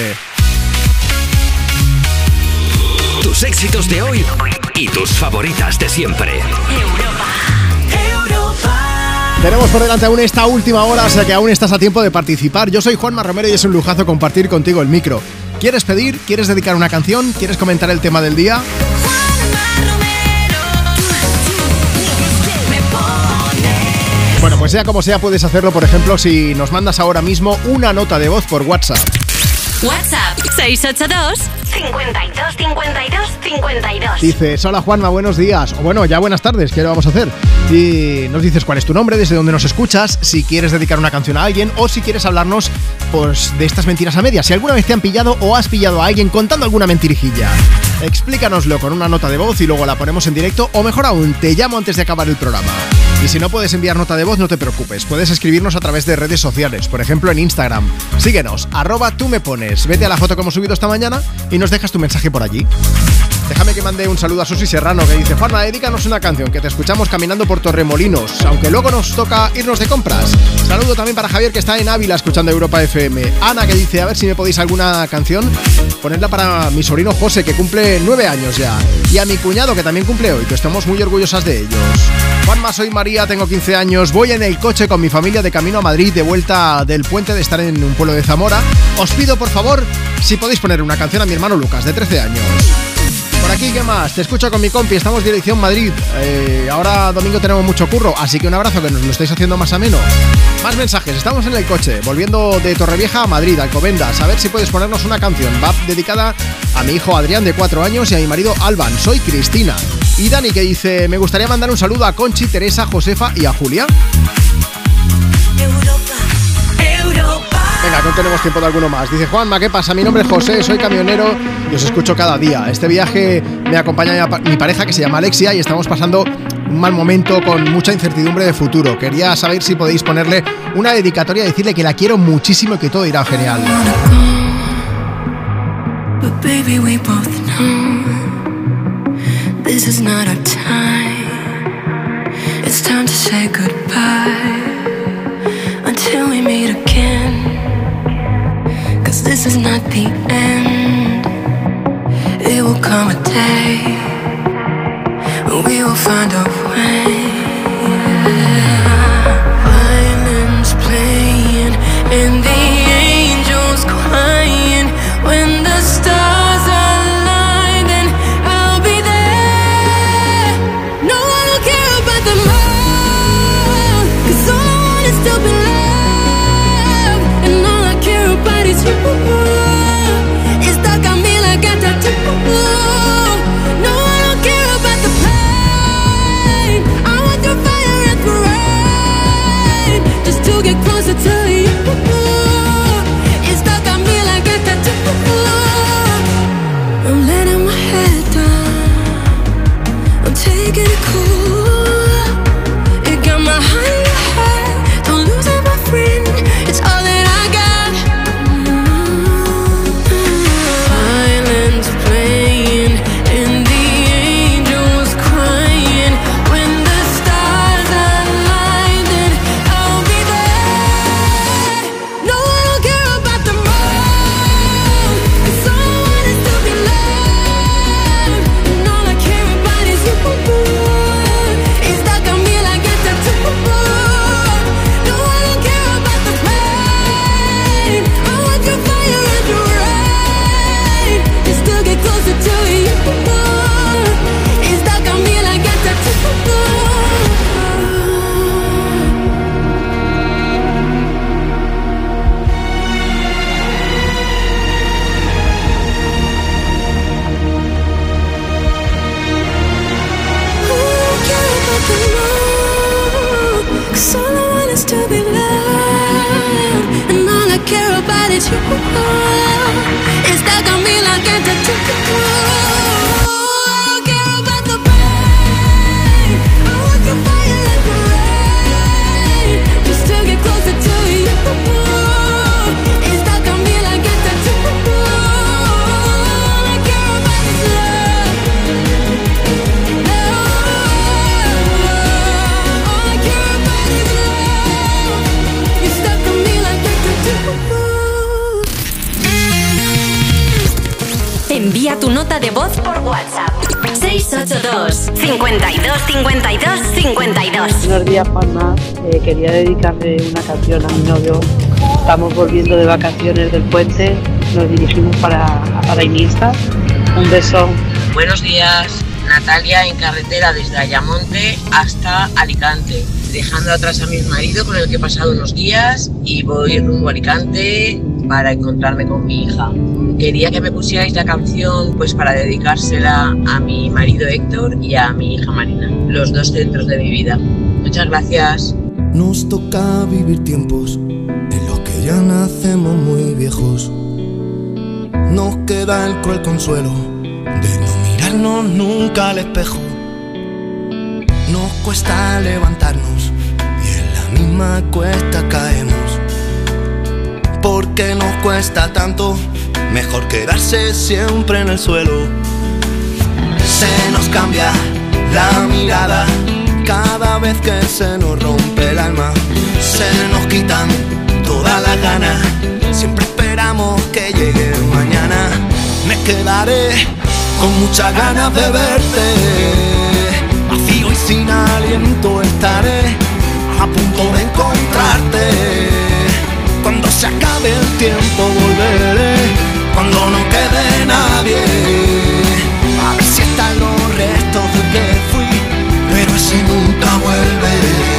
Tus éxitos de hoy y tus favoritas de siempre. Tenemos por delante aún esta última hora, o sea que aún estás a tiempo de participar. Yo soy Juanma Romero y es un lujazo compartir contigo el micro. ¿Quieres pedir? ¿Quieres dedicar una canción? ¿Quieres comentar el tema del día? Bueno, pues sea como sea, puedes hacerlo, por ejemplo, si nos mandas ahora mismo una nota de voz por WhatsApp. WhatsApp 682 52 52 52. Dices, hola Juanma, buenos días. O bueno, ya buenas tardes, ¿qué le vamos a hacer? Y nos dices cuál es tu nombre, desde dónde nos escuchas, si quieres dedicar una canción a alguien o si quieres hablarnos pues, de estas mentiras a medias. Si alguna vez te han pillado o has pillado a alguien contando alguna mentirijilla. Explícanoslo con una nota de voz y luego la ponemos en directo o mejor aún, te llamo antes de acabar el programa. Y si no puedes enviar nota de voz, no te preocupes. Puedes escribirnos a través de redes sociales, por ejemplo en Instagram. Síguenos, arroba tú me pones. Vete a la foto que hemos subido esta mañana y nos dejas tu mensaje por allí. Déjame que mande un saludo a Susi Serrano que dice, Juanma, dedícanos una canción que te escuchamos caminando por Torremolinos, aunque luego nos toca irnos de compras. Saludo también para Javier que está en Ávila escuchando Europa FM. Ana que dice, a ver si me podéis alguna canción, ponerla para mi sobrino José que cumple nueve años ya. Y a mi cuñado que también cumple hoy, que estamos muy orgullosas de ellos. Juanma, soy María, tengo 15 años, voy en el coche con mi familia de camino a Madrid de vuelta del puente de estar en un pueblo de Zamora. Os pido por favor si podéis poner una canción a mi hermano Lucas, de 13 años. Aquí, ¿qué más? Te escucho con mi compi, estamos dirección Madrid. Eh, ahora domingo tenemos mucho curro, así que un abrazo que nos lo estáis haciendo más ameno. Más mensajes, estamos en el coche, volviendo de Torrevieja a Madrid, Alcobendas. A ver si puedes ponernos una canción. Va dedicada a mi hijo Adrián de 4 años y a mi marido Alban. Soy Cristina. Y Dani que dice, me gustaría mandar un saludo a Conchi, Teresa, Josefa y a Julia. Venga, no tenemos tiempo de alguno más. Dice Juanma, ¿qué pasa? Mi nombre es José, soy camionero y os escucho cada día. Este viaje me acompaña mi pareja que se llama Alexia y estamos pasando un mal momento con mucha incertidumbre de futuro. Quería saber si podéis ponerle una dedicatoria y decirle que la quiero muchísimo y que todo irá genial. It's time to say goodbye until we meet again. This is not the end. It will come a day we will find a way. Violins playing and the about is you It's stuck WhatsApp. 682 52 52 52. Buenos días, Juanma. Eh, quería dedicarle una canción a mi novio. Estamos volviendo de vacaciones del puente. Nos dirigimos para, para Iniesta. Un beso. Buenos días, Natalia en carretera desde Ayamonte hasta Alicante, dejando atrás a mi marido con el que he pasado unos días y voy rumbo a Alicante para encontrarme con mi hija. Quería que me pusierais la canción pues para dedicársela a mi marido Héctor y a mi hija Marina, los dos centros de mi vida. Muchas gracias. Nos toca vivir tiempos en los que ya nacemos muy viejos. Nos queda el cruel consuelo de no mirarnos nunca al espejo. Nos cuesta levantarnos y en la misma cuesta caemos. Porque nos cuesta tanto, mejor quedarse siempre en el suelo. Se nos cambia la mirada cada vez que se nos rompe el alma. Se nos quitan todas las ganas. Siempre esperamos que llegue mañana. Me quedaré con muchas ganas de verte, vacío y sin aliento estaré a punto de encontrarte. Se acabe el tiempo volveré, cuando no quede nadie. A ver si están los restos de que fui, pero ese nunca vuelve.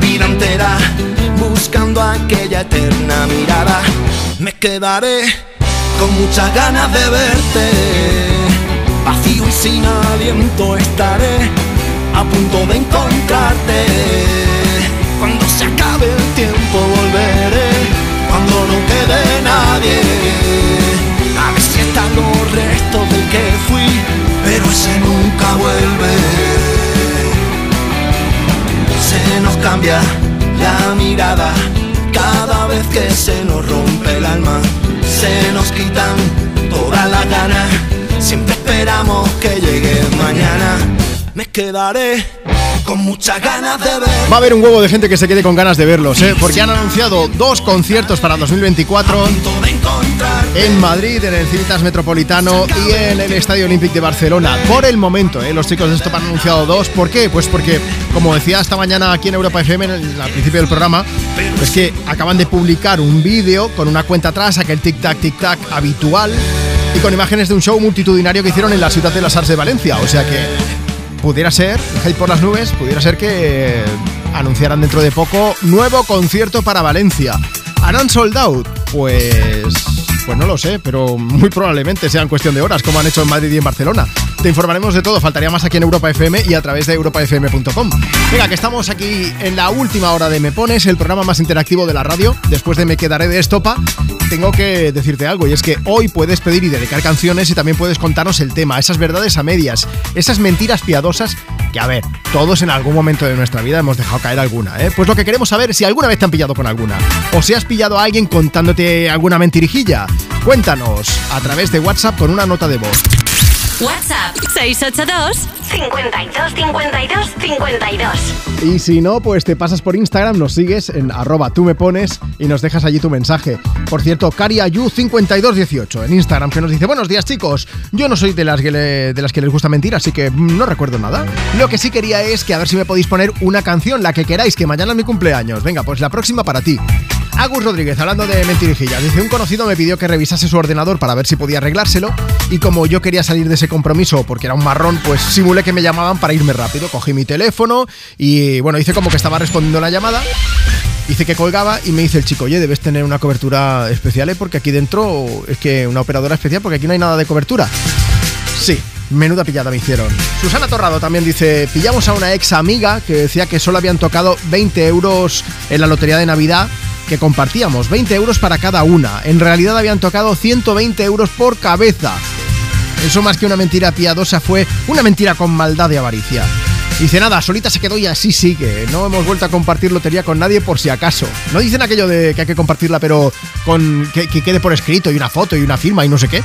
vida entera buscando aquella eterna mirada. Me quedaré con muchas ganas de verte. Vacío y sin aliento estaré a punto de encontrarte. Cuando se acabe el tiempo volveré, cuando no quede nadie. A ver si están los restos del que fui, pero ese nunca vuelve. Se nos cambia la mirada cada vez que se nos rompe el alma. Se nos quitan todas las ganas, siempre esperamos que llegue mañana. Me quedaré con muchas ganas de ver. Va a haber un huevo de gente que se quede con ganas de verlos, ¿eh? porque han anunciado dos conciertos para 2024 en Madrid, en el Civitas Metropolitano y en el Estadio Olímpic de Barcelona. Por el momento, ¿eh? los chicos de Stop han anunciado dos. ¿Por qué? Pues porque, como decía esta mañana aquí en Europa FM, en el- al principio del programa, es que acaban de publicar un vídeo con una cuenta atrás, aquel tic-tac, tic-tac habitual, y con imágenes de un show multitudinario que hicieron en la Ciudad de las Arts de Valencia. O sea que pudiera ser, hype por las nubes, pudiera ser que anunciaran dentro de poco nuevo concierto para Valencia. ¿Harán sold out? Pues. Pues no lo sé, pero muy probablemente sea en cuestión de horas, como han hecho en Madrid y en Barcelona. Te informaremos de todo, faltaría más aquí en Europa FM y a través de europafm.com. Venga, que estamos aquí en la última hora de Me Pones, el programa más interactivo de la radio. Después de Me Quedaré de Estopa, tengo que decirte algo, y es que hoy puedes pedir y dedicar canciones y también puedes contarnos el tema, esas verdades a medias, esas mentiras piadosas que, a ver, todos en algún momento de nuestra vida hemos dejado caer alguna, ¿eh? Pues lo que queremos saber es si alguna vez te han pillado con alguna, o si has pillado a alguien contándote alguna mentirijilla. Cuéntanos a través de WhatsApp con una nota de voz. WhatsApp 682 52 52 52. Y si no, pues te pasas por Instagram, nos sigues en arroba tú me pones y nos dejas allí tu mensaje. Por cierto, Cariayu5218 en Instagram que nos dice, buenos días chicos, yo no soy de las, que le- de las que les gusta mentir, así que mm, no recuerdo nada. Lo que sí quería es que a ver si me podéis poner una canción, la que queráis, que mañana es mi cumpleaños. Venga, pues la próxima para ti. Agus Rodríguez, hablando de mentirijillas, dice, un conocido me pidió que revisase su ordenador para ver si podía arreglárselo y como yo quería salir de ese compromiso porque era un marrón, pues simulé que me llamaban para irme rápido. Cogí mi teléfono y bueno, hice como que estaba respondiendo la llamada. Hice que colgaba y me dice el chico, oye, debes tener una cobertura especial, ¿eh? porque aquí dentro es que una operadora especial, porque aquí no hay nada de cobertura. Sí, menuda pillada me hicieron. Susana Torrado también dice, pillamos a una ex amiga que decía que solo habían tocado 20 euros en la lotería de Navidad que compartíamos, 20 euros para cada una. En realidad habían tocado 120 euros por cabeza. Eso más que una mentira piadosa fue una mentira con maldad de avaricia. Dice nada, solita se quedó y así sigue. No hemos vuelto a compartir lotería con nadie por si acaso. No dicen aquello de que hay que compartirla, pero con que, que quede por escrito y una foto y una firma y no sé qué.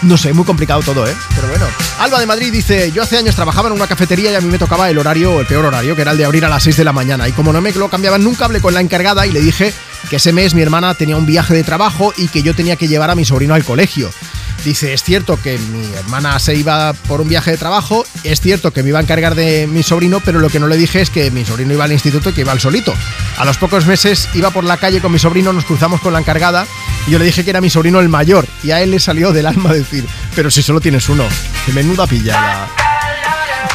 No sé, muy complicado todo, ¿eh? Pero bueno. Alba de Madrid dice, yo hace años trabajaba en una cafetería y a mí me tocaba el horario, el peor horario, que era el de abrir a las 6 de la mañana. Y como no me lo cambiaban nunca, hablé con la encargada y le dije que ese mes mi hermana tenía un viaje de trabajo y que yo tenía que llevar a mi sobrino al colegio. Dice, es cierto que mi hermana se iba por un viaje de trabajo, es cierto que me iba a encargar de mi sobrino, pero lo que no le dije es que mi sobrino iba al instituto y que iba al solito. A los pocos meses iba por la calle con mi sobrino, nos cruzamos con la encargada y yo le dije que era mi sobrino el mayor y a él le salió del alma decir, pero si solo tienes uno, que menuda pillada.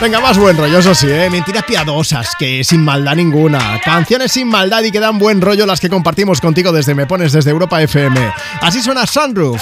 Venga, más buen rollo, eso sí, ¿eh? Mentiras piadosas, que sin maldad ninguna. Canciones sin maldad y que dan buen rollo las que compartimos contigo desde Me Pones, desde Europa FM. Así suena Sunroof,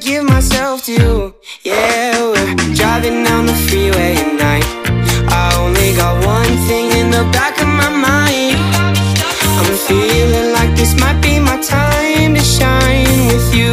Give myself to you. Yeah, we're driving down the freeway at night. I only got one thing in the back of my mind. I'm feeling like this might be my time to shine with you,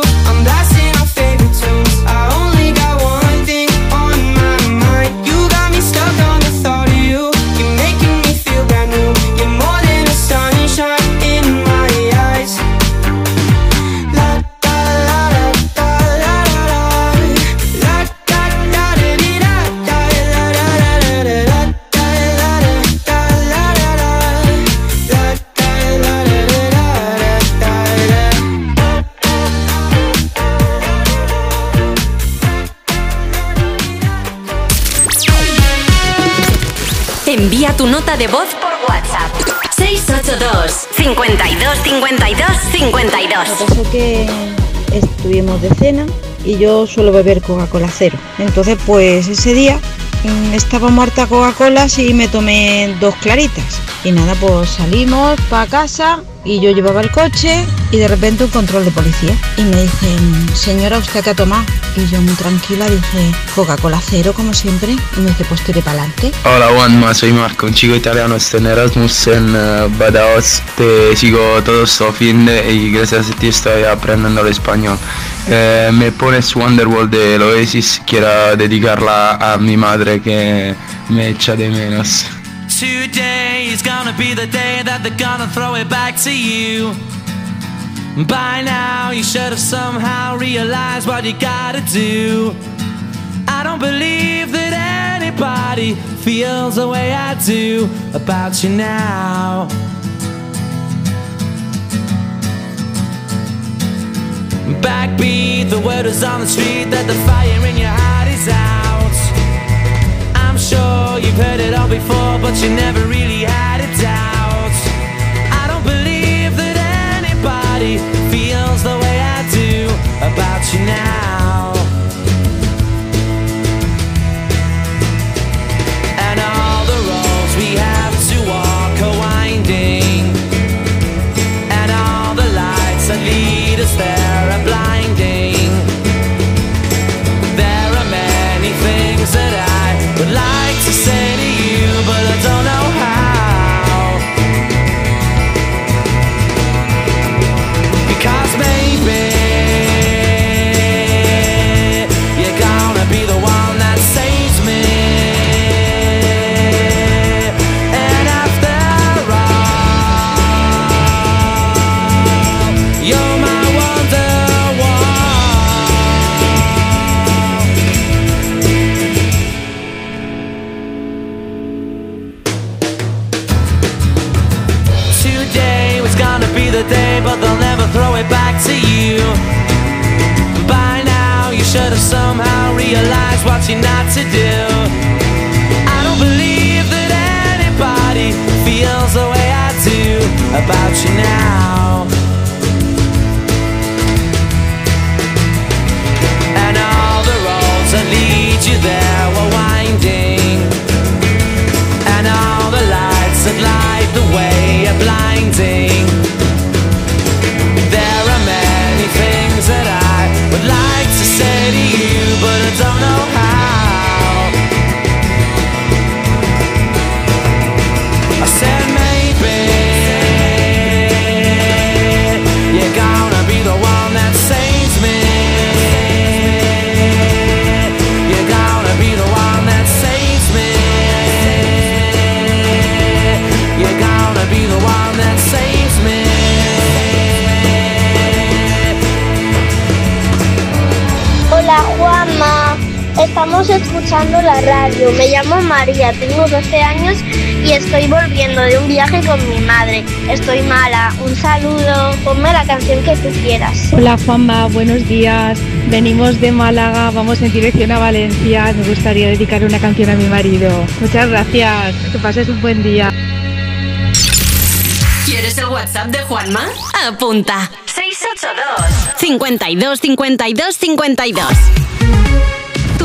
Tu nota de voz por WhatsApp. 682 52 52 52. Pasó que estuvimos de cena y yo suelo beber Coca-Cola cero. Entonces, pues ese día estaba muerta Coca-Cola y me tomé dos claritas. Y nada, pues salimos para casa y yo llevaba el coche y de repente un control de policía. Y me dicen, señora, ¿usted qué ha tomado? Y yo muy tranquila dije, Coca-Cola cero como siempre. Y me dice, pues tire para adelante. Hola Juanma, soy Marco, un chico italiano, estoy en Erasmus en eh, Badajoz, te sigo todo este fin de y gracias a ti estoy aprendiendo el español. Eh, me pones Wonderwall de Oasis, quiero dedicarla a mi madre que me echa de menos. Today is gonna be the day that they're gonna throw it back to you. By now, you should have somehow realized what you gotta do. I don't believe that anybody feels the way I do about you now. Backbeat, the word is on the street that the fire in your heart is out. I'm sure you've heard it all before, but you never really had should have somehow realized what you're not to do. I don't believe that anybody feels the way I do about you now. And all the roads that lead you there Estamos escuchando la radio. Me llamo María, tengo 12 años y estoy volviendo de un viaje con mi madre. Estoy mala. Un saludo. Ponme la canción que tú quieras. Hola Juanma, buenos días. Venimos de Málaga, vamos en dirección a Valencia. Me gustaría dedicar una canción a mi marido. Muchas gracias. Que pases un buen día. ¿Quieres el WhatsApp de Juanma? Apunta. 682 52 52 52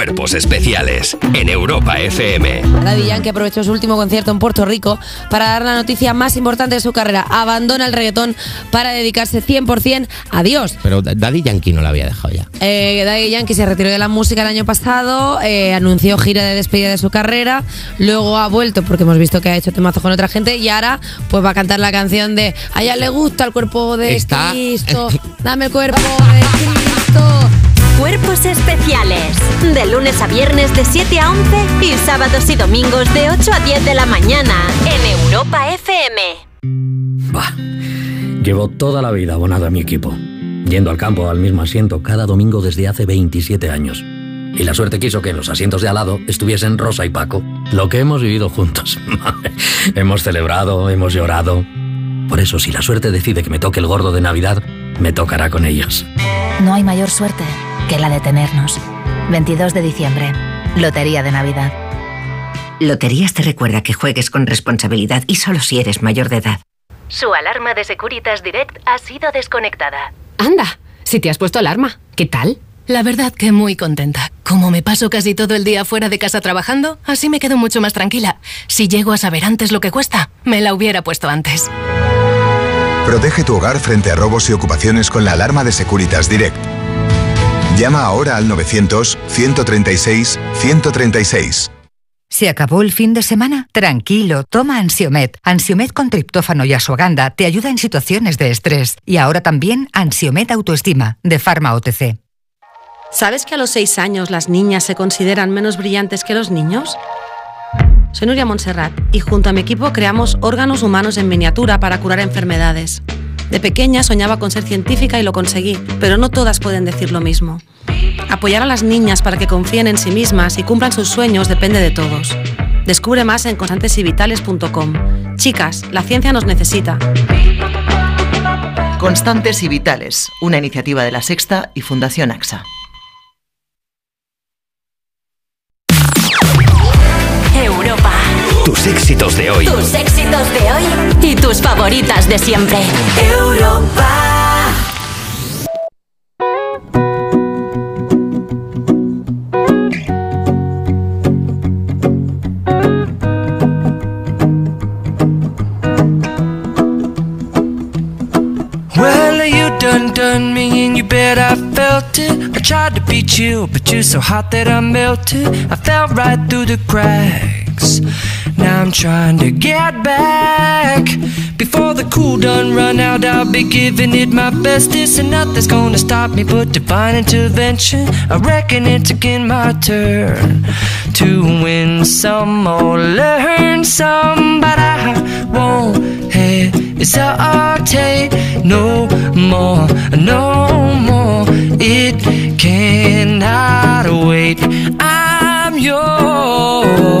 Cuerpos especiales en Europa FM. Daddy Yankee aprovechó su último concierto en Puerto Rico para dar la noticia más importante de su carrera. Abandona el reggaetón para dedicarse 100% a Dios. Pero Daddy Yankee no la había dejado ya. Eh, Daddy Yankee se retiró de la música el año pasado, eh, anunció gira de despedida de su carrera, luego ha vuelto porque hemos visto que ha hecho temazo con otra gente y ahora pues va a cantar la canción de a ella le gusta el cuerpo de Está- Cristo, dame el cuerpo de Cristo. Cuerpos especiales. De lunes a viernes de 7 a 11 y sábados y domingos de 8 a 10 de la mañana en Europa FM. Llevo toda la vida abonado a mi equipo, yendo al campo al mismo asiento cada domingo desde hace 27 años. Y la suerte quiso que en los asientos de al lado estuviesen Rosa y Paco, lo que hemos vivido juntos. hemos celebrado, hemos llorado. Por eso, si la suerte decide que me toque el gordo de Navidad, me tocará con ellos. No hay mayor suerte que la de tenernos. 22 de diciembre, Lotería de Navidad. Loterías te recuerda que juegues con responsabilidad y solo si eres mayor de edad. Su alarma de Securitas Direct ha sido desconectada. Anda, si te has puesto alarma, ¿qué tal? La verdad que muy contenta. Como me paso casi todo el día fuera de casa trabajando, así me quedo mucho más tranquila. Si llego a saber antes lo que cuesta, me la hubiera puesto antes. Protege tu hogar frente a robos y ocupaciones con la alarma de Securitas Direct. Llama ahora al 900-136-136. ¿Se acabó el fin de semana? Tranquilo, toma Ansiomet. Ansiomet con triptófano y asuaganda te ayuda en situaciones de estrés. Y ahora también Ansiomet Autoestima, de Pharma OTC. ¿Sabes que a los 6 años las niñas se consideran menos brillantes que los niños? Soy Nuria Montserrat y junto a mi equipo creamos órganos humanos en miniatura para curar enfermedades. De pequeña soñaba con ser científica y lo conseguí, pero no todas pueden decir lo mismo. Apoyar a las niñas para que confíen en sí mismas y cumplan sus sueños depende de todos. Descubre más en constantesivitales.com. Chicas, la ciencia nos necesita. Constantes y Vitales, una iniciativa de la Sexta y Fundación AXA. Tus éxitos de hoy. Tus éxitos de hoy y tus favoritas de siempre. Europa. Well, you done done me and you bet I felt it. I tried to beat you, but you're so hot that I melted. I fell right through the cracks. Now I'm trying to get back. Before the cool done run out, I'll be giving it my best. This and nothing's gonna stop me but divine intervention. I reckon it's again my turn to win some or learn some, but I won't hesitate no more, no more. It cannot wait. I'm yours.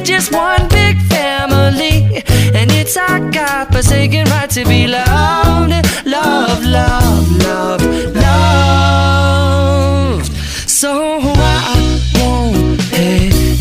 We're just one big family, and it's our God-forsaken right to be loved, love, love, love, loved. So I won't hesitate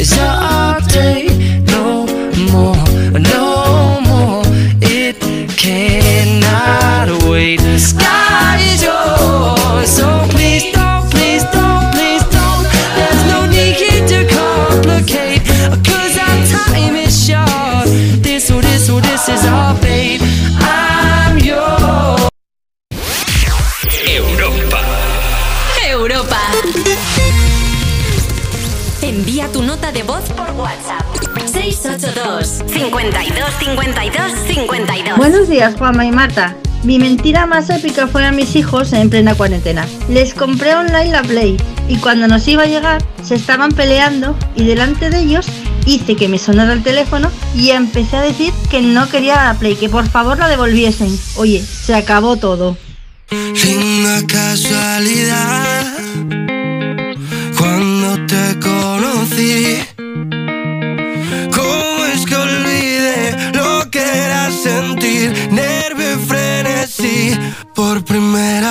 nota de voz por WhatsApp. 682 52 52 52 Buenos días, Juanma y Marta. Mi mentira más épica fue a mis hijos en plena cuarentena. Les compré online la Play y cuando nos iba a llegar se estaban peleando y delante de ellos hice que me sonara el teléfono y empecé a decir que no quería la Play, que por favor la devolviesen. Oye, se acabó todo. Linda casualidad te conocí. ¿Cómo es que olvidé lo que era sentir nervio y frenesí por primera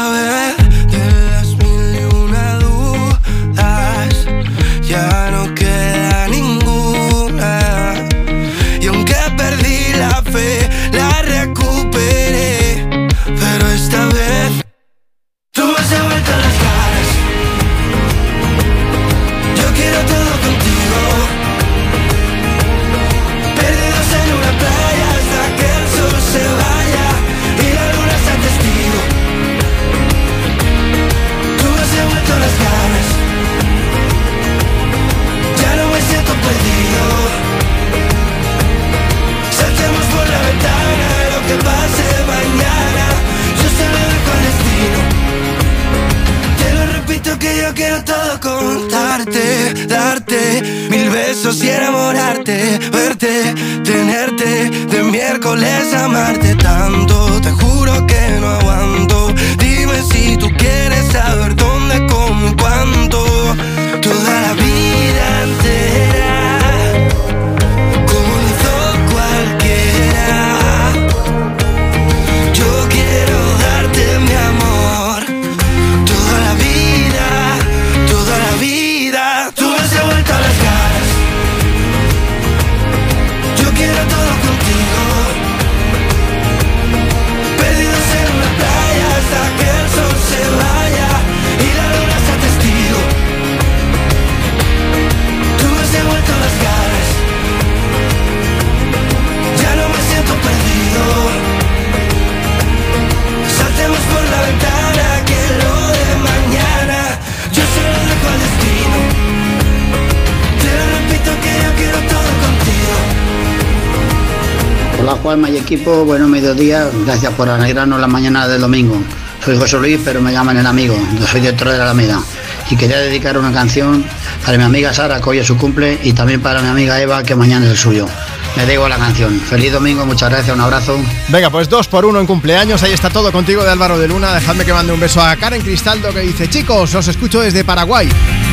equipo, buenos mediodías, gracias por alegrarnos la mañana del domingo. Soy José Luis, pero me llaman el amigo, soy director de la Alameda. Y quería dedicar una canción para mi amiga Sara, que hoy es su cumple, y también para mi amiga Eva, que mañana es el suyo. Me digo la canción. Feliz domingo, muchas gracias, un abrazo. Venga, pues dos por uno en cumpleaños. Ahí está todo contigo de Álvaro de Luna. Dejadme que mande un beso a Karen Cristaldo que dice: Chicos, os escucho desde Paraguay.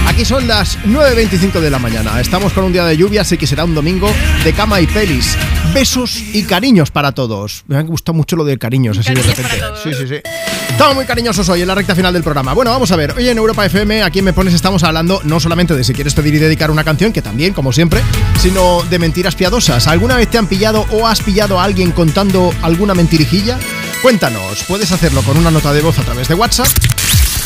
Aquí son las 9.25 de la mañana. Estamos con un día de lluvia, así que será un domingo de cama y pelis. Besos y cariños para todos. Me ha gustado mucho lo de cariños, así de repente. Sí, sí, sí. Estamos muy cariñosos hoy en la recta final del programa. Bueno, vamos a ver. Hoy en Europa FM, aquí en Me Pones, estamos hablando no solamente de si quieres pedir y dedicar una canción, que también, como siempre, sino de mentiras piadosas. ¿Alguna vez te han pillado o has pillado a alguien contando alguna mentirijilla? Cuéntanos. Puedes hacerlo con una nota de voz a través de WhatsApp.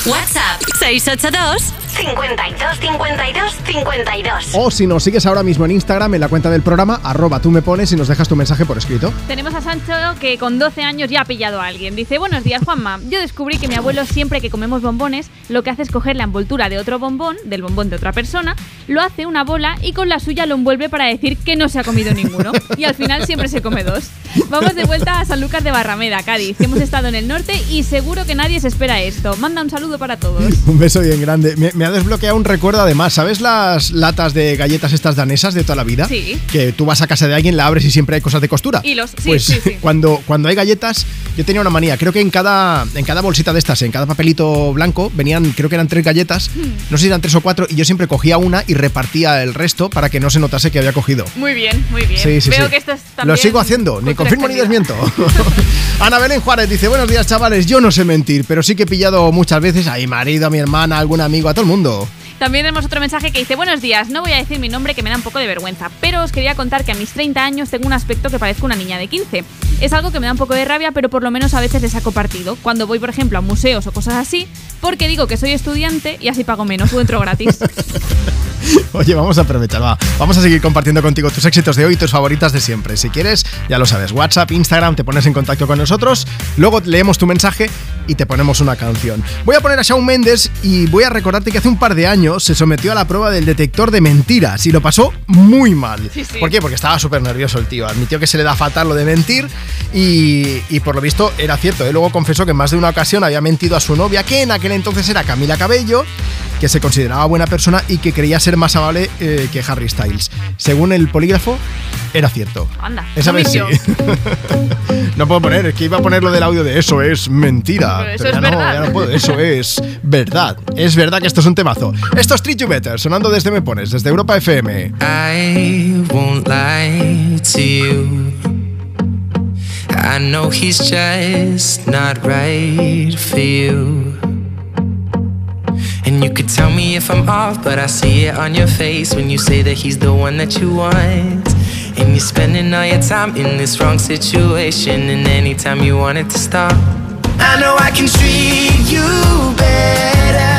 WhatsApp 682 52 52 52 O si nos sigues ahora mismo en Instagram, en la cuenta del programa, arroba tú me pones y nos dejas tu mensaje por escrito. Tenemos a Sancho que con 12 años ya ha pillado a alguien. Dice, buenos días Juanma, yo descubrí que mi abuelo siempre que comemos bombones lo que hace es coger la envoltura de otro bombón, del bombón de otra persona, lo hace una bola y con la suya lo envuelve para decir que no se ha comido ninguno. Y al final siempre se come dos. Vamos de vuelta a San Lucas de Barrameda, Cádiz, que hemos estado en el norte y seguro que nadie se espera esto. Manda un saludo para todos. Un beso bien grande. Me, me ha desbloqueado un recuerdo además. ¿Sabes las latas de galletas estas danesas de toda la vida? Sí. Que tú vas a casa de alguien, la abres y siempre hay cosas de costura. Hilos, sí, pues sí, sí. Cuando, cuando hay galletas, yo tenía una manía. Creo que en cada, en cada bolsita de estas, en cada papelito blanco, venían, creo que eran tres galletas. Hmm. No sé si eran tres o cuatro. Y yo siempre cogía una y repartía el resto para que no se notase que había cogido. Muy bien, muy bien. Sí, sí, Veo sí. que esto es también Lo sigo haciendo, ni confirmo ni desmiento. Ana Belén Juárez dice, buenos días chavales, yo no sé mentir, pero sí que he pillado muchas veces a mi marido, a mi hermana, a algún amigo, a todo el mundo mundo. También tenemos otro mensaje que dice, buenos días, no voy a decir mi nombre que me da un poco de vergüenza, pero os quería contar que a mis 30 años tengo un aspecto que parezco una niña de 15. Es algo que me da un poco de rabia, pero por lo menos a veces le saco partido. Cuando voy, por ejemplo, a museos o cosas así, porque digo que soy estudiante y así pago menos o entro gratis. Oye, vamos a aprovechar, va. Vamos a seguir compartiendo contigo tus éxitos de hoy y tus favoritas de siempre. Si quieres, ya lo sabes, WhatsApp, Instagram, te pones en contacto con nosotros, luego leemos tu mensaje y te ponemos una canción. Voy a poner a Shawn Mendes y voy a recordarte que hace un par de años se sometió a la prueba del detector de mentiras y lo pasó muy mal. Sí, sí. ¿Por qué? Porque estaba súper nervioso el tío. Admitió que se le da fatal lo de mentir y, y por lo visto era cierto. ¿eh? Luego confesó que en más de una ocasión había mentido a su novia, que en aquel entonces era Camila Cabello que se consideraba buena persona y que creía ser más amable eh, que Harry Styles. Según el polígrafo, era cierto. Anda. Esa vez sí. no puedo poner, es que iba a poner lo del audio de eso es mentira. Pero eso ya es no, verdad. ya no puedo, eso es verdad. Es verdad que esto es un temazo. Esto es Treat You Better, sonando desde Me Pones, desde Europa FM. I won't lie to you. I know he's just not right for you. And you could tell me if I'm off, but I see it on your face when you say that he's the one that you want. And you're spending all your time in this wrong situation, and anytime you want it to stop. I know I can treat you better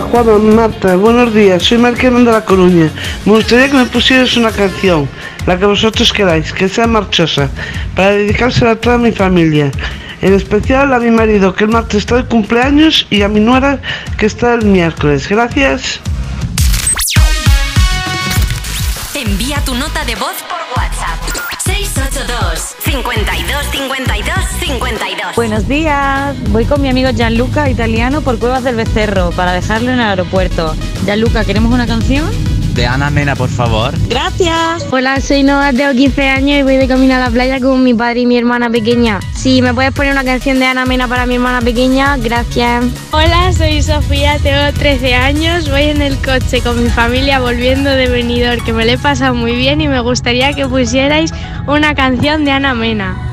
Hola Juanma, Marta, buenos días, soy Marqueman de La Coruña. Me gustaría que me pusieras una canción, la que vosotros queráis, que sea marchosa, para dedicársela a toda mi familia. En especial a mi marido, que el martes está de cumpleaños, y a mi nuera, que está el miércoles. Gracias. Envía tu nota de voz por WhatsApp. 682 52 52 52. Buenos días, voy con mi amigo Gianluca, italiano, por Cuevas del Becerro, para dejarlo en el aeropuerto. Gianluca, ¿queremos una canción? De Ana Mena, por favor. Gracias. Hola, soy Noah, tengo 15 años y voy de camino a la playa con mi padre y mi hermana pequeña. Si me puedes poner una canción de Ana Mena para mi hermana pequeña, gracias. Hola, soy Sofía, tengo 13 años, voy en el coche con mi familia volviendo de Benidorm, que me lo he pasado muy bien y me gustaría que pusierais una canción de Ana Mena.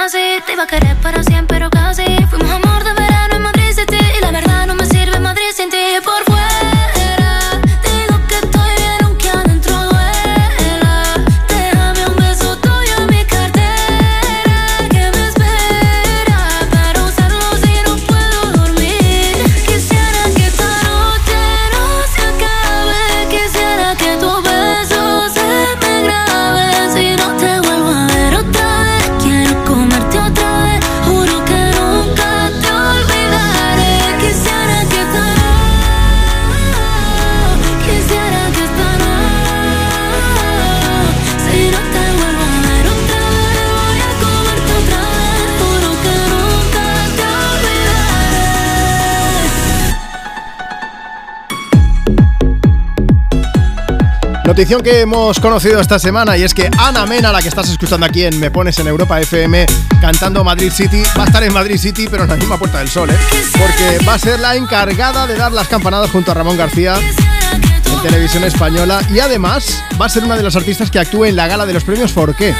Así. Te iba a querer para Notición que hemos conocido esta semana y es que Ana Mena, la que estás escuchando aquí en Me Pones en Europa FM, cantando Madrid City, va a estar en Madrid City, pero en la misma Puerta del Sol, ¿eh? Porque va a ser la encargada de dar las campanadas junto a Ramón García en televisión española y además va a ser una de las artistas que actúe en la gala de los premios Forqué.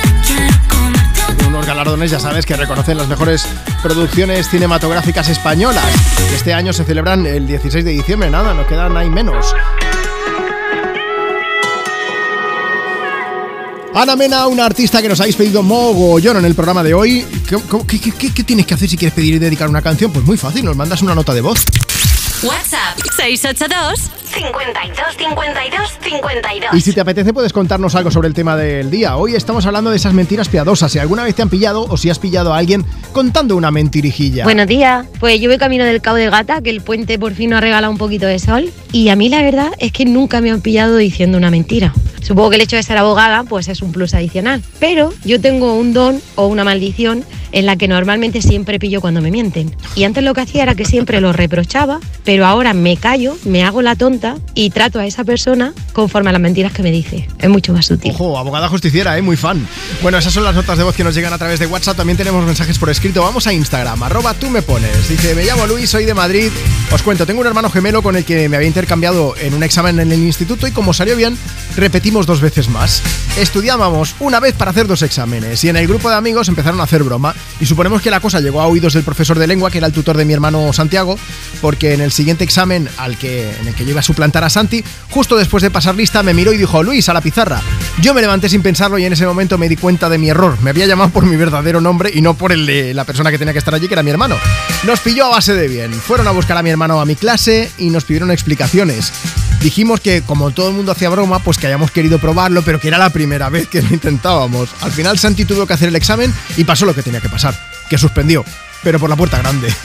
Unos galardones, ya sabes, que reconocen las mejores producciones cinematográficas españolas. Este año se celebran el 16 de diciembre, nada, nos quedan ahí menos. Ana Mena, una artista que nos habéis pedido mogollón en el programa de hoy. ¿Qué, qué- qué- qué- qué tienes que hacer si quieres pedir y dedicar una canción? Pues muy fácil, nos mandas una nota de voz. WhatsApp 682 52 52 52. Y si te apetece puedes contarnos algo sobre el tema del día. Hoy estamos hablando de esas mentiras piadosas. Si alguna vez te han pillado o si has pillado a alguien contando una mentirijilla. Buenos días. Pues yo voy camino del Cabo de Gata, que el puente por fin nos ha regalado un poquito de sol. Y a mí la verdad es que nunca me han pillado diciendo una mentira. Supongo que el hecho de ser abogada pues es un plus adicional. Pero yo tengo un don o una maldición en la que normalmente siempre pillo cuando me mienten. Y antes lo que hacía era que siempre lo reprochaba, pero ahora me callo, me hago la tonta y trato a esa persona conforme a las mentiras que me dice. Es mucho más sutil. Ojo, abogada justiciera, ¿eh? muy fan. Bueno, esas son las notas de voz que nos llegan a través de WhatsApp. También tenemos mensajes por escrito. Vamos a Instagram, arroba tú me pones. Dice, me llamo Luis, soy de Madrid. Os cuento, tengo un hermano gemelo con el que me había intercambiado en un examen en el instituto y como salió bien, dos veces más. Estudiábamos una vez para hacer dos exámenes y en el grupo de amigos empezaron a hacer broma y suponemos que la cosa llegó a oídos del profesor de lengua, que era el tutor de mi hermano Santiago, porque en el siguiente examen al que, en el que yo iba a suplantar a Santi, justo después de pasar lista me miró y dijo, Luis, a la pizarra. Yo me levanté sin pensarlo y en ese momento me di cuenta de mi error. Me había llamado por mi verdadero nombre y no por el de la persona que tenía que estar allí, que era mi hermano. Nos pilló a base de bien. Fueron a buscar a mi hermano a mi clase y nos pidieron explicaciones. Dijimos que como todo el mundo hacía broma, pues que hayamos querido probarlo, pero que era la primera vez que lo intentábamos. Al final Santi tuvo que hacer el examen y pasó lo que tenía que pasar, que suspendió, pero por la puerta grande.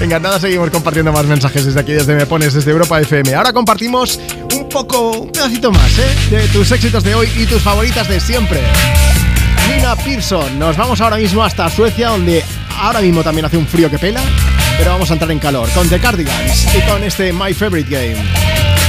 Venga, nada, seguimos compartiendo más mensajes desde aquí, desde Me Pones, desde Europa FM. Ahora compartimos un poco, un pedacito más, ¿eh? De tus éxitos de hoy y tus favoritas de siempre. Nina Pearson, nos vamos ahora mismo hasta Suecia, donde ahora mismo también hace un frío que pela, pero vamos a entrar en calor, con The Cardigans y con este My Favorite Game.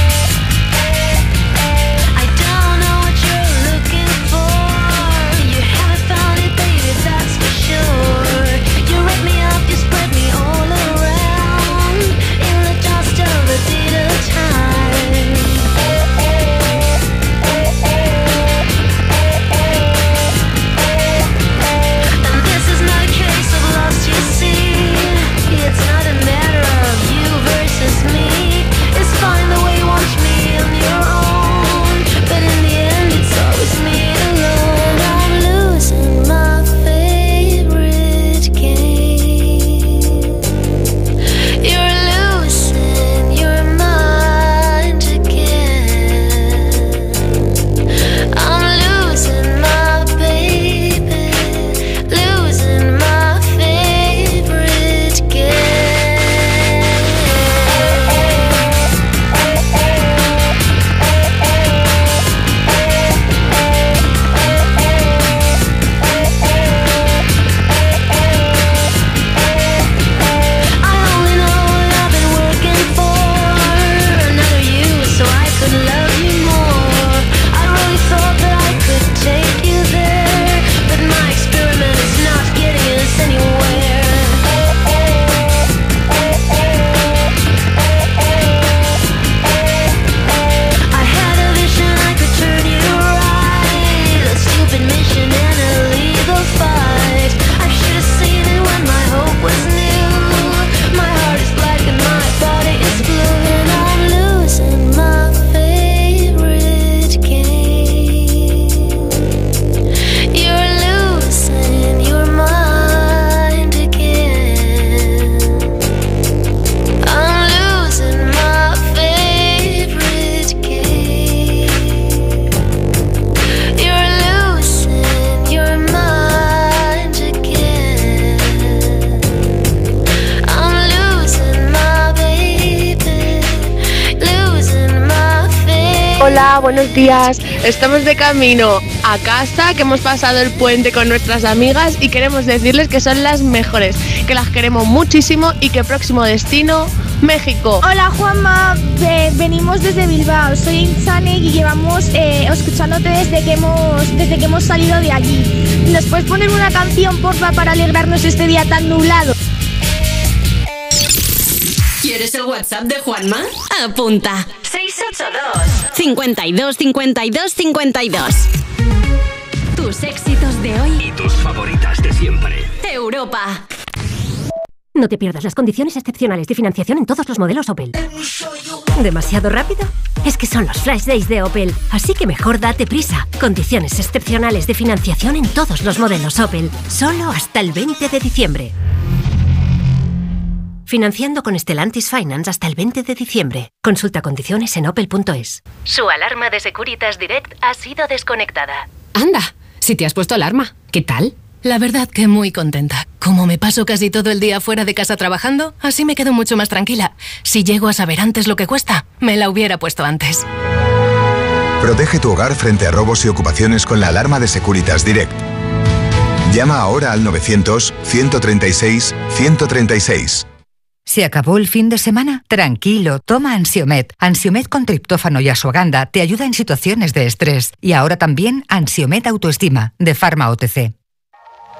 Días. Estamos de camino a casa, que hemos pasado el puente con nuestras amigas y queremos decirles que son las mejores, que las queremos muchísimo y que próximo destino, México. Hola Juanma, Ve- venimos desde Bilbao, soy Insane y llevamos eh, escuchándote desde que, hemos, desde que hemos salido de allí. ¿Nos puedes poner una canción, porfa, para alegrarnos este día tan nublado? ¿Quieres el WhatsApp de Juanma? Apunta. 682 52 52 52. Tus éxitos de hoy. Y tus favoritas de siempre. Europa. No te pierdas las condiciones excepcionales de financiación en todos los modelos Opel. ¿Demasiado rápido? Es que son los Flash Days de Opel, así que mejor date prisa. Condiciones excepcionales de financiación en todos los modelos Opel, solo hasta el 20 de diciembre. Financiando con Stellantis Finance hasta el 20 de diciembre. Consulta condiciones en opel.es. Su alarma de Securitas Direct ha sido desconectada. Anda, si te has puesto alarma, ¿qué tal? La verdad que muy contenta. Como me paso casi todo el día fuera de casa trabajando, así me quedo mucho más tranquila. Si llego a saber antes lo que cuesta, me la hubiera puesto antes. Protege tu hogar frente a robos y ocupaciones con la alarma de Securitas Direct. Llama ahora al 900-136-136. ¿Se acabó el fin de semana? Tranquilo, toma Ansiomet. Ansiomet con triptófano y asuaganda te ayuda en situaciones de estrés. Y ahora también Ansiomet Autoestima, de Pharma OTC.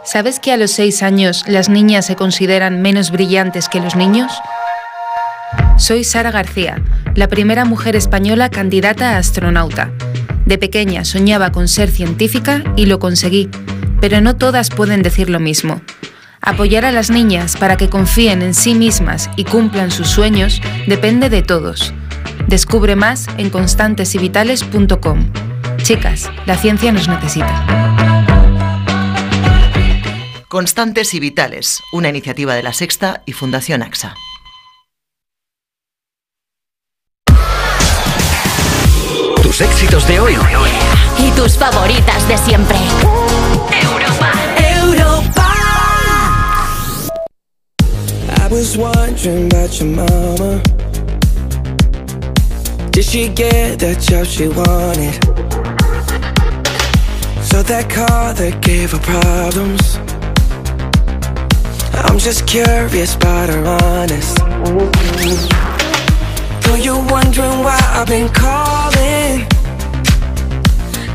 ¿Sabes que a los 6 años las niñas se consideran menos brillantes que los niños? Soy Sara García, la primera mujer española candidata a astronauta. De pequeña soñaba con ser científica y lo conseguí, pero no todas pueden decir lo mismo. Apoyar a las niñas para que confíen en sí mismas y cumplan sus sueños depende de todos. Descubre más en constantesyvitales.com. Chicas, la ciencia nos necesita. Constantes y Vitales, una iniciativa de La Sexta y Fundación AXA. Tus éxitos de hoy Y tus favoritas de siempre. Europa. I was wondering about your mama. Did she get the job she wanted? So that car that gave her problems. I'm just curious about her honest. Though you're wondering why I've been calling.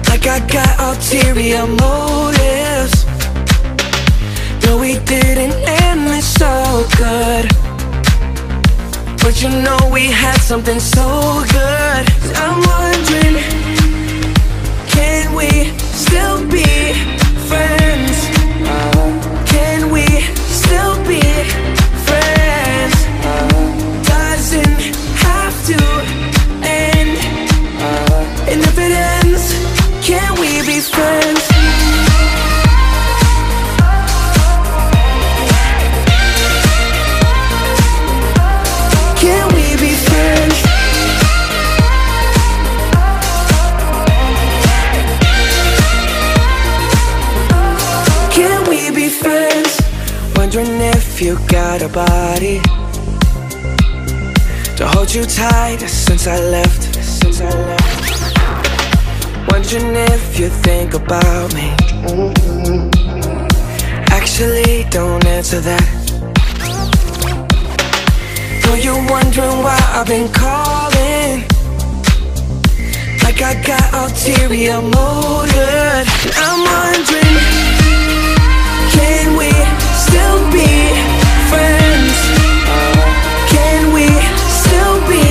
Like I got ulterior motives. No, we didn't end this so good. But you know we had something so good. I'm wondering, can we still be friends? Can we still be friends? Doesn't have to end. And if it ends, can we be friends? You got a body to hold you tight since I left. Since I left. Wondering if you think about me. Actually, don't answer that. Though you're wondering why I've been calling. Like I got ulterior motive. I'm wondering, can we still be friends? Can we still be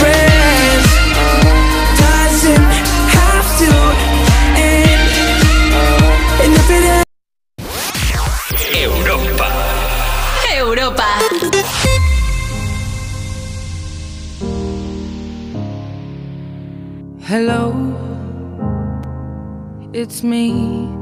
friends? Doesn't have to end. And if it ends. Europa. Europa. Hello, it's me.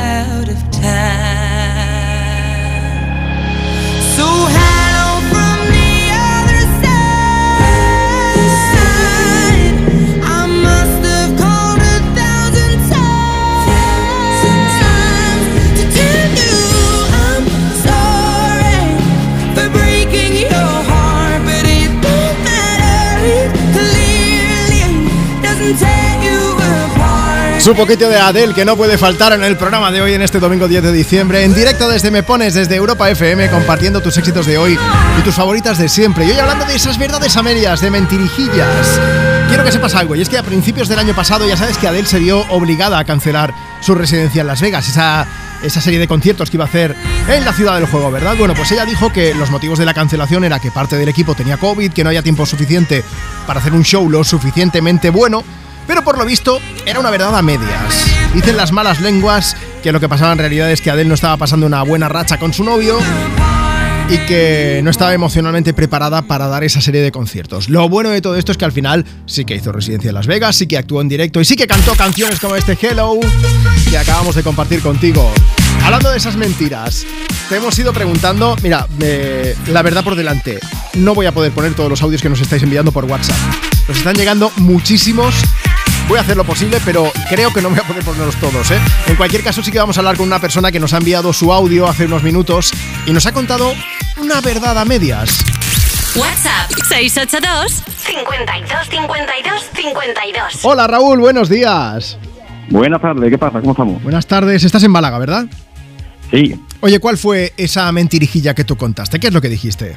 Su poquito de Adele que no puede faltar en el programa de hoy en este domingo 10 de diciembre. En directo desde Me Pones, desde Europa FM, compartiendo tus éxitos de hoy y tus favoritas de siempre. Y hoy hablando de esas verdades a de mentirijillas. Quiero que sepas algo, y es que a principios del año pasado ya sabes que Adele se vio obligada a cancelar su residencia en Las Vegas, esa, esa serie de conciertos que iba a hacer en la ciudad del juego, ¿verdad? Bueno, pues ella dijo que los motivos de la cancelación era que parte del equipo tenía COVID, que no había tiempo suficiente para hacer un show lo suficientemente bueno pero por lo visto era una verdad a medias. Dicen las malas lenguas que lo que pasaba en realidad es que Adele no estaba pasando una buena racha con su novio y que no estaba emocionalmente preparada para dar esa serie de conciertos. Lo bueno de todo esto es que al final sí que hizo residencia en Las Vegas, sí que actuó en directo y sí que cantó canciones como este Hello que acabamos de compartir contigo. Hablando de esas mentiras, te hemos ido preguntando, mira, la verdad por delante, no voy a poder poner todos los audios que nos estáis enviando por WhatsApp. Nos están llegando muchísimos Voy a hacer lo posible, pero creo que no me voy a poder ponerlos todos, ¿eh? En cualquier caso, sí que vamos a hablar con una persona que nos ha enviado su audio hace unos minutos y nos ha contado una verdad a medias. WhatsApp 682 52 52 52. Hola Raúl, buenos días. Buenas tardes, ¿qué pasa? ¿Cómo estamos? Buenas tardes, estás en Málaga, ¿verdad? Sí, Oye, ¿cuál fue esa mentirijilla que tú contaste? ¿Qué es lo que dijiste?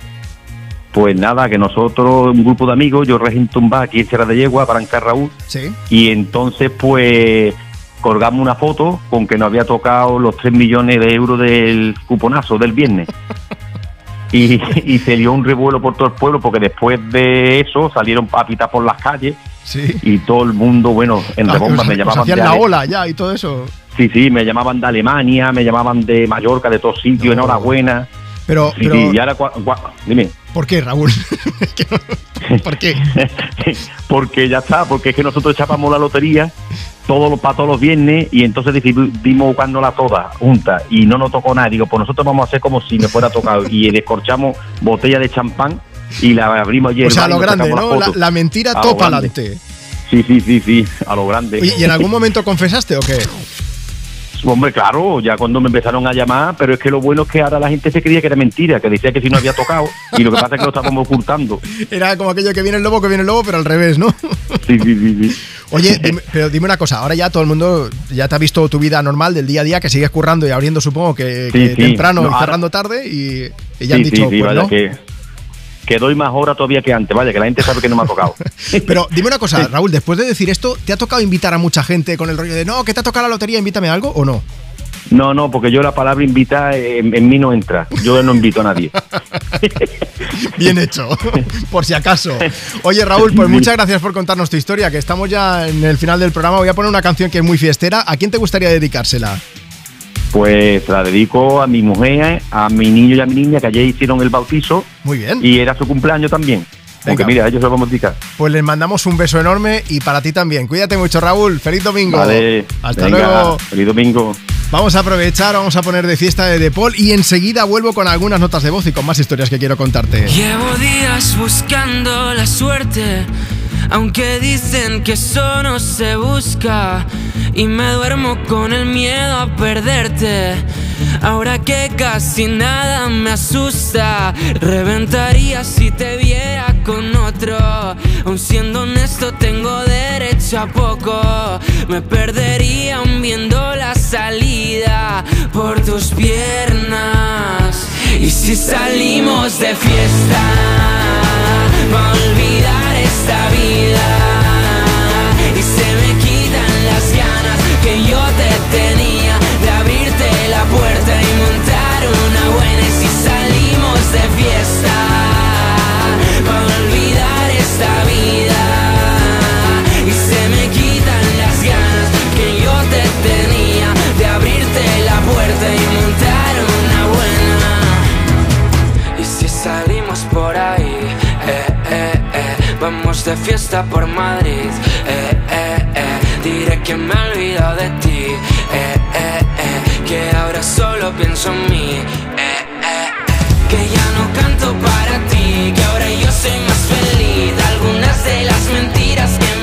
Pues nada, que nosotros, un grupo de amigos, yo regento un bar aquí en Sierra de Yegua, Branca Raúl, Sí. y entonces pues colgamos una foto con que nos había tocado los 3 millones de euros del cuponazo del viernes. Y, y se dio un revuelo por todo el pueblo porque después de eso salieron a pitar por las calles Sí. y todo el mundo, bueno, en Ah, rebomba me llamaban hacían de la Ale- ola ya y todo eso. Sí, sí, me llamaban de Alemania, me llamaban de Mallorca, de todos sitios, enhorabuena. Pero, Sí, pero sí, y ahora, cua- cua- dime. ¿Por qué, Raúl? ¿Por qué? porque ya está, porque es que nosotros echábamos la lotería todos los, para todos los viernes y entonces decidimos buscándola toda junta y no nos tocó nada. Digo, pues nosotros vamos a hacer como si me fuera tocado y descorchamos botella de champán y la abrimos ayer. O sea, a lo grande, ¿no? La, la mentira topa adelante. Sí, sí, sí, sí, a lo grande. ¿y en algún momento confesaste o qué? Hombre, claro, ya cuando me empezaron a llamar, pero es que lo bueno es que ahora la gente se creía que era mentira, que decía que si no había tocado, y lo que pasa es que lo estábamos ocultando. Era como aquello que viene el lobo, que viene el lobo, pero al revés, ¿no? Sí, sí, sí, sí. Oye, dime- pero dime una cosa, ahora ya todo el mundo ya te ha visto tu vida normal del día a día, que sigues currando y abriendo, supongo que, Sí, que sí. temprano No, y ahora- cerrando tarde, y, y ya han dicho, sí, sí, pues vaya, no. que, que doy más horas todavía que antes, vaya, que la gente sabe que no me ha tocado. Pero dime una cosa, Raúl, después de decir esto, ¿te ha tocado invitar a mucha gente con el rollo de no, que te ha tocado la lotería, invítame a algo o no? No, no, porque yo la palabra invitar en, en mí no entra. Yo no invito a nadie. Bien hecho, por si acaso. Oye, Raúl, pues muchas gracias por contarnos tu historia, que estamos ya en el final del programa. Voy a poner una canción que es muy fiestera. ¿A quién te gustaría dedicársela? Pues la dedico a mi mujer, a mi niño y a mi niña que ayer hicieron el bautizo. Muy bien. Y era su cumpleaños también. Venga. mira, ellos se lo vamos a dedicar. Pues les mandamos un beso enorme y para ti también. Cuídate mucho, Raúl. Feliz domingo. Vale. Hasta venga, luego. Feliz domingo. Vamos a aprovechar, vamos a poner de fiesta de Depol y enseguida vuelvo con algunas notas de voz y con más historias que quiero contarte. Llevo días buscando la suerte, aunque dicen que eso no se busca. Y me duermo con el miedo a perderte. Ahora que casi nada me asusta, reventaría si te viera con otro. Aun siendo honesto, tengo derecho a poco. Me perdería aún viendo la salida por tus piernas. Y si salimos de fiesta, va a olvidar Y se me quitan las ganas que yo te tenía de abrirte la puerta y montar una buena. Si salimos de fiesta, vamos de fiesta por Madrid, eh, eh, eh, diré que me he olvidado de ti, eh, eh, eh, que ahora solo pienso en mí, eh, eh, eh, que ya no canto para ti, que ahora yo soy más feliz, algunas de las mentiras que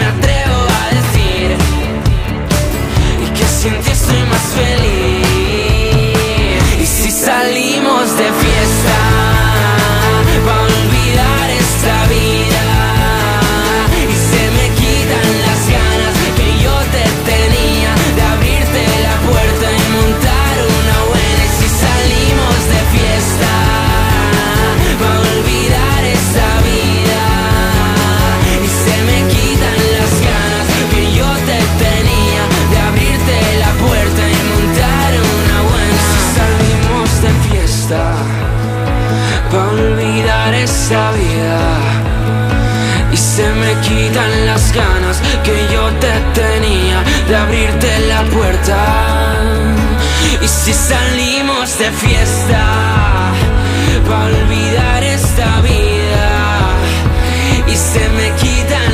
quitan las ganas que yo te tenía de abrirte la puerta. Y si salimos de fiesta, va a olvidar esta vida. Y se me quitan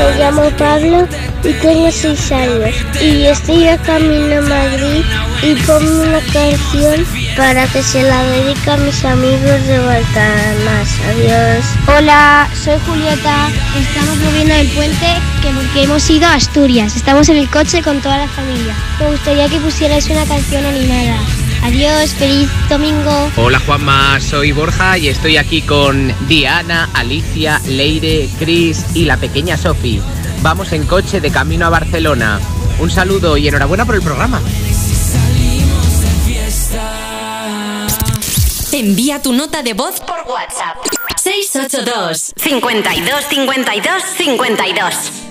Me llamo Pablo y tengo 6 años y estoy a camino a Madrid y pongo una canción para que se la dedique a mis amigos de Baltanas. Adiós. Hola, soy Julieta. Estamos moviendo el puente que porque hemos ido a Asturias. Estamos en el coche con toda la familia. Me gustaría que pusierais una canción animada. Adiós, feliz domingo. Hola Juanma, soy Borja y estoy aquí con Diana, Alicia, Leire, Chris y la pequeña Sofi. Vamos en coche de camino a Barcelona. Un saludo y enhorabuena por el programa. Envía tu nota de voz por WhatsApp. 682 52 52 52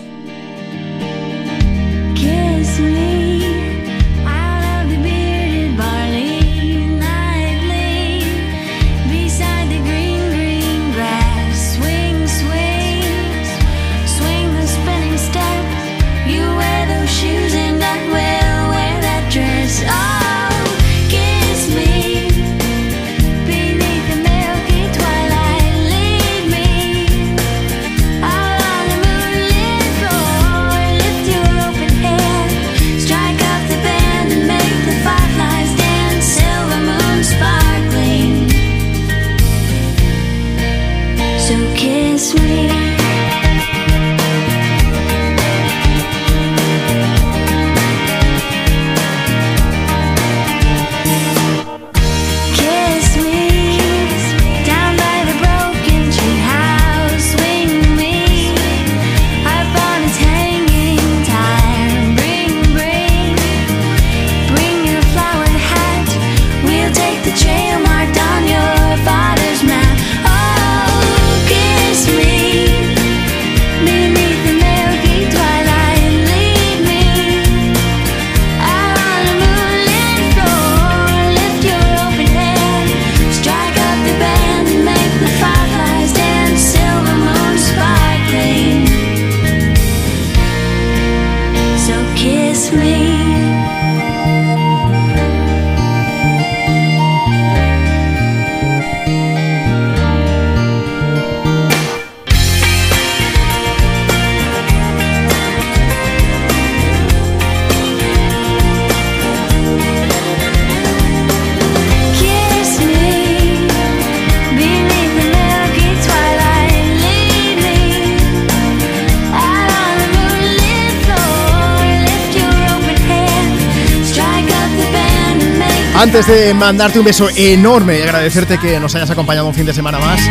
De mandarte un beso enorme y agradecerte que nos hayas acompañado un fin de semana más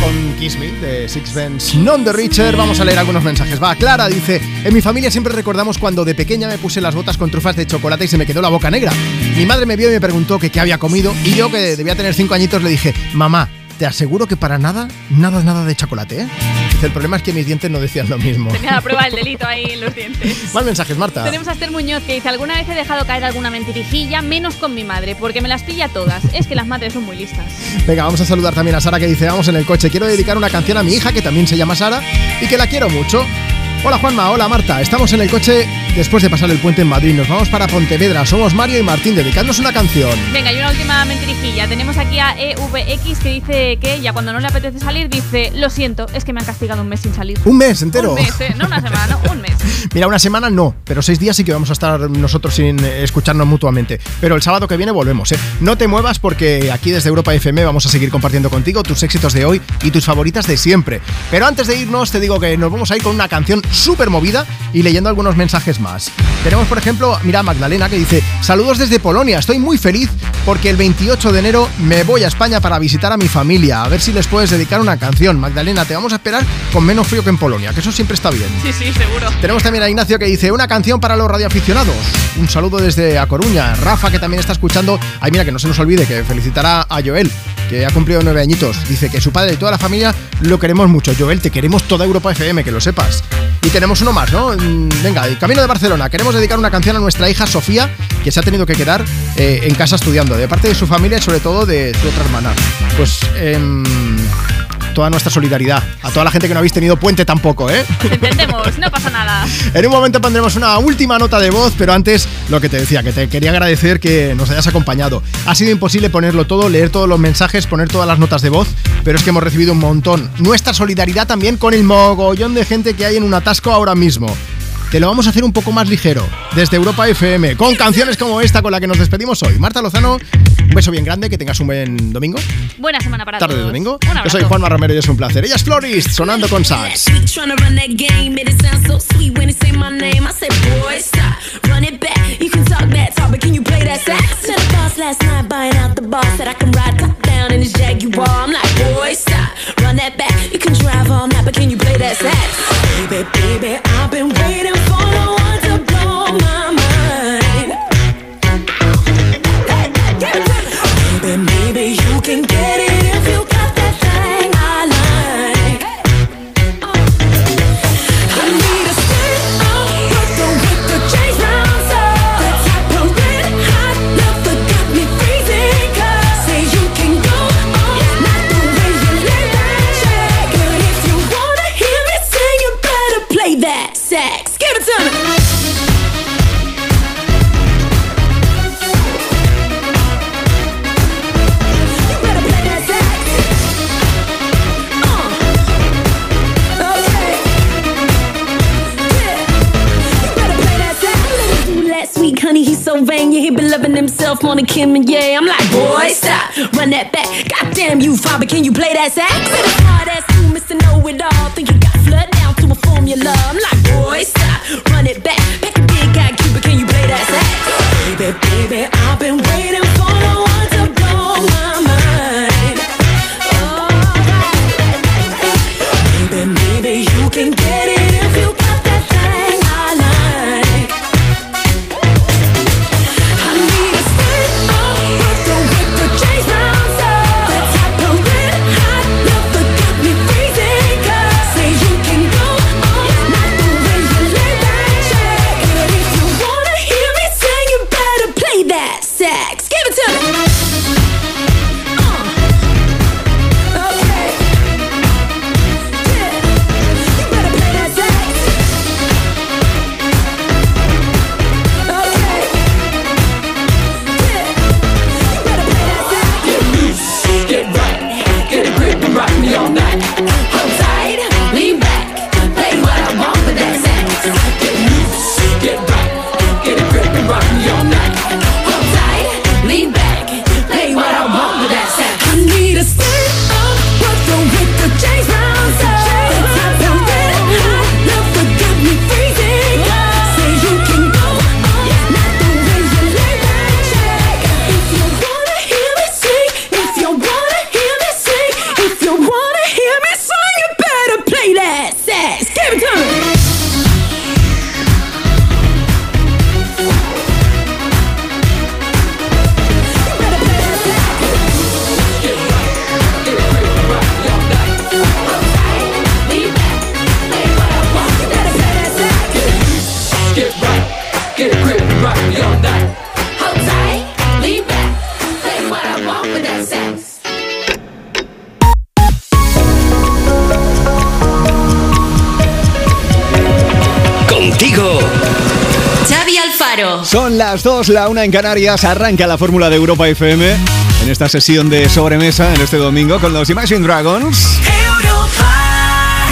con Kiss Me de Sixpence Non the Richer, vamos a leer algunos mensajes. Va, Clara dice: En mi familia siempre recordamos cuando de pequeña me puse las botas con trufas de chocolate y se me quedó la boca negra. Mi madre me vio y me preguntó que qué había comido y yo, que debía tener 5 añitos, le dije: Mamá, te aseguro que para nada, nada, nada de chocolate, ¿eh? El problema es que mis dientes no decían lo mismo. Tenía la prueba del delito ahí en los dientes. Más mensajes, Marta. Tenemos a Esther Muñoz que dice, alguna vez he dejado caer alguna mentirijilla, menos con mi madre, porque me las pilla todas. Es que las madres son muy listas. Venga, vamos a saludar también a Sara que dice, vamos en el coche, quiero dedicar una canción a mi hija que también se llama Sara y que la quiero mucho. Hola Juanma, hola Marta, estamos en el coche después de pasar el puente en Madrid, nos vamos para Pontevedra, somos Mario y Martín, dedicándonos una canción. Venga, y una última mentirijilla. Tenemos aquí a EVX que dice que ella cuando no le apetece salir dice, lo siento, es que me han castigado un mes sin salir. Un mes entero. Un mes, ¿eh? no una semana, no, un mes. Mira, una semana no, pero seis días sí que vamos a estar nosotros sin eh, escucharnos mutuamente. Pero el sábado que viene volvemos, ¿eh? No te muevas porque aquí desde Europa FM vamos a seguir compartiendo contigo tus éxitos de hoy y tus favoritas de siempre. Pero antes de irnos, te digo que nos vamos a ir con una canción súper movida y leyendo algunos mensajes más. Tenemos, por ejemplo, mira a Magdalena que dice: Saludos desde Polonia, estoy muy feliz porque el 28 de enero me voy a España para visitar a mi familia. A ver si les puedes dedicar una canción. Magdalena, te vamos a esperar con menos frío que en Polonia, que eso siempre está bien. Sí, sí, seguro. Tenemos también a Ignacio que dice una canción para los radioaficionados. Un saludo desde A Coruña. Rafa que también está escuchando. Ay, mira, que no se nos olvide que felicitará a Joel, que ha cumplido nueve añitos. Dice que su padre y toda la familia lo queremos mucho. Joel, te queremos toda Europa FM, que lo sepas. Y tenemos uno más, ¿no? Mm, Venga, el camino de Barcelona. Queremos dedicar una canción a nuestra hija Sofía, que se ha tenido que quedar eh, en casa estudiando, de parte de su familia y sobre todo de su otra hermana. Pues em, toda nuestra solidaridad. A toda la gente que no habéis tenido puente tampoco, ¿eh? Entendemos, no pasa nada. En un momento pondremos una última nota de voz, pero antes lo que te decía, que te quería agradecer que nos hayas acompañado. Ha sido imposible ponerlo todo, leer todos los mensajes, poner todas las notas de voz, pero es que hemos recibido un montón. Nuestra solidaridad también con el mogollón de gente que hay en un atasco ahora mismo. Te lo vamos a hacer un poco más ligero, desde Europa FM, con canciones como esta con la que nos despedimos hoy. Marta Lozano, un beso bien grande, que tengas un buen domingo, Buena semana para tarde de domingo. Yo soy Juanma Romero y es un placer. Ella es Florist, sonando con sax. Tryna run that game, made loving himself more than Kim and yeah. I'm like, boy, stop, run that back. Goddamn you, father, can you play that sax? Hard ass you, Mr. Know It All. Think you got flood down to a formula. I'm like, boy, stop, run it back. Pack a big guy, Cuba, can you play that sax? Baby, baby, I've been waiting for las 2, la una en Canarias. Arranca la fórmula de Europa FM en esta sesión de sobremesa en este domingo con los Imagine Dragons.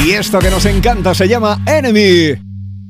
Y esto que nos encanta se llama Enemy.